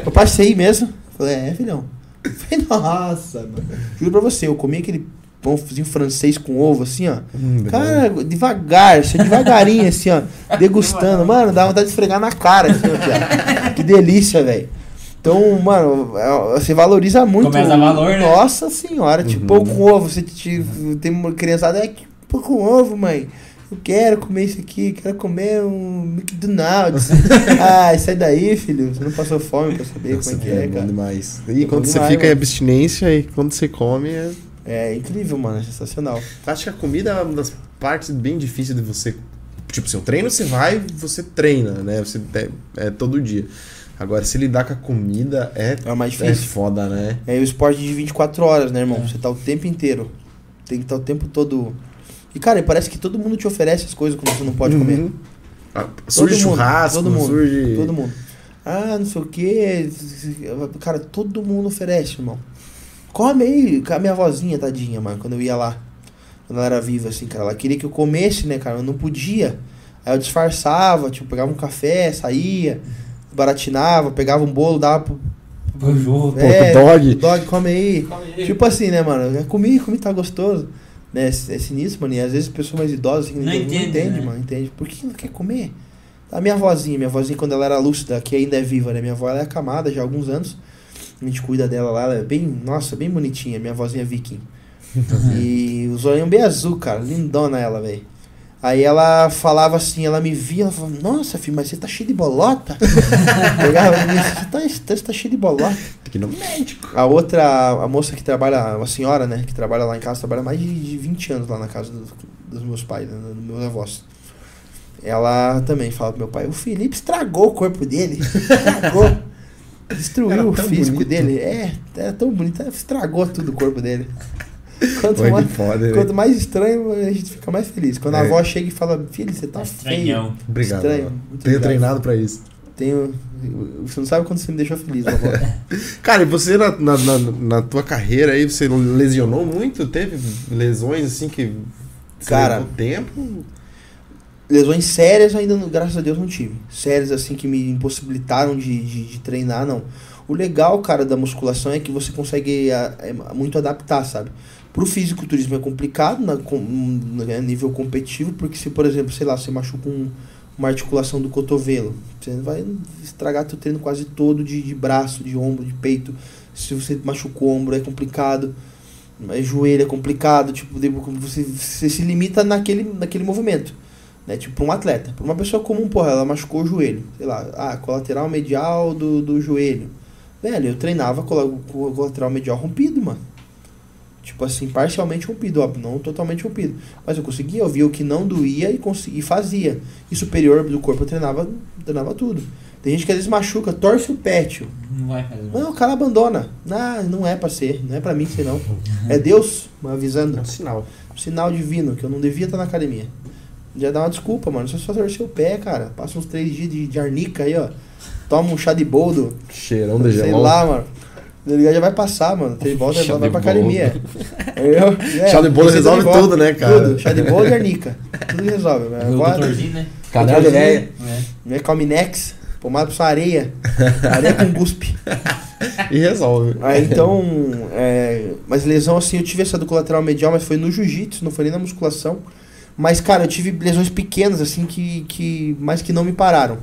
Eu passei mesmo. Falei, é, filhão. Eu Falei, nossa, mano. Juro pra você, eu comi aquele pãozinho francês com ovo, assim, ó. Hum, Cara, devagar, assim, devagarinho, assim, ó. Degustando. Mano, dá vontade de esfregar na cara, assim, ó. Que delícia, velho. Então, mano, é, você valoriza muito. Começa a valor, né? Nossa senhora, tipo, Uhum. pão com ovo. Você te, tem uma criançada, é que pão com ovo, mãe. Eu quero comer isso aqui, quero comer um McDonald's. ah, sai daí, filho. Você não passou fome pra saber Nossa, como é que é, bom cara. demais. E É quando você demais, fica em mano. abstinência e quando você come, é... É incrível, mano. É sensacional. acho que a comida é uma das partes bem difíceis de você. Tipo, seu treino você vai, você treina, né? Você é, é todo dia. Agora, se lidar com a comida é, É mais é difícil. foda, né? É o esporte de 24 horas, né, irmão? Você tá o tempo inteiro. Tem que estar o tempo todo. E, cara, parece que todo mundo te oferece as coisas quando você não pode comer. Uhum. Ah, Surge Todo mundo, churrasco, todo mundo, surge. Todo mundo. Ah, não sei o quê. Cara, todo mundo oferece, irmão. Come aí. Com a minha vozinha, tadinha, mano, quando eu ia lá. Quando ela era viva, assim, cara. Ela queria que eu comesse, né, cara? Eu não podia. Aí eu disfarçava, tipo, pegava um café, saía, baratinava, pegava um bolo, dava pro. Pro jogo. Pô, É, dog. Dog, come aí. Tipo assim, né, mano? Eu comi, comi, tá gostoso. Né? É, é sinistro, mano. E às vezes pessoas mais idosas assim, Não não, entende, entende, né? mano. Entende. Por que não quer comer? A minha avózinha, minha avózinha, quando ela era lúcida, que ainda é viva, né? Minha avó ela é acamada já há alguns anos. A gente cuida dela lá, ela é bem, nossa, bem bonitinha, minha avózinha é viking. e os olhinhos bem azul, cara, lindona ela, velho. Aí ela falava assim, ela me via, ela falava, nossa, filho, mas você tá cheio de bolota. Pegava, você tá, você tá cheio de bolota. Tem que ir no médico. A outra, a moça que trabalha, a senhora, né, que trabalha lá em casa, trabalha mais de, de 20 anos lá na casa dos, dos meus pais, né, dos meus avós. Ela também fala pro meu pai, o Felipe estragou o corpo dele. Estragou. Era Destruiu o físico bonito. dele. É, era tão bonito, estragou tudo o corpo dele. Quanto Foi mais, foda, né? quanto mais estranho, a gente fica mais feliz. Quando a É. avó chega e fala, filho, você tá feio. estranhão. Obrigado. Estranho. Tenho obrigado. treinado pra isso. Tenho, você não sabe quando você me deixou feliz, vovó. Cara, e você na, na, na, na tua carreira aí, você lesionou muito? Teve lesões assim que. Cara, tempo? Lesões sérias ainda, graças a Deus, não tive. Sérias, assim, que me impossibilitaram de, de, de treinar, não. O legal, cara, da musculação é que você consegue a- é, muito adaptar, sabe? Pro fisiculturismo é complicado, na, com, no nível competitivo, porque se, por exemplo, sei lá, você machuca um- uma articulação do cotovelo, você vai estragar teu treino quase todo de, de braço, de ombro, de peito. Se você machucou o ombro, é complicado. Mas joelho é complicado, tipo, você, você se limita naquele, naquele movimento. Né? Tipo, pra um atleta. Pra uma pessoa comum, porra, ela machucou o joelho. Sei lá, ah, colateral medial do, do joelho. Velho, eu treinava com o colateral medial rompido, mano. Tipo assim, parcialmente rompido, óbvio, não totalmente rompido. Mas eu conseguia, eu via o que não doía e, consegui, e fazia. E superior do corpo eu treinava, treinava tudo. Tem gente que às vezes machuca, torce o pé, tio. Não vai fazer. Não, o cara abandona. Ah, não é pra ser, não é pra mim ser não. É Deus me avisando. É um sinal. Um sinal divino, que eu não devia estar na academia. Já dá uma desculpa, mano. Você só torcer o pé, cara. Passa uns três dias de, de arnica aí, ó. Toma um chá de boldo. Cheirão de Sei gelão. lá, mano. Já vai passar, mano. Tem volta Chá vai de pra boldo. academia. Eu, é, Chá de boldo resolve volta. tudo, né, cara? Tudo. Chá de boldo e arnica. Tudo resolve. O Agora, doutorzinho, né? Cadê a ideia? É. Calminex, pomada pra sua areia. Areia com guspe. E resolve. Aí então, é, mas lesão assim, eu tive essa do colateral medial, mas foi no jiu-jitsu, não foi nem na musculação. Mas, cara, eu tive lesões pequenas, assim, que, que. mas que não me pararam.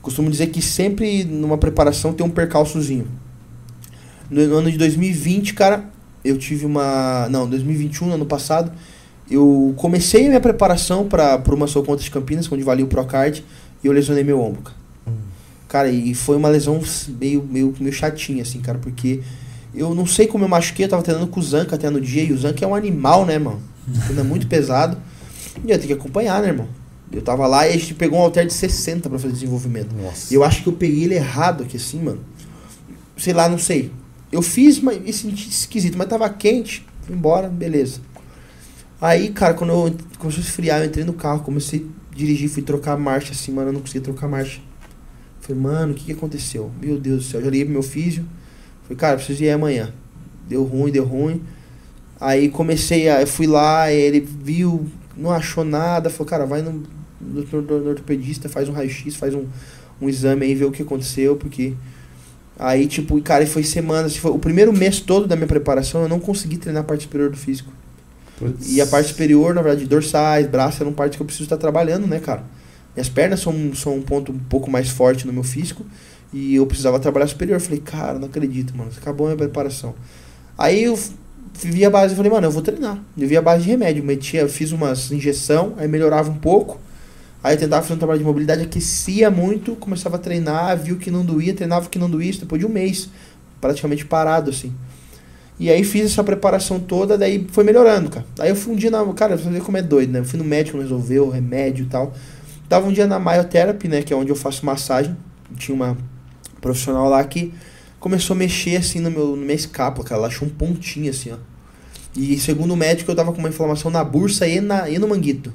Costumo dizer que sempre numa preparação tem um percalçozinho. No, no ano de 2020, cara, eu tive uma. Não, 2021, ano passado, eu comecei a minha preparação para uma Sou Contra de Campinas, onde valia o Procard, e eu lesionei meu ombro, cara. Cara, e foi uma lesão meio, meio, meio chatinha, assim, cara, porque eu não sei como eu machuquei, eu tava treinando com o Zanca até no dia, e o Zanca é um animal, né, mano? Ele é muito pesado. E eu tenho que acompanhar, né, irmão? Eu tava lá e a gente pegou um halter de 60 pra fazer desenvolvimento. Nossa. E eu acho que eu peguei ele errado aqui assim, mano. Sei lá, não sei. Eu fiz, mas e senti esquisito, mas tava quente. Fui embora, beleza. Aí, cara, quando eu começou a esfriar, eu entrei no carro, comecei a dirigir, fui trocar marcha assim, mano, eu não conseguia trocar marcha. Falei, mano, o que, que aconteceu? Meu Deus do céu, eu já liguei pro meu físio. Falei, cara, preciso ir amanhã. Deu ruim, deu ruim. Aí comecei a. Eu fui lá, ele viu, não achou nada, falou, cara, vai no, no, no- no ortopedista, faz um raio-x, faz um, um exame aí, vê o que aconteceu, porque. Aí, tipo, cara, foi semanas. Foi, o primeiro mês todo da minha preparação eu não consegui treinar a parte superior do físico. E a parte superior, na verdade, dorsais, braços, eram partes que eu preciso estar trabalhando, né, cara? Minhas pernas são, são um ponto um pouco mais forte no meu físico. E eu precisava trabalhar superior. Eu falei, cara, não acredito, mano. Acabou a minha preparação. Aí eu vi a base e falei, mano, eu vou treinar. Eu vi a base de remédio. Metia, fiz umas injeção, aí melhorava um pouco. Aí eu tentava fazer um trabalho de mobilidade, aquecia muito, começava a treinar, viu que não doía, treinava que não doía, depois de um mês, praticamente parado, assim. E aí fiz essa preparação toda, daí foi melhorando, cara. Aí eu fui um dia na. Cara, você vê como é doido, né? Eu fui no médico, resolveu, remédio e tal. Tava um dia na Myotherapy, né? Que é onde eu faço massagem. Tinha uma profissional lá que começou a mexer assim no meu, na minha escápula, cara. Ela achou um pontinho assim, ó. E segundo o médico, eu tava com uma inflamação na bursa e, na, e no manguito.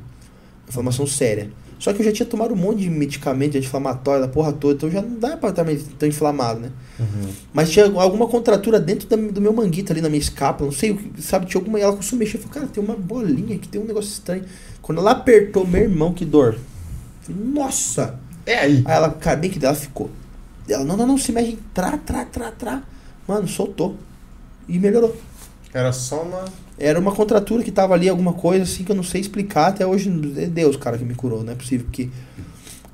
Inflamação séria. Só que eu já tinha tomado um monte de medicamento anti-inflamatório da porra toda, então já não dá pra estar tão inflamado, né? Uhum. Mas tinha alguma contratura dentro da- do meu manguito ali na minha escápula, não sei o que, sabe? Tinha alguma. Ela começou a mexer. Eu falei, cara, tem uma bolinha aqui, tem um negócio estranho. Quando ela apertou, meu irmão, que dor. Falei, Nossa! É aí. Aí ela, cara, bem que dela ficou. Ela, não, não, não, se mexe. Trá, trá, trá, trá. Mano, soltou. E melhorou. Era só uma. Era uma contratura que tava ali, alguma coisa assim que eu não sei explicar. Até hoje, é Deus, cara, que me curou, não é possível. Porque...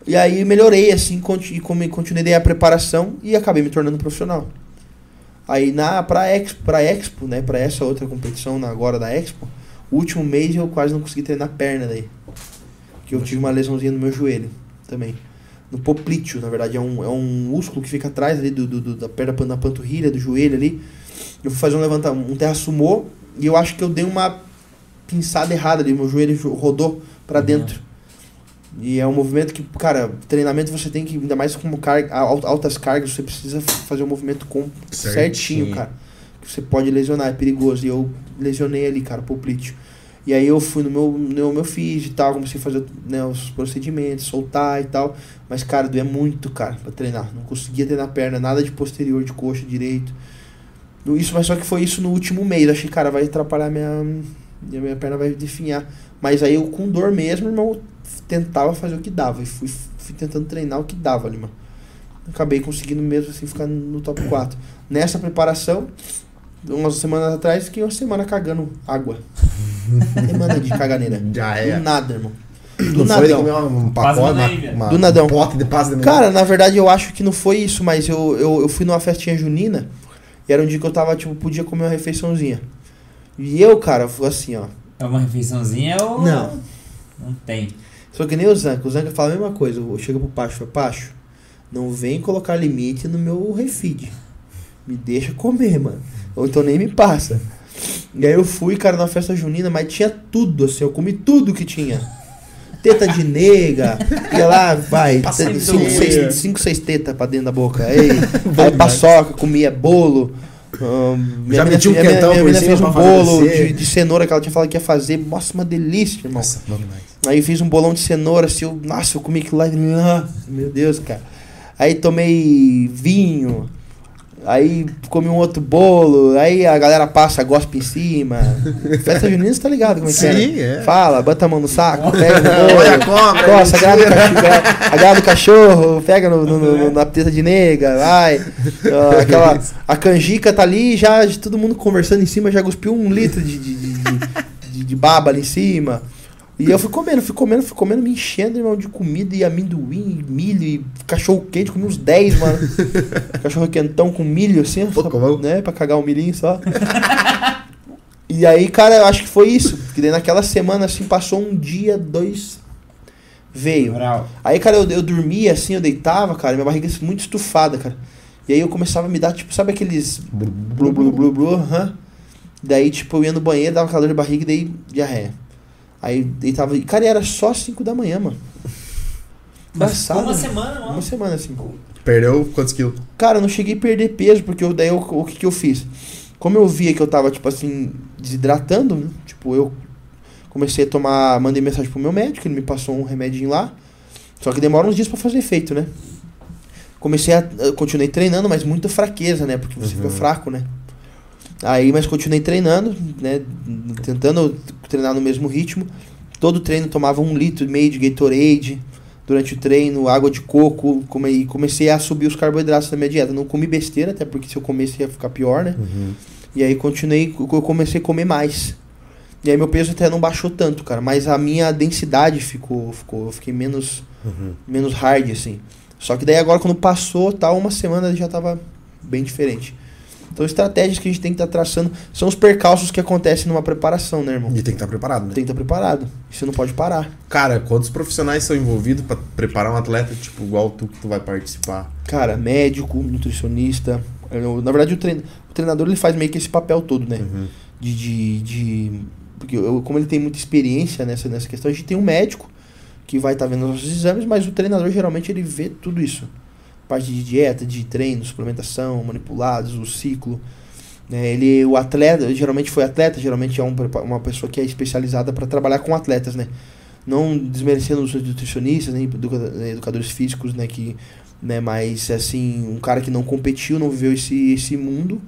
E aí melhorei, assim, conti- come- continuei a preparação e acabei me tornando profissional. Aí na, pra, Expo, pra Expo, né, pra essa outra competição na, agora da Expo, o último mês eu quase não consegui treinar perna daí. Que eu tive uma lesãozinha no meu joelho também. No poplíteo, na verdade, é um, é um músculo que fica atrás ali do, do, do- da perna da panturrilha, do joelho ali. Eu fui fazer um levanta, um terra sumô e eu acho que eu dei uma pinçada errada ali, meu joelho jo- rodou pra Uhum. dentro. E é um movimento que, cara, treinamento você tem que, ainda mais como carga, al- altas cargas, você precisa fazer o movimento com certinho, Certinho. cara. Que você pode lesionar, é perigoso. E eu lesionei ali, cara, poplíteo. E aí eu fui no meu, no meu físio e tal, comecei a fazer né, os procedimentos, soltar e tal. Mas, cara, doía muito, cara, pra treinar. Não conseguia treinar perna, nada de posterior, de coxa direito. Isso, mas só que foi isso no último mês. Achei, cara, vai atrapalhar. Minha, minha perna vai definhar. Mas aí eu com dor mesmo, irmão, tentava fazer o que dava. E fui, fui tentando treinar o que dava ali, mano. Acabei conseguindo mesmo assim ficar no top 4. Nessa preparação, umas semanas atrás, fiquei uma semana cagando água. Semana de caganeira. Já é. Do nada, irmão. Do Não foi nadão. comer um pacote, uma, uma, Do nadão. um pote de Cara, na verdade eu acho que não foi isso, mas eu, eu, eu fui numa festinha junina e era um dia que eu tava, tipo, podia comer uma refeiçãozinha. E eu, cara, fui assim, ó. É uma refeiçãozinha ou. Não. Não tem. Sou que nem o Zanca. O Zanca fala a mesma coisa. Eu chego pro Pacho e falo, Pacho, não vem colocar limite no meu refeed. Me deixa comer, mano. Ou então nem me passa. E aí eu fui, cara, na festa junina, mas tinha tudo, assim, eu comi tudo que tinha. Teta de nega, ia lá, vai, cinco, seis, cinco, seis tetas pra dentro da boca. Aí, aí paçoca, comia bolo. Minha Já meti um minha quentão minha mina cima fez um bolo de, de cenoura que ela tinha falado que ia fazer. Nossa, uma delícia, irmão. Nossa, bom demais. Aí fiz um bolão de cenoura, assim, eu, nossa, eu comi aquilo lá, meu Deus, cara. Aí tomei vinho, aí comi um outro bolo, aí a galera passa, gospe em cima. Festa junina, você tá ligado como é que é? Sim, é. Fala, bota a mão no saco, pega no bolo. Olha a cobra, Coça, mentira. cachorro, pega no, no- no- na teta de nega, vai. Aquela, a canjica tá ali, já já todo mundo conversando em cima, já cuspiu um litro de, de, de, de- de baba ali em cima. E eu fui comendo, fui comendo, fui comendo, me enchendo, irmão, de comida e amendoim, e milho e cachorro quente, comi uns 10, mano. cachorro quentão com milho, assim, Pô, só, como- né, pra cagar o milhinho só. E aí, cara, eu acho que foi isso. Porque daí naquela semana, assim, passou um dia, dois, veio. Moral. Aí, cara, eu, eu dormia assim, eu deitava, cara, minha barriga muito estufada, cara. E aí eu começava a me dar, tipo, sabe aqueles blu blu blu blu, aham. Daí, tipo, eu ia no banheiro, dava calor de barriga e daí diarreia. Aí deitava. Cara, e era só 5 da manhã, mano. Engraçado. Uma semana, Uma mano. semana assim. Perdeu quantos quilos? Cara, eu não cheguei a perder peso, porque eu, daí eu, o que, que eu fiz? Como eu via que eu tava, tipo assim, desidratando, né? tipo, eu comecei a tomar, mandei mensagem pro meu médico, ele me passou um remedinho lá. Só que demora uns dias pra fazer efeito, né? Comecei a. continuei treinando, mas muita fraqueza, né? Porque você Uhum. fica fraco, né? Aí, mas continuei treinando, né? Tentando treinar no mesmo ritmo. Todo treino tomava um litro e meio de Gatorade durante o treino, água de coco. Come, comecei a subir os carboidratos da minha dieta. Não comi besteira, até porque se eu comesse ia ficar pior, né? E aí continuei, eu comecei a comer mais. E aí meu peso até não baixou tanto, cara. Mas a minha densidade ficou, ficou eu fiquei menos, Uhum. menos hard, assim. Só que daí agora quando passou, tal, uma semana já tava bem diferente. Então estratégias que a gente tem que estar traçando são os percalços que acontecem numa preparação, né, irmão? E tem que estar preparado, né? Tem que estar preparado. Você não pode parar. Cara, quantos profissionais são envolvidos pra preparar um atleta, tipo, igual tu que tu vai participar? Cara, médico, nutricionista. eu- Na verdade, o, trein- o treinador ele faz meio que esse papel todo, né? Uhum. de, de, de- porque eu, como ele tem muita experiência nessa, nessa questão, a gente tem um médico que vai estar vendo os nossos exames, mas o treinador geralmente ele vê tudo isso. Parte de dieta, de treino, suplementação, manipulados, o ciclo. né? ele, o atleta, geralmente foi atleta, geralmente é um, uma pessoa que é especializada para trabalhar com atletas, né? Não desmerecendo os nutricionistas, nem educa- educadores físicos, né? Que, né? Mas, assim, um cara que não competiu, não viveu esse, esse mundo,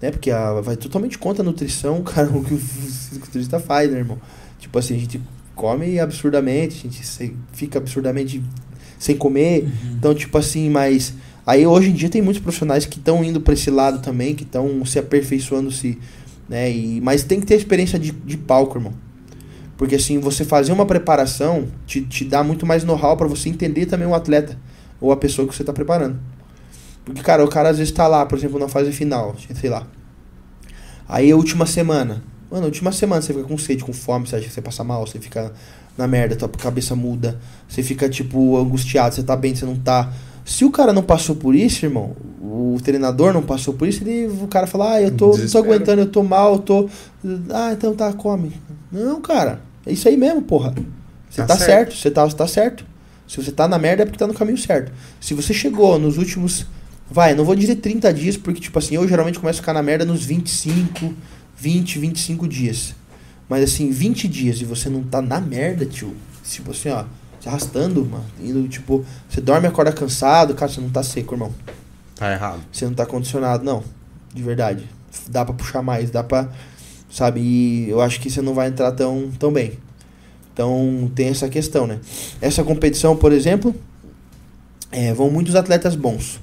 né? Porque a, vai totalmente contra a nutrição, cara, o que o fisiculturista faz, né, irmão? Tipo assim, a gente come absurdamente, a gente fica absurdamente sem comer. Então, tipo assim, mas aí hoje em dia tem muitos profissionais que estão indo para esse lado também, que estão se aperfeiçoando, se, né? E, mas tem que ter experiência de, de palco, irmão. Porque assim, você fazer uma preparação te, te dá muito mais know-how para você entender também o atleta ou a pessoa que você tá preparando. Porque, cara, o cara às vezes tá lá, por exemplo, na fase final, sei lá. Aí a última semana. Mano, a última semana você fica com sede, com fome, você acha que você passa mal, você fica na merda, tua cabeça muda, você fica, tipo, angustiado, você tá bem, você não tá. Se o cara não passou por isso, irmão, o treinador não passou por isso, ele, o cara fala, ah, eu tô, não tô aguentando, eu tô mal, eu tô. Ah, então tá, come. Não, cara, é isso aí mesmo, porra. Você Tá tá, certo. certo, você tá, você tá certo. Se você tá na merda é porque tá no caminho certo. Se você chegou nos últimos. Vai, não vou dizer 30 dias, porque, tipo assim, eu geralmente começo a ficar na merda nos 25, 20, 25 dias. Mas assim, 20 dias e você não tá na merda, tio. Se você, ó, se arrastando, mano, indo, tipo, você dorme e acorda cansado, cara, você não tá seco, irmão. Tá errado. Você não tá condicionado, não. De verdade. Dá pra puxar mais, dá pra. Sabe? E eu acho que você não vai entrar tão, tão bem. Então tem essa questão, né? Essa competição, por exemplo, é, vão muitos atletas bons.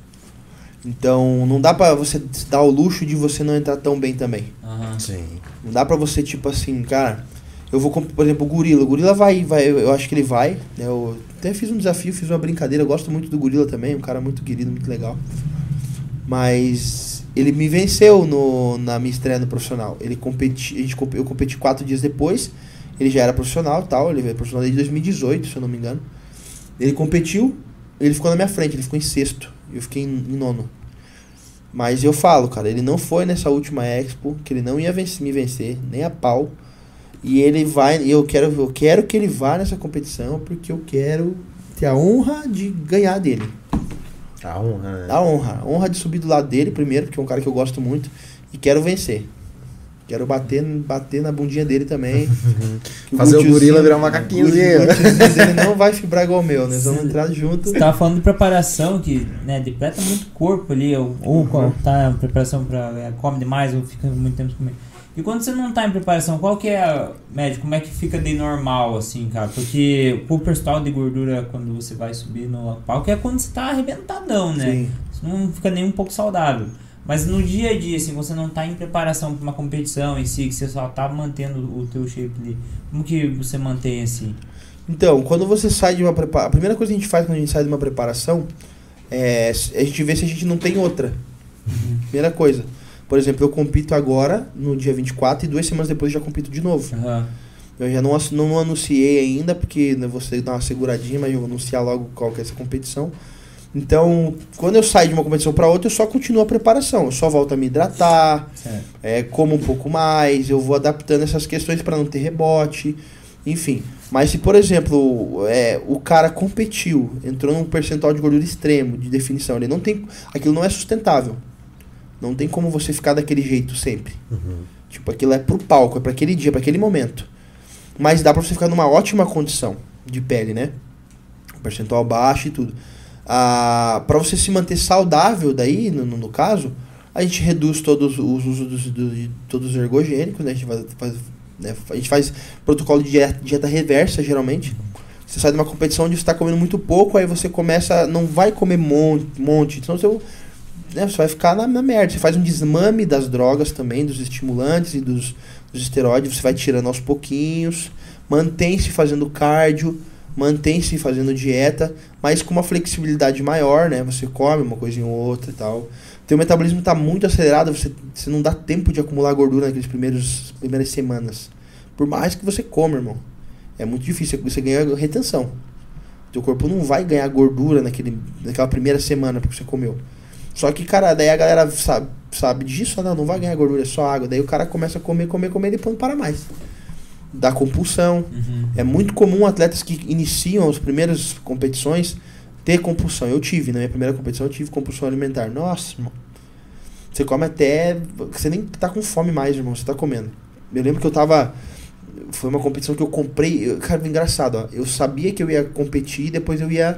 Então não dá pra você se dar o luxo de você não entrar tão bem também. Aham. Sim. Não dá pra você, tipo assim, cara, eu vou, por exemplo, o Gorila. O Gorila vai, vai, eu acho que ele vai. Né? Eu até fiz um desafio, fiz uma brincadeira. Eu gosto muito do Gorila também, um cara muito querido, muito legal. Mas ele me venceu no, na minha estreia no profissional. Ele competi, a gente, eu competi quatro dias depois. Ele já era profissional tal. Ele é profissional desde 2018, se eu não me engano. Ele competiu, ele ficou na minha frente, ele ficou em sexto. Eu fiquei em, em nono. Mas eu falo, cara, ele não foi nessa última Expo, que ele não ia vencer- me vencer, nem a pau. E ele vai, eu quero, eu quero que ele vá nessa competição, porque eu quero ter a honra de ganhar dele. A honra, né? A honra. A honra de subir do lado dele primeiro, porque é um cara que eu gosto muito. E quero vencer. Quero bater, bater na bundinha dele também. Fazer o gorila virar um macaquinhozinho. O dele não vai fibrar igual o meu, né? Nós vamos entrar junto. Você tava falando de preparação, que né, depleta muito corpo ali, ou, ou qual tá preparação pra. é, come demais, ou fica muito tempo comendo. E quando você não tá em preparação, qual que é a média? Como é que fica de normal, assim, cara? Porque o percentual de gordura quando você vai subir no palco é quando você tá arrebentadão, né? Sim. Você não fica nem um pouco saudável. Mas no dia a dia, assim, você não tá em preparação para uma competição em si, que você só tá mantendo o teu shape ali. Como que você mantém assim? Então, quando você sai de uma preparação. A primeira coisa que a gente faz quando a gente sai de uma preparação é a gente vê se a gente não tem outra. Primeira coisa. Por exemplo, eu compito agora, no dia 24, e duas semanas depois já compito de novo. Aham. Eu já não, não anunciei ainda, porque né, você dá uma seguradinha, mas eu vou anunciar logo qual que é essa competição. Então, quando eu saio de uma competição para outra, eu só continuo a preparação. Eu só volto a me hidratar, é, como um pouco mais, eu vou adaptando essas questões para não ter rebote, enfim. Mas se, por exemplo, é, o cara competiu, entrou num percentual de gordura extremo, de definição, ele não tem. Aquilo não é sustentável. Não tem como você ficar daquele jeito sempre. Tipo, aquilo é pro palco, é para aquele dia, para aquele momento. Mas dá pra você ficar numa ótima condição de pele, né? Percentual baixo e tudo. Ah, para você se manter saudável daí, no, no- caso, a gente reduz todos os usos de todos os ergogênicos, né? A gente faz, faz- né? a gente faz protocolo de dieta, dieta reversa, geralmente. Você sai de uma competição onde você está comendo muito pouco, aí você começa, não vai comer monte, monte senão você, né, você vai ficar na, na merda. Você faz um desmame das drogas também, dos estimulantes e dos, dos esteroides, você vai tirando aos pouquinhos, mantém-se fazendo cardio, mantém-se fazendo dieta, mas com uma flexibilidade maior, né? Você come uma coisinha ou outra e tal. Teu metabolismo está muito acelerado, você, você não dá tempo de acumular gordura naqueles primeiros primeiras semanas. Por mais que você coma, irmão. É muito difícil, você ganha retenção. Teu corpo não vai ganhar gordura naquele, naquela primeira semana porque você comeu. Só que, cara, daí a galera sabe, sabe disso, ah, não, não vai ganhar gordura, é só água. Daí o cara começa a comer, comer, comer e depois não para mais. Dá compulsão. Uhum. É muito comum atletas que iniciam as primeiras competições ter compulsão. Eu tive, na minha primeira competição, eu tive compulsão alimentar. Nossa, irmão. Você come até. Você nem tá com fome mais, irmão. Você tá comendo. Eu lembro que eu tava. Foi uma competição que eu comprei. eu- Cara, engraçado, ó. Eu sabia que eu ia competir e depois eu ia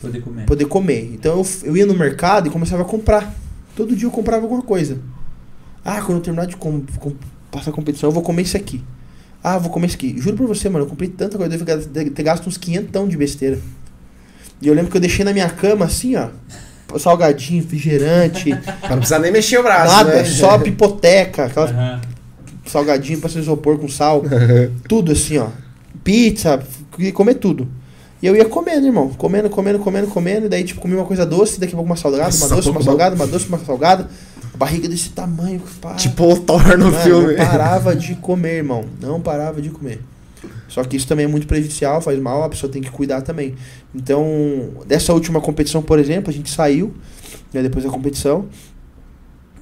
Poder comer. poder comer. Então eu, eu ia no mercado e começava a comprar. Todo dia eu comprava alguma coisa. Ah, quando eu terminar de com, com- passar a competição, eu vou comer isso aqui. Ah, vou comer isso aqui. Juro pra você, mano, eu comprei tanta coisa, eu devo ter- gasto uns quinhentão de besteira. E eu lembro que eu deixei na minha cama assim, ó. Salgadinho, refrigerante, Pra não precisar nem mexer o braço, nada, né? só pipoteca, aquela Aham. salgadinho pra se isopor com sal. tudo assim, ó. Pizza, comer tudo. E eu ia comendo, irmão. Comendo, comendo, comendo, comendo. E daí, tipo, comia uma coisa doce, daqui a pouco uma salgada, uma doce, uma pouco salgada, uma doce, uma salgada. Barriga desse tamanho, pá. Tipo o Thor no Mano, filme. Não parava de comer, irmão. Não parava de comer. Só que isso também é muito prejudicial, faz mal, a pessoa tem que cuidar também. Então, dessa última competição, por exemplo, a gente saiu, né, depois da competição.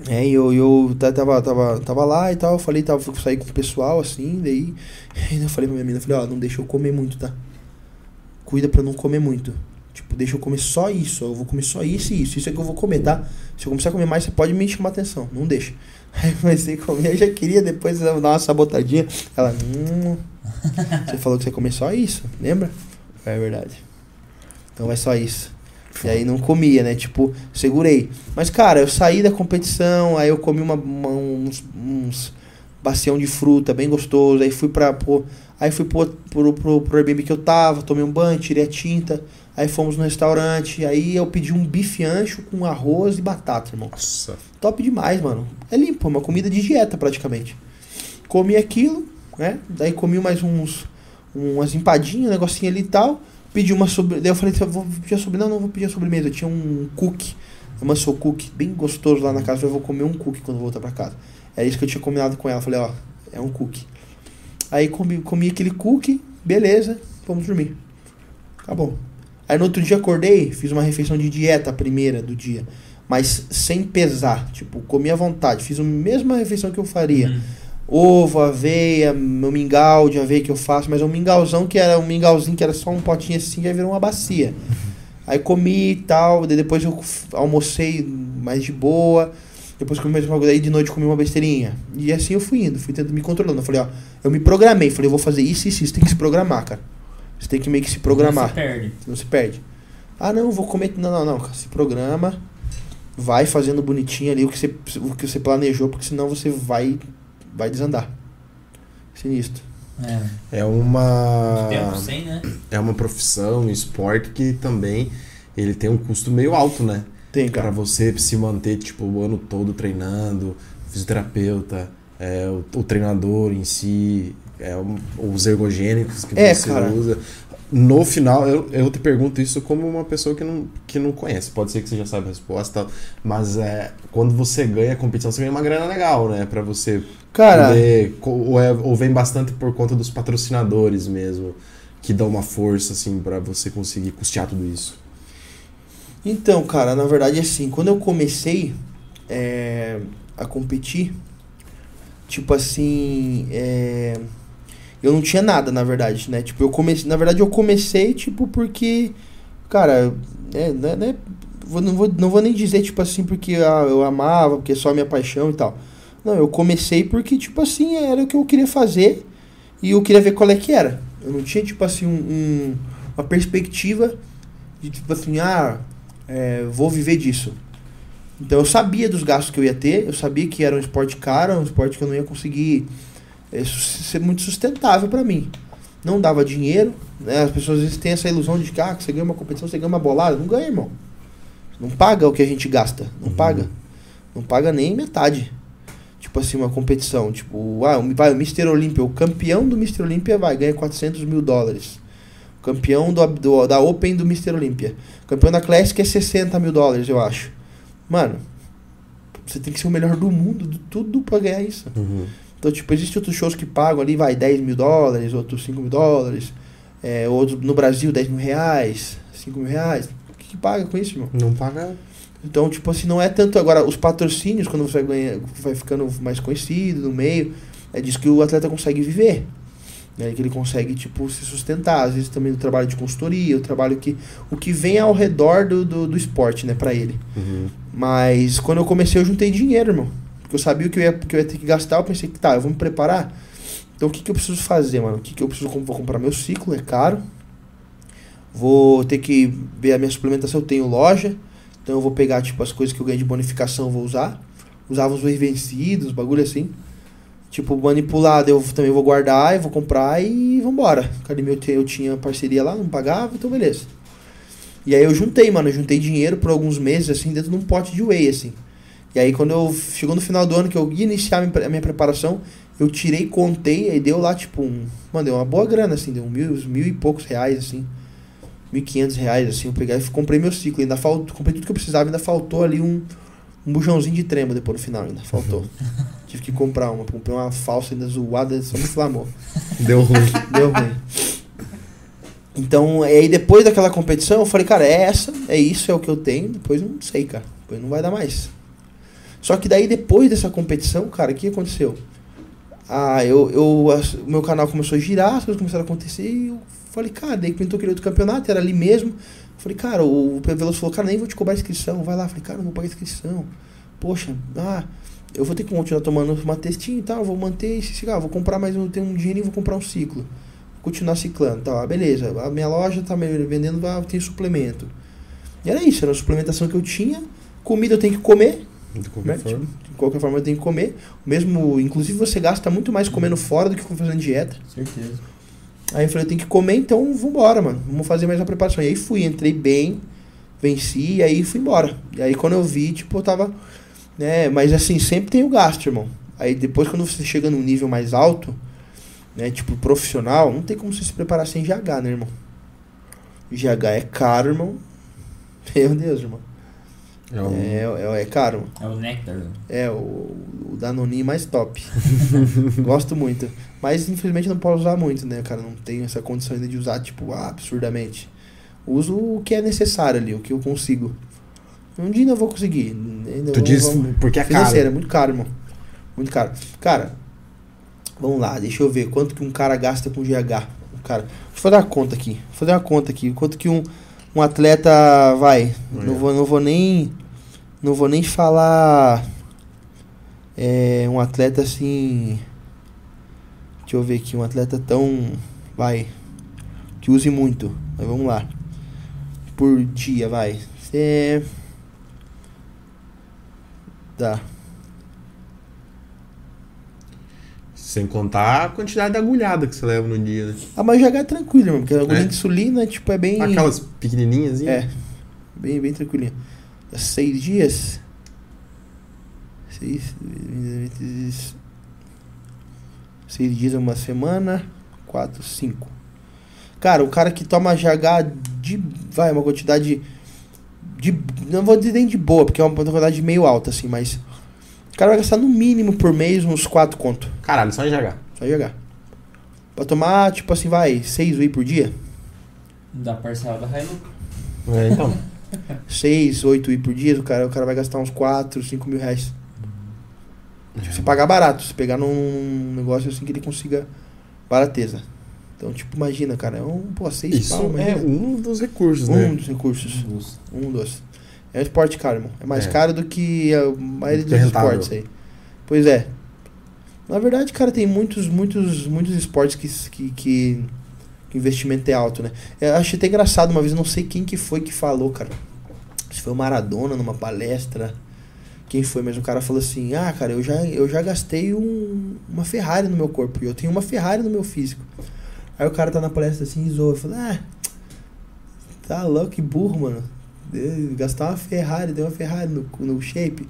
É, e eu, eu ta- tava, tava, tava lá e tal, eu falei, tava, sair com o pessoal, assim, daí. Aí eu falei pra minha menina, falei, ó, não deixa eu comer muito, tá? Cuida pra não comer muito. Tipo, deixa eu comer só isso, eu vou comer só isso e isso. Isso é que eu vou comer, tá? Se eu começar a comer mais, você pode me chamar atenção. Não deixa. Aí eu comecei a comer, eu já queria depois dar uma sabotadinha. Ela, hum, você falou que você comer só isso, lembra? É verdade. Então é só isso. E aí não comia, né? Tipo, segurei. Mas, cara, eu saí da competição, aí eu comi uma, uma- uns, uns bacião de fruta, bem gostoso. Aí fui pra. Pô, aí fui pro, pro, pro, pro Airbnb que eu tava, tomei um banho, tirei a tinta. Aí fomos no restaurante. Aí eu pedi um bife ancho com arroz e batata, irmão. Nossa. Top demais, mano. É limpo, é uma comida de dieta praticamente. Comi aquilo, né? Daí comi mais uns. Umas empadinhas, um negocinho ali e tal. Pedi uma sobre. Daí eu falei, vou pedir a sobremesa. Não, não vou pedir a sobremesa. Eu tinha um cookie. Uma sou cookie bem gostoso lá na casa. Eu vou comer um cookie quando voltar pra casa. É isso que eu tinha combinado com ela. Eu falei, ó, é um cookie. Aí comi, comi aquele cookie, beleza, vamos dormir. Acabou. Aí no outro dia acordei, fiz uma refeição de dieta, a primeira do dia. Mas sem pesar. Tipo, comi à vontade. Fiz a mesma refeição que eu faria. Uhum. Ovo, aveia, meu mingau de aveia que eu faço, mas é um mingauzão que era um mingauzinho que era só um potinho assim, já virou uma bacia. Aí comi e tal, depois eu almocei mais de boa, depois comi mais uma coisa, aí de noite comi uma besteirinha. E assim eu fui indo, fui tentando me controlando. Eu falei, ó, eu me programei, falei, eu vou fazer isso, isso, isso, tem que se programar, cara. Você tem que meio que se programar. Você perde. Não se perde. Ah, não, vou comer. Não, não, não. cara, Se programa. Vai fazendo bonitinho ali o que você, o que você planejou, porque senão você vai, vai desandar. Sinistro. É. É uma. Tempo sem, né? É uma profissão, um esporte que também ele tem um custo meio alto, né? Tem, Pra cara. você se manter, tipo, o ano todo treinando, fisioterapeuta, é, o, o treinador em si, é, os ergogênicos que É, você cara. usa. No final, eu, eu te pergunto isso como uma pessoa que não, que não conhece. Pode ser que você já saiba a resposta, mas é, quando você ganha a competição, você ganha uma grana legal, né? Pra você Cara, poder. Ou, é- ou vem bastante por conta dos patrocinadores mesmo, que dão uma força, assim, pra você conseguir custear tudo isso. então, cara, na verdade, assim, quando eu comecei é, a competir, tipo assim, é, eu não tinha nada, na verdade, né? Tipo, eu comecei, na verdade, eu comecei, tipo, porque, cara, né, né, vou- não, vou, não vou nem dizer, tipo assim, porque ah, eu amava, porque é só minha paixão e tal. Não, eu comecei porque, tipo assim, era o que eu queria fazer e eu queria ver qual é que era. Eu não tinha, tipo assim, um, um- uma perspectiva de, tipo assim, ah, é, vou viver disso. Então eu sabia dos gastos que eu ia ter, eu sabia que era um esporte caro, um esporte que eu não ia conseguir é, su- ser muito sustentável pra mim. Não dava dinheiro, né? As pessoas às vezes têm essa ilusão de que, ah, que você ganha uma competição, você ganha uma bolada. Não ganha, irmão. Não paga o que a gente gasta. Não Uhum. paga. Não paga nem metade. Tipo assim, uma competição. Tipo, ah, vai, o Mr. Olympia, o campeão do Mr. Olympia vai, ganha 400 mil dólares. O campeão do, do- da Open do Mr. Olympia. O campeão da Classic é 60 mil dólares, eu acho. Mano, você tem que ser o melhor do mundo, de tudo pra ganhar isso. Então, tipo, existem outros shows que pagam ali, vai, 10 mil dólares, outros 5 mil dólares. É, outros no Brasil, 10 mil reais, 5 mil reais. O que, que paga com isso, irmão? Não paga. Então, tipo assim, não é tanto agora os patrocínios, quando você vai, ganhar, vai ficando mais conhecido no meio, é disso que o atleta consegue viver. Né? Que ele consegue, tipo, se sustentar. Às vezes também o trabalho de consultoria, o trabalho que. O que vem ao redor do, do, do esporte, né, pra ele. Uhum. Mas quando eu comecei, eu juntei dinheiro, irmão. Porque eu sabia o que eu ia, que eu ia ter que gastar. Eu pensei que tá, eu vou me preparar. Então o que, que eu preciso fazer, mano? O que, que eu preciso? Vou comprar meu ciclo, é caro. Vou ter que ver a minha suplementação. Eu tenho loja. Então eu vou pegar, tipo, as coisas que eu ganhei de bonificação, vou usar. Usava os vencidos, bagulho assim. Tipo, manipulado, eu também vou guardar e vou comprar e vambora. Academia eu, eu tinha parceria lá, não pagava, então beleza. E aí eu juntei, mano, eu juntei dinheiro por alguns meses, assim, dentro de um pote de whey, assim. E aí quando eu chegou no final do ano que eu ia iniciar a minha preparação, eu tirei, contei, aí deu lá, tipo, um. Mano, deu uma boa grana, assim, deu mil, mil e poucos reais, assim. Mil e quinhentos reais, assim, eu peguei e comprei meu ciclo. Ainda faltou, comprei tudo que eu precisava, ainda faltou ali um, um bujãozinho de trema depois no final, ainda faltou. Tive que comprar uma, comprei uma falsa ainda zoada, só me inflamou. Deu ruim. Deu ruim. Então, aí depois daquela competição, eu falei, cara, é essa, é isso, é o que eu tenho. Depois não sei, cara. Depois não vai dar mais. Só que daí, depois dessa competição, cara, o que aconteceu? Ah, eu, eu, meu canal começou a girar, as coisas começaram a acontecer e eu falei, cara, daí pintou aquele outro campeonato, era ali mesmo. Eu falei, cara, o, o Veloso falou, cara, nem vou te cobrar inscrição, vai lá. Eu falei, cara, não vou pagar inscrição. Poxa, ah, eu vou ter que continuar tomando uma testinha e tal, vou manter esse cigarro, vou comprar mais um, tenho um dinheirinho, vou comprar um ciclo. Continuar ciclando, tá, ah, beleza. A minha loja tá vendendo, ah, tem suplemento. E era isso, era a suplementação que eu tinha. Comida eu tenho que comer, De qualquer forma. de De qualquer forma eu tenho que comer. Mesmo, inclusive você gasta muito mais comendo fora do que fazendo dieta. Certeza. Aí eu falei, eu tenho que comer, então vambora, mano. Vamos fazer mais uma preparação. E aí fui, entrei bem, venci, e aí fui embora. E aí quando eu vi, tipo, eu tava. Né, mas assim, sempre tem o gasto, irmão. Aí depois quando você chega num nível mais alto, né, tipo profissional, não tem como você se preparar sem GH, né, irmão? GH é caro, irmão. Meu Deus, irmão. É um- É, é, é caro. É o Nectar. É, o, o Danoninho mais top. Gosto muito. Mas infelizmente não posso usar muito, né, cara? Não tenho essa condição ainda de usar, tipo, absurdamente. Uso o que é necessário ali, o que eu consigo. Um dia ainda vou conseguir. Ainda Tu vou- diz vamos- porque é Financeira, caro. muito caro, irmão. Muito caro. Cara, vamos lá, deixa eu ver quanto que um cara gasta com GH. Um cara, deixa eu fazer uma conta aqui. Vou fazer uma conta aqui. Quanto que um, um atleta vai? Não vou, não vou nem. Não vou nem falar. É, um atleta assim. Deixa eu ver aqui, um atleta tão. Vai. Que use muito. Mas vamos lá. Por dia, vai. É. Dá. Sem contar a quantidade de agulhada que você leva no dia, né? Ah, mas GH é tranquilo, irmão, porque a agulha É? de insulina, tipo, é bem. Aquelas pequenininhas. hein? É. Bem, bem tranquilinho. Seis dias. Seis. Seis dias é uma semana. Quatro, cinco. Cara, o cara que toma GH de. Vai, uma quantidade. De. Não vou dizer nem de boa, porque é uma quantidade meio alta, assim, mas. O cara vai gastar no mínimo por mês uns quatro conto. Caralho, só em GH. Só GH. Pra tomar, tipo assim, vai, seis whey por dia. Da parcela da Hilux. É, então. 6, 8 whey por dia, o cara, o cara vai gastar uns 4, 5 mil reais. Tipo, você pagar barato, você pegar num negócio assim que ele consiga barateza. Então, tipo, imagina, cara, é um, pô, 6 Isso pau, é um dos recursos, um né? dos recursos. Luz. Um dos. É um esporte caro, irmão. É mais É. caro do que a maioria Do dos rentável. esportes aí. Pois é. Na verdade, cara, tem muitos, muitos, muitos esportes que, que, que, que o investimento é alto, né? Eu achei até engraçado uma vez, não sei quem que foi que falou, cara. Se foi o Maradona numa palestra. Quem foi, mas o cara falou assim: Ah, cara, eu já, eu já gastei um, uma Ferrari no meu corpo. E eu tenho uma Ferrari no meu físico. Aí o cara tá na palestra assim e zoa. Eu falei: Ah, tá louco, que burro, mano. Gastar uma Ferrari, deu uma Ferrari no, no shape.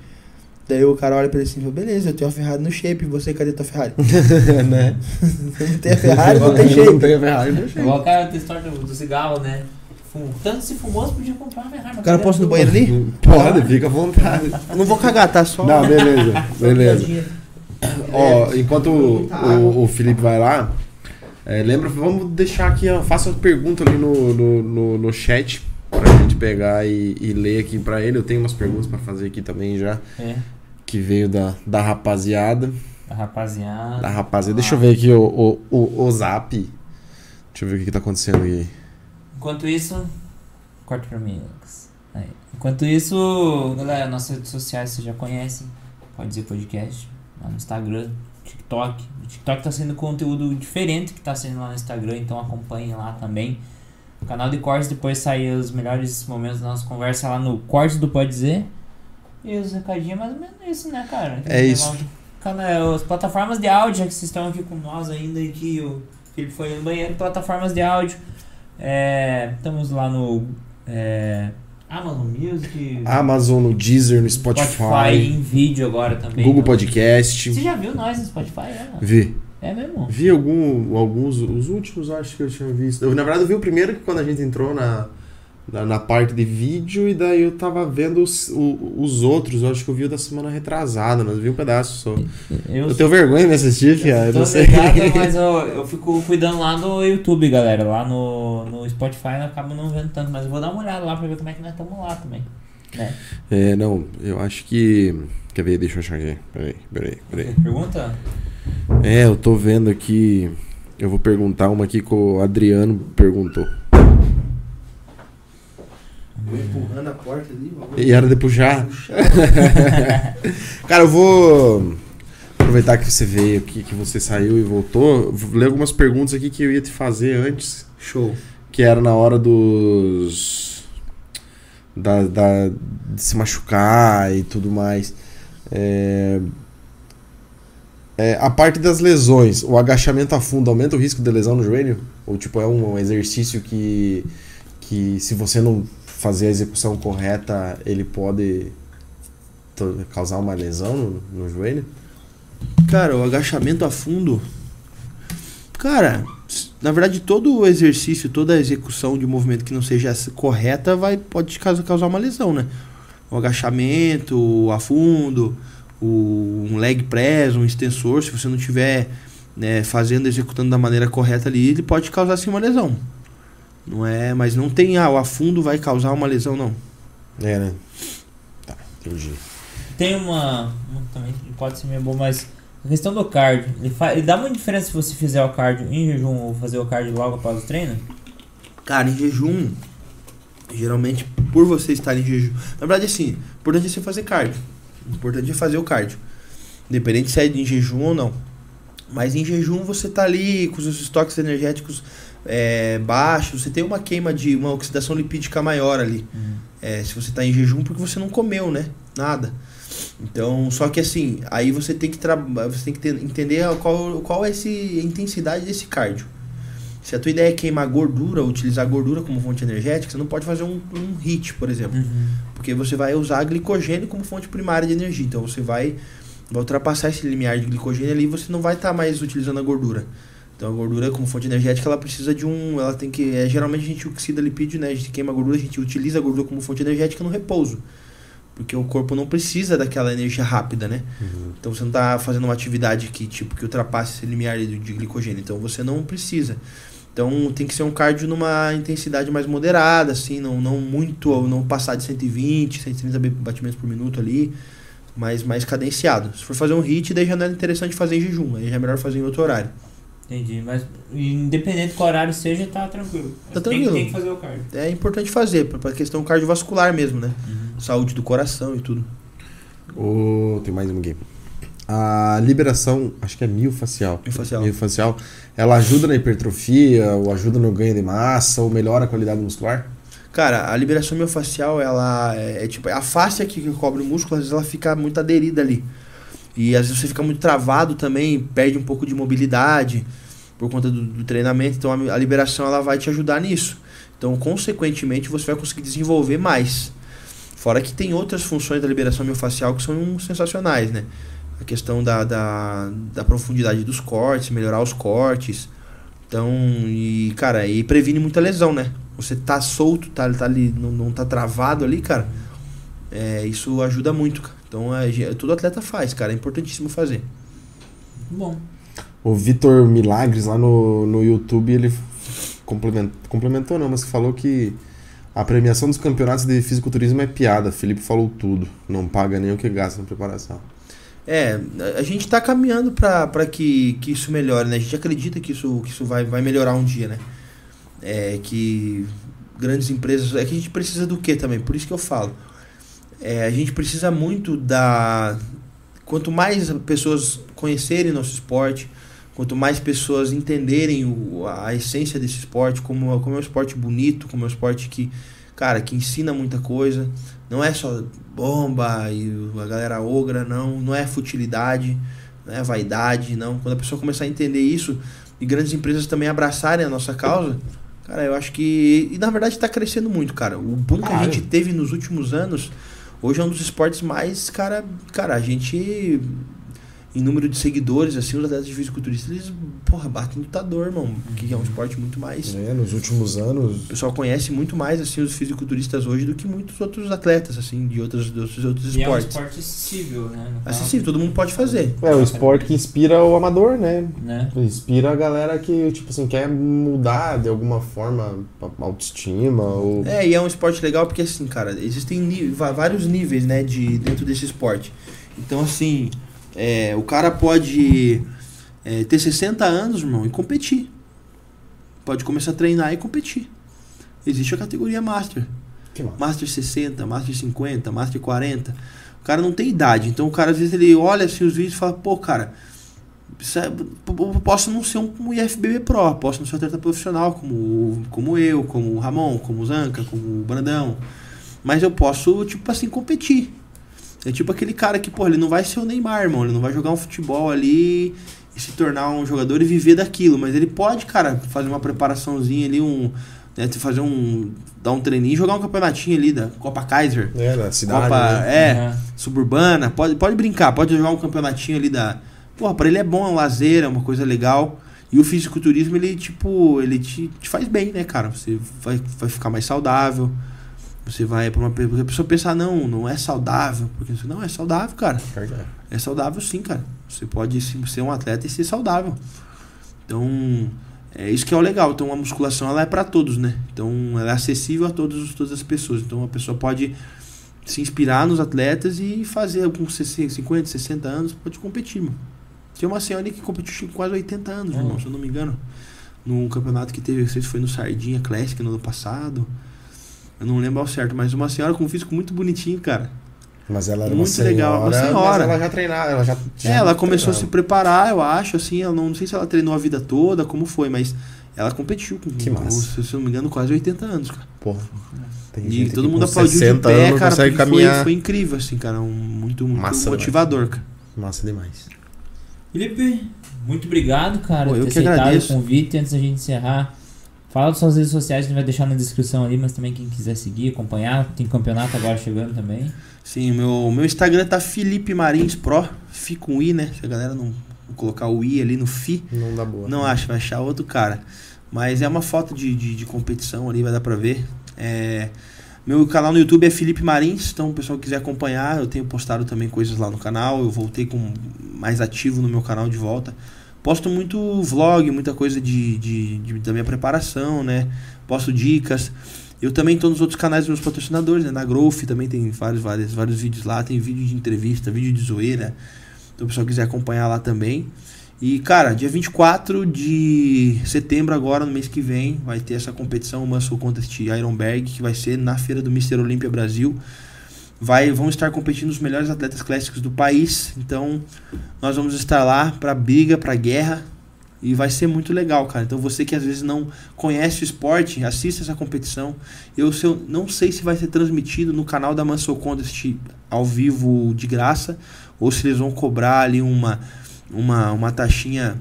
Daí o cara olha pra ele assim e fala: Beleza, eu tenho uma Ferrari no shape. E você, cadê tua Ferrari? né? não tem a Ferrari, não tem Não shape. tem a Ferrari, não tem Igual o cara da história do, do cigarro, né? Fum- Tanto se fumou, você podia comprar uma Ferrari. O cara posso ir no banheiro ali? Pode, fica à vontade. Não vou cagar, tá? Só. Não, beleza, beleza. Ó, enquanto o, o, o Felipe vai lá, é, lembra, vamos deixar aqui, ó, faça uma pergunta ali no, no, no, no chat pegar e, e ler aqui pra ele. Eu tenho umas perguntas pra fazer aqui também já, É, que veio da, da rapaziada. a rapaziada. Da rapaziada. Deixa eu ver aqui o, o, o, o zap. Deixa eu ver o que, que tá acontecendo aqui. Enquanto isso. Corta pra mim, Lucas. Aí. Enquanto isso, galera, nossas redes sociais vocês já conhecem. Pode dizer podcast. Lá no Instagram, TikTok. O TikTok tá sendo conteúdo diferente que tá sendo lá no Instagram, então acompanhem lá também. O canal de cortes depois sair os melhores momentos da nossa conversa lá no Cortes do Pode Dizer. E os recadinhos é mais ou menos isso, né, cara? É isso. Cana- As plataformas de áudio, já que vocês estão aqui com nós ainda e que o Felipe foi no banheiro, plataformas de áudio. É, estamos lá no é, Amazon Music, Amazon, no Deezer, no Spotify, em vídeo agora também. Google Podcast. Você já viu nós no Spotify? É? Vi. É mesmo? Vi algum, alguns, os últimos acho que eu tinha visto. Eu, na verdade, eu vi o primeiro que quando a gente entrou na, na, na parte de vídeo, e daí eu tava vendo os, o- os outros. Eu acho que eu vi o da semana retrasada, mas vi um pedaço só. Eu, Eu tenho vergonha de me assistir, Fia. Eu não sei. ligado, mas eu, eu fico cuidando lá no YouTube, galera. Lá no, no Spotify eu acabo não vendo tanto, mas eu vou dar uma olhada lá pra ver como é que nós estamos lá também. Né? É, não, eu acho que. Quer ver? Deixa eu achar aqui. Peraí, peraí, peraí. Pergunta? É, eu tô vendo aqui. Eu vou perguntar uma aqui que o Adriano perguntou. Vou empurrando a porta ali, E era de puxar? Cara, eu vou aproveitar que você veio aqui, que você saiu e voltou. Vou ler algumas perguntas aqui que eu ia te fazer antes, Show. que era na hora dos. Da, da- de se machucar e tudo mais. É, é, a parte das lesões, o agachamento a fundo aumenta o risco de lesão no joelho? Ou tipo, é um exercício que, que se você não fazer a execução correta, ele pode causar uma lesão no, no joelho? Cara, o agachamento a fundo. Cara, na verdade, todo o exercício, toda a execução de movimento que não seja correta vai, pode causar uma lesão, né? O agachamento, a fundo, o, um leg press, um extensor, se você não tiver né, fazendo, executando da maneira correta ali, ele pode causar sim uma lesão. Não é, mas não tem, ah, o afundo vai causar uma lesão, não. É, né? Tá, entendi. Tem uma, uma também pode ser meio bom, mas a questão do cardio, ele, fa, ele dá uma diferença se você fizer o cardio em jejum ou fazer o cardio logo após o treino? Cara, em jejum, geralmente por você estar em jejum, na verdade assim, importante é você fazer cardio. O importante é fazer o cardio. Independente se é em jejum ou não. Mas em jejum você tá ali com os estoques energéticos é, baixos, você tem uma queima de uma oxidação lipídica maior ali. Uhum. É, se você está em jejum, porque você não comeu, né? Nada. Então, só que assim, aí você tem que, você tem que ter, entender qual, qual é esse, a intensidade desse cardio. Se a tua ideia é queimar gordura, utilizar gordura como fonte energética, você não pode fazer um, um HIT, por exemplo. Uhum. Porque você vai usar glicogênio como fonte primária de energia. Então você vai, vai ultrapassar esse limiar de glicogênio ali e você não vai estar tá mais utilizando a gordura. Então a gordura como fonte energética, ela precisa de um, ela tem que, é, geralmente a gente oxida lipídio, né? A gente queima a gordura, a gente utiliza a gordura como fonte energética no repouso. Porque o corpo não precisa daquela energia rápida, né? Uhum. Então você não está fazendo uma atividade que tipo que ultrapasse esse limiar de, de glicogênio, então você não precisa. Então tem que ser um cardio numa intensidade mais moderada, assim, não, não muito, não passar de 120, 130 batimentos por minuto ali, mas mais cadenciado. Se for fazer um hit, daí já não é interessante fazer em jejum, aí já é melhor fazer em outro horário. Entendi, mas independente do horário seja, tá tranquilo. Tá tranquilo. Tem, tem, que fazer o cardio. É importante fazer, pra questão cardiovascular mesmo, né? Uhum. Saúde do coração e tudo. Oh, tem mais um aqui. A liberação, acho que é miofacial. Miofacial. Miofacial ela ajuda na hipertrofia, ou ajuda no ganho de massa, ou melhora a qualidade muscular? Cara, a liberação miofascial, ela é, é tipo, a face aqui que cobre o músculo, às vezes ela fica muito aderida ali. E às vezes você fica muito travado também, perde um pouco de mobilidade por conta do, do treinamento. Então a, a, liberação ela vai te ajudar nisso. Então, consequentemente, você vai conseguir desenvolver mais. Fora que tem outras funções da liberação miofascial que são sensacionais, né? A questão da, da, da profundidade dos cortes, melhorar os cortes. Então, e cara, e previne muita lesão, né? Você tá solto, tá, tá ali, não, não tá travado ali, cara. É, isso ajuda muito, cara. Então, é, todo atleta faz, cara. É importantíssimo fazer. Bom. O Vitor Milagres lá no, no YouTube, ele complementou, complementou não, mas falou que a premiação dos campeonatos de fisiculturismo é piada. Felipe falou tudo. Não paga nem o que gasta na preparação. É, a gente está caminhando para que, que isso melhore, né? A gente acredita que isso, que isso vai, vai melhorar um dia, né? É, que grandes empresas. É que a gente precisa do que também? Por isso que eu falo. É, a gente precisa muito da. Quanto mais pessoas conhecerem nosso esporte, quanto mais pessoas entenderem o, a essência desse esporte, como, como é um esporte bonito, como é um esporte que, cara, que ensina muita coisa. Não é só bomba e a galera ogra, não. Não é futilidade, não é vaidade, não. Quando a pessoa começar a entender isso e grandes empresas também abraçarem a nossa causa, cara, eu acho que. E na verdade está crescendo muito, cara. O boom que a gente teve nos últimos anos, hoje é um dos esportes mais, cara. Cara, a gente em número de seguidores, assim, os atletas de fisiculturistas, eles, porra, batem lutador, irmão. Que é um esporte muito mais. É, nos últimos anos. O pessoal conhece muito mais, assim, os fisiculturistas hoje do que muitos outros atletas, assim, de outros, de outros, outros e esportes. é um esporte acessível, né? Acessível, todo mundo pode fazer. É, o esporte que inspira o amador, né? né? Inspira a galera que, tipo assim, quer mudar de alguma forma a autoestima ou... É, e é um esporte legal porque, assim, cara, existem vários níveis, né, de, dentro desse esporte. Então, assim, é, o cara pode é, ter 60 anos, irmão, e competir. Pode começar a treinar e competir. Existe a categoria Master. Master 60, Master 50, Master 40. O cara não tem idade. Então o cara às vezes ele olha assim os vídeos e fala, pô, cara, é, posso não ser um IFBB Pro, posso não ser um atleta profissional como, como eu, como o Ramon, como o Zanca, como o Brandão. Mas eu posso, tipo assim, competir. É tipo aquele cara que, pô, ele não vai ser o Neymar, irmão. Ele não vai jogar um futebol ali e se tornar um jogador e viver daquilo. Mas ele pode, cara, fazer uma preparaçãozinha ali, um. Né, fazer um. dar um treininho e jogar um campeonatinho ali da Copa Kaiser. É, na cidade. Copa, né? é, Uhum. suburbana, pode, pode brincar, pode jogar um campeonatinho ali da. Porra, pra ele é bom, é um lazer, é uma coisa legal. E o fisiculturismo, ele, tipo, ele te, te faz bem, né, cara? Você vai, vai ficar mais saudável. Você vai pra uma pe- porque a pessoa pensar, não, não é saudável. Porque não, é saudável, cara. É saudável sim, cara. Você pode sim, ser um atleta e ser saudável. Então, é isso que é o legal. Então, a musculação ela é para todos, né? Então, ela é acessível a todos, todas as pessoas. Então, a pessoa pode se inspirar nos atletas e fazer com 60, 50, 60 anos, pode competir, mano. Tem uma senhora ali que competiu com quase 80 anos, Hum. irmão, se eu não me engano. Num campeonato que teve, não sei se foi no Sardinha Classic no ano passado. Eu não lembro ao certo, mas uma senhora com um físico muito bonitinho, cara. Mas ela era uma Muito senhora, legal, uma senhora. Mas ela já treinava, ela já, já É, ela começou a se preparar, eu acho, assim, ela não, não sei se ela treinou a vida toda, como foi, mas ela competiu com, Que com, massa. se eu não me engano, quase 80 anos, cara. Porra. Tem E todo mundo com aplaudiu de 60 pé, cara, porque foi, caminhar. foi incrível, assim, cara, um, muito, muito Massa motivador, cara. Massa demais. Felipe, muito obrigado, cara, Pô, por eu ter que aceitado agradeço. o convite. Antes da gente encerrar, fala das suas redes sociais, a gente vai deixar na descrição ali, mas também quem quiser seguir, acompanhar, tem campeonato agora chegando também. Sim, meu, meu Instagram tá Felipe Marins Pro, Fi com I, né? Se a galera não, colocar o I ali no Fi, Não dá boa. não acha, vai achar outro cara. Mas é uma foto de, de, de competição ali, vai dar pra ver. É, meu canal no YouTube é Felipe Marins, então o pessoal quiser acompanhar, eu tenho postado também coisas lá no canal. Eu voltei com mais ativo no meu canal de volta. Posto muito vlog, muita coisa de, de, de- da minha preparação, né? Posto dicas. Eu também tô nos outros canais dos meus patrocinadores, né? Na Growth também tem vários, vários, vários vídeos lá. Tem vídeo de entrevista, vídeo de zoeira. Então o pessoal quiser acompanhar lá também. E, cara, dia 24 de setembro, agora, no mês que vem, vai ter essa competição, Muscle Contest Ironberg, que vai ser na feira do Mr. Olímpia Brasil. Vai, vão estar competindo os melhores atletas clássicos do país. Então, nós vamos estar lá pra briga, pra guerra. E vai ser muito legal, cara. Então, você que às vezes não conhece o esporte, assista essa competição. Eu, se eu não sei se vai ser transmitido no canal da Muscle Contest ao vivo de graça, ou se eles vão cobrar ali uma uma, uma taxinha,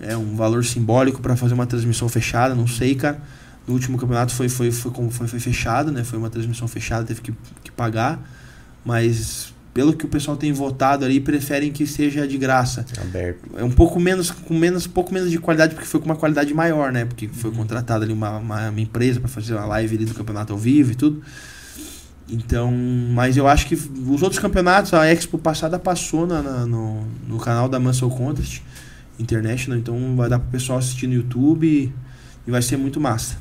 é, um valor simbólico para fazer uma transmissão fechada, não sei, cara. No último campeonato foi, foi, foi, foi, foi fechado, né? Foi uma transmissão fechada, teve que, que pagar. Mas pelo que o pessoal tem votado ali, preferem que seja de graça. Aberto. É um pouco menos, com menos, pouco menos de qualidade, porque foi com uma qualidade maior, né? Porque Uhum. foi contratada ali uma, uma, uma empresa para fazer uma live ali do campeonato ao vivo e tudo. Então, mas eu acho que os outros campeonatos, a Expo passada passou na, na- no, no canal da Muscle Contest International, então vai dar pro pessoal assistir no YouTube e, e vai ser muito massa.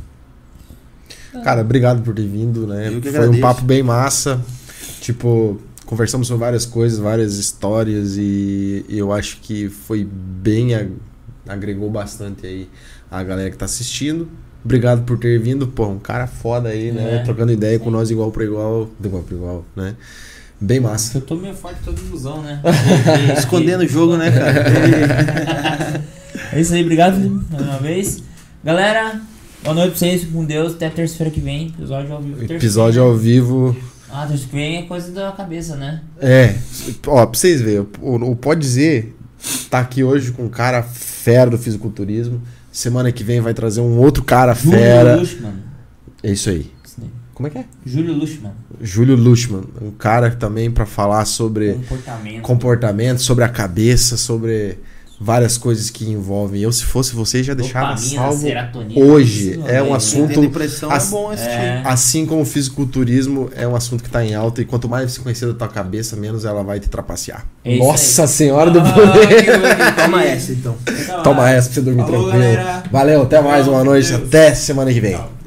Cara, obrigado por ter vindo, né? Eu que Foi um papo bem massa. Tipo, conversamos sobre várias coisas, várias histórias e, eu acho que foi bem. ag- agregou bastante aí a galera que tá assistindo. Obrigado por ter vindo, pô, um cara foda aí, né? É, Trocando ideia com sim. nós igual pra igual, de igual pra igual, né? Bem massa. Eu tô meio forte, tô de ilusão, né? Escondendo o jogo, né, cara? É isso aí, obrigado mais uma vez. Galera, boa noite pra vocês, com Deus. Até terça-feira que vem, episódio ao vivo. Episódio ao vivo. Ah, terça que vem é coisa da cabeça, né? É, ó, pra vocês verem, o, o Pode Dizer tá aqui hoje com um cara fera do fisiculturismo. Semana que vem vai trazer um outro cara Júlio fera. Lushman. É isso aí. Como é que é? Júlio Lushman. Júlio Lushman, um cara também pra falar sobre Comportamento. comportamento, sobre a cabeça, sobre várias coisas que envolvem. Eu, se fosse você, já deixava dopamina, salvo. hoje. É um né? assunto- depressão, As- é bom assistir. É. Assim como o fisiculturismo é um assunto que tá em alta e quanto mais você conhecer da tua cabeça, menos ela vai te trapacear. É Nossa aí. senhora do Ah, poder! que bonito. Toma essa, então. Toma vai. essa pra você dormir Falou, tranquilo. galera. Valeu, até mais, uma noite. Deus. Até semana que vem. Tchau.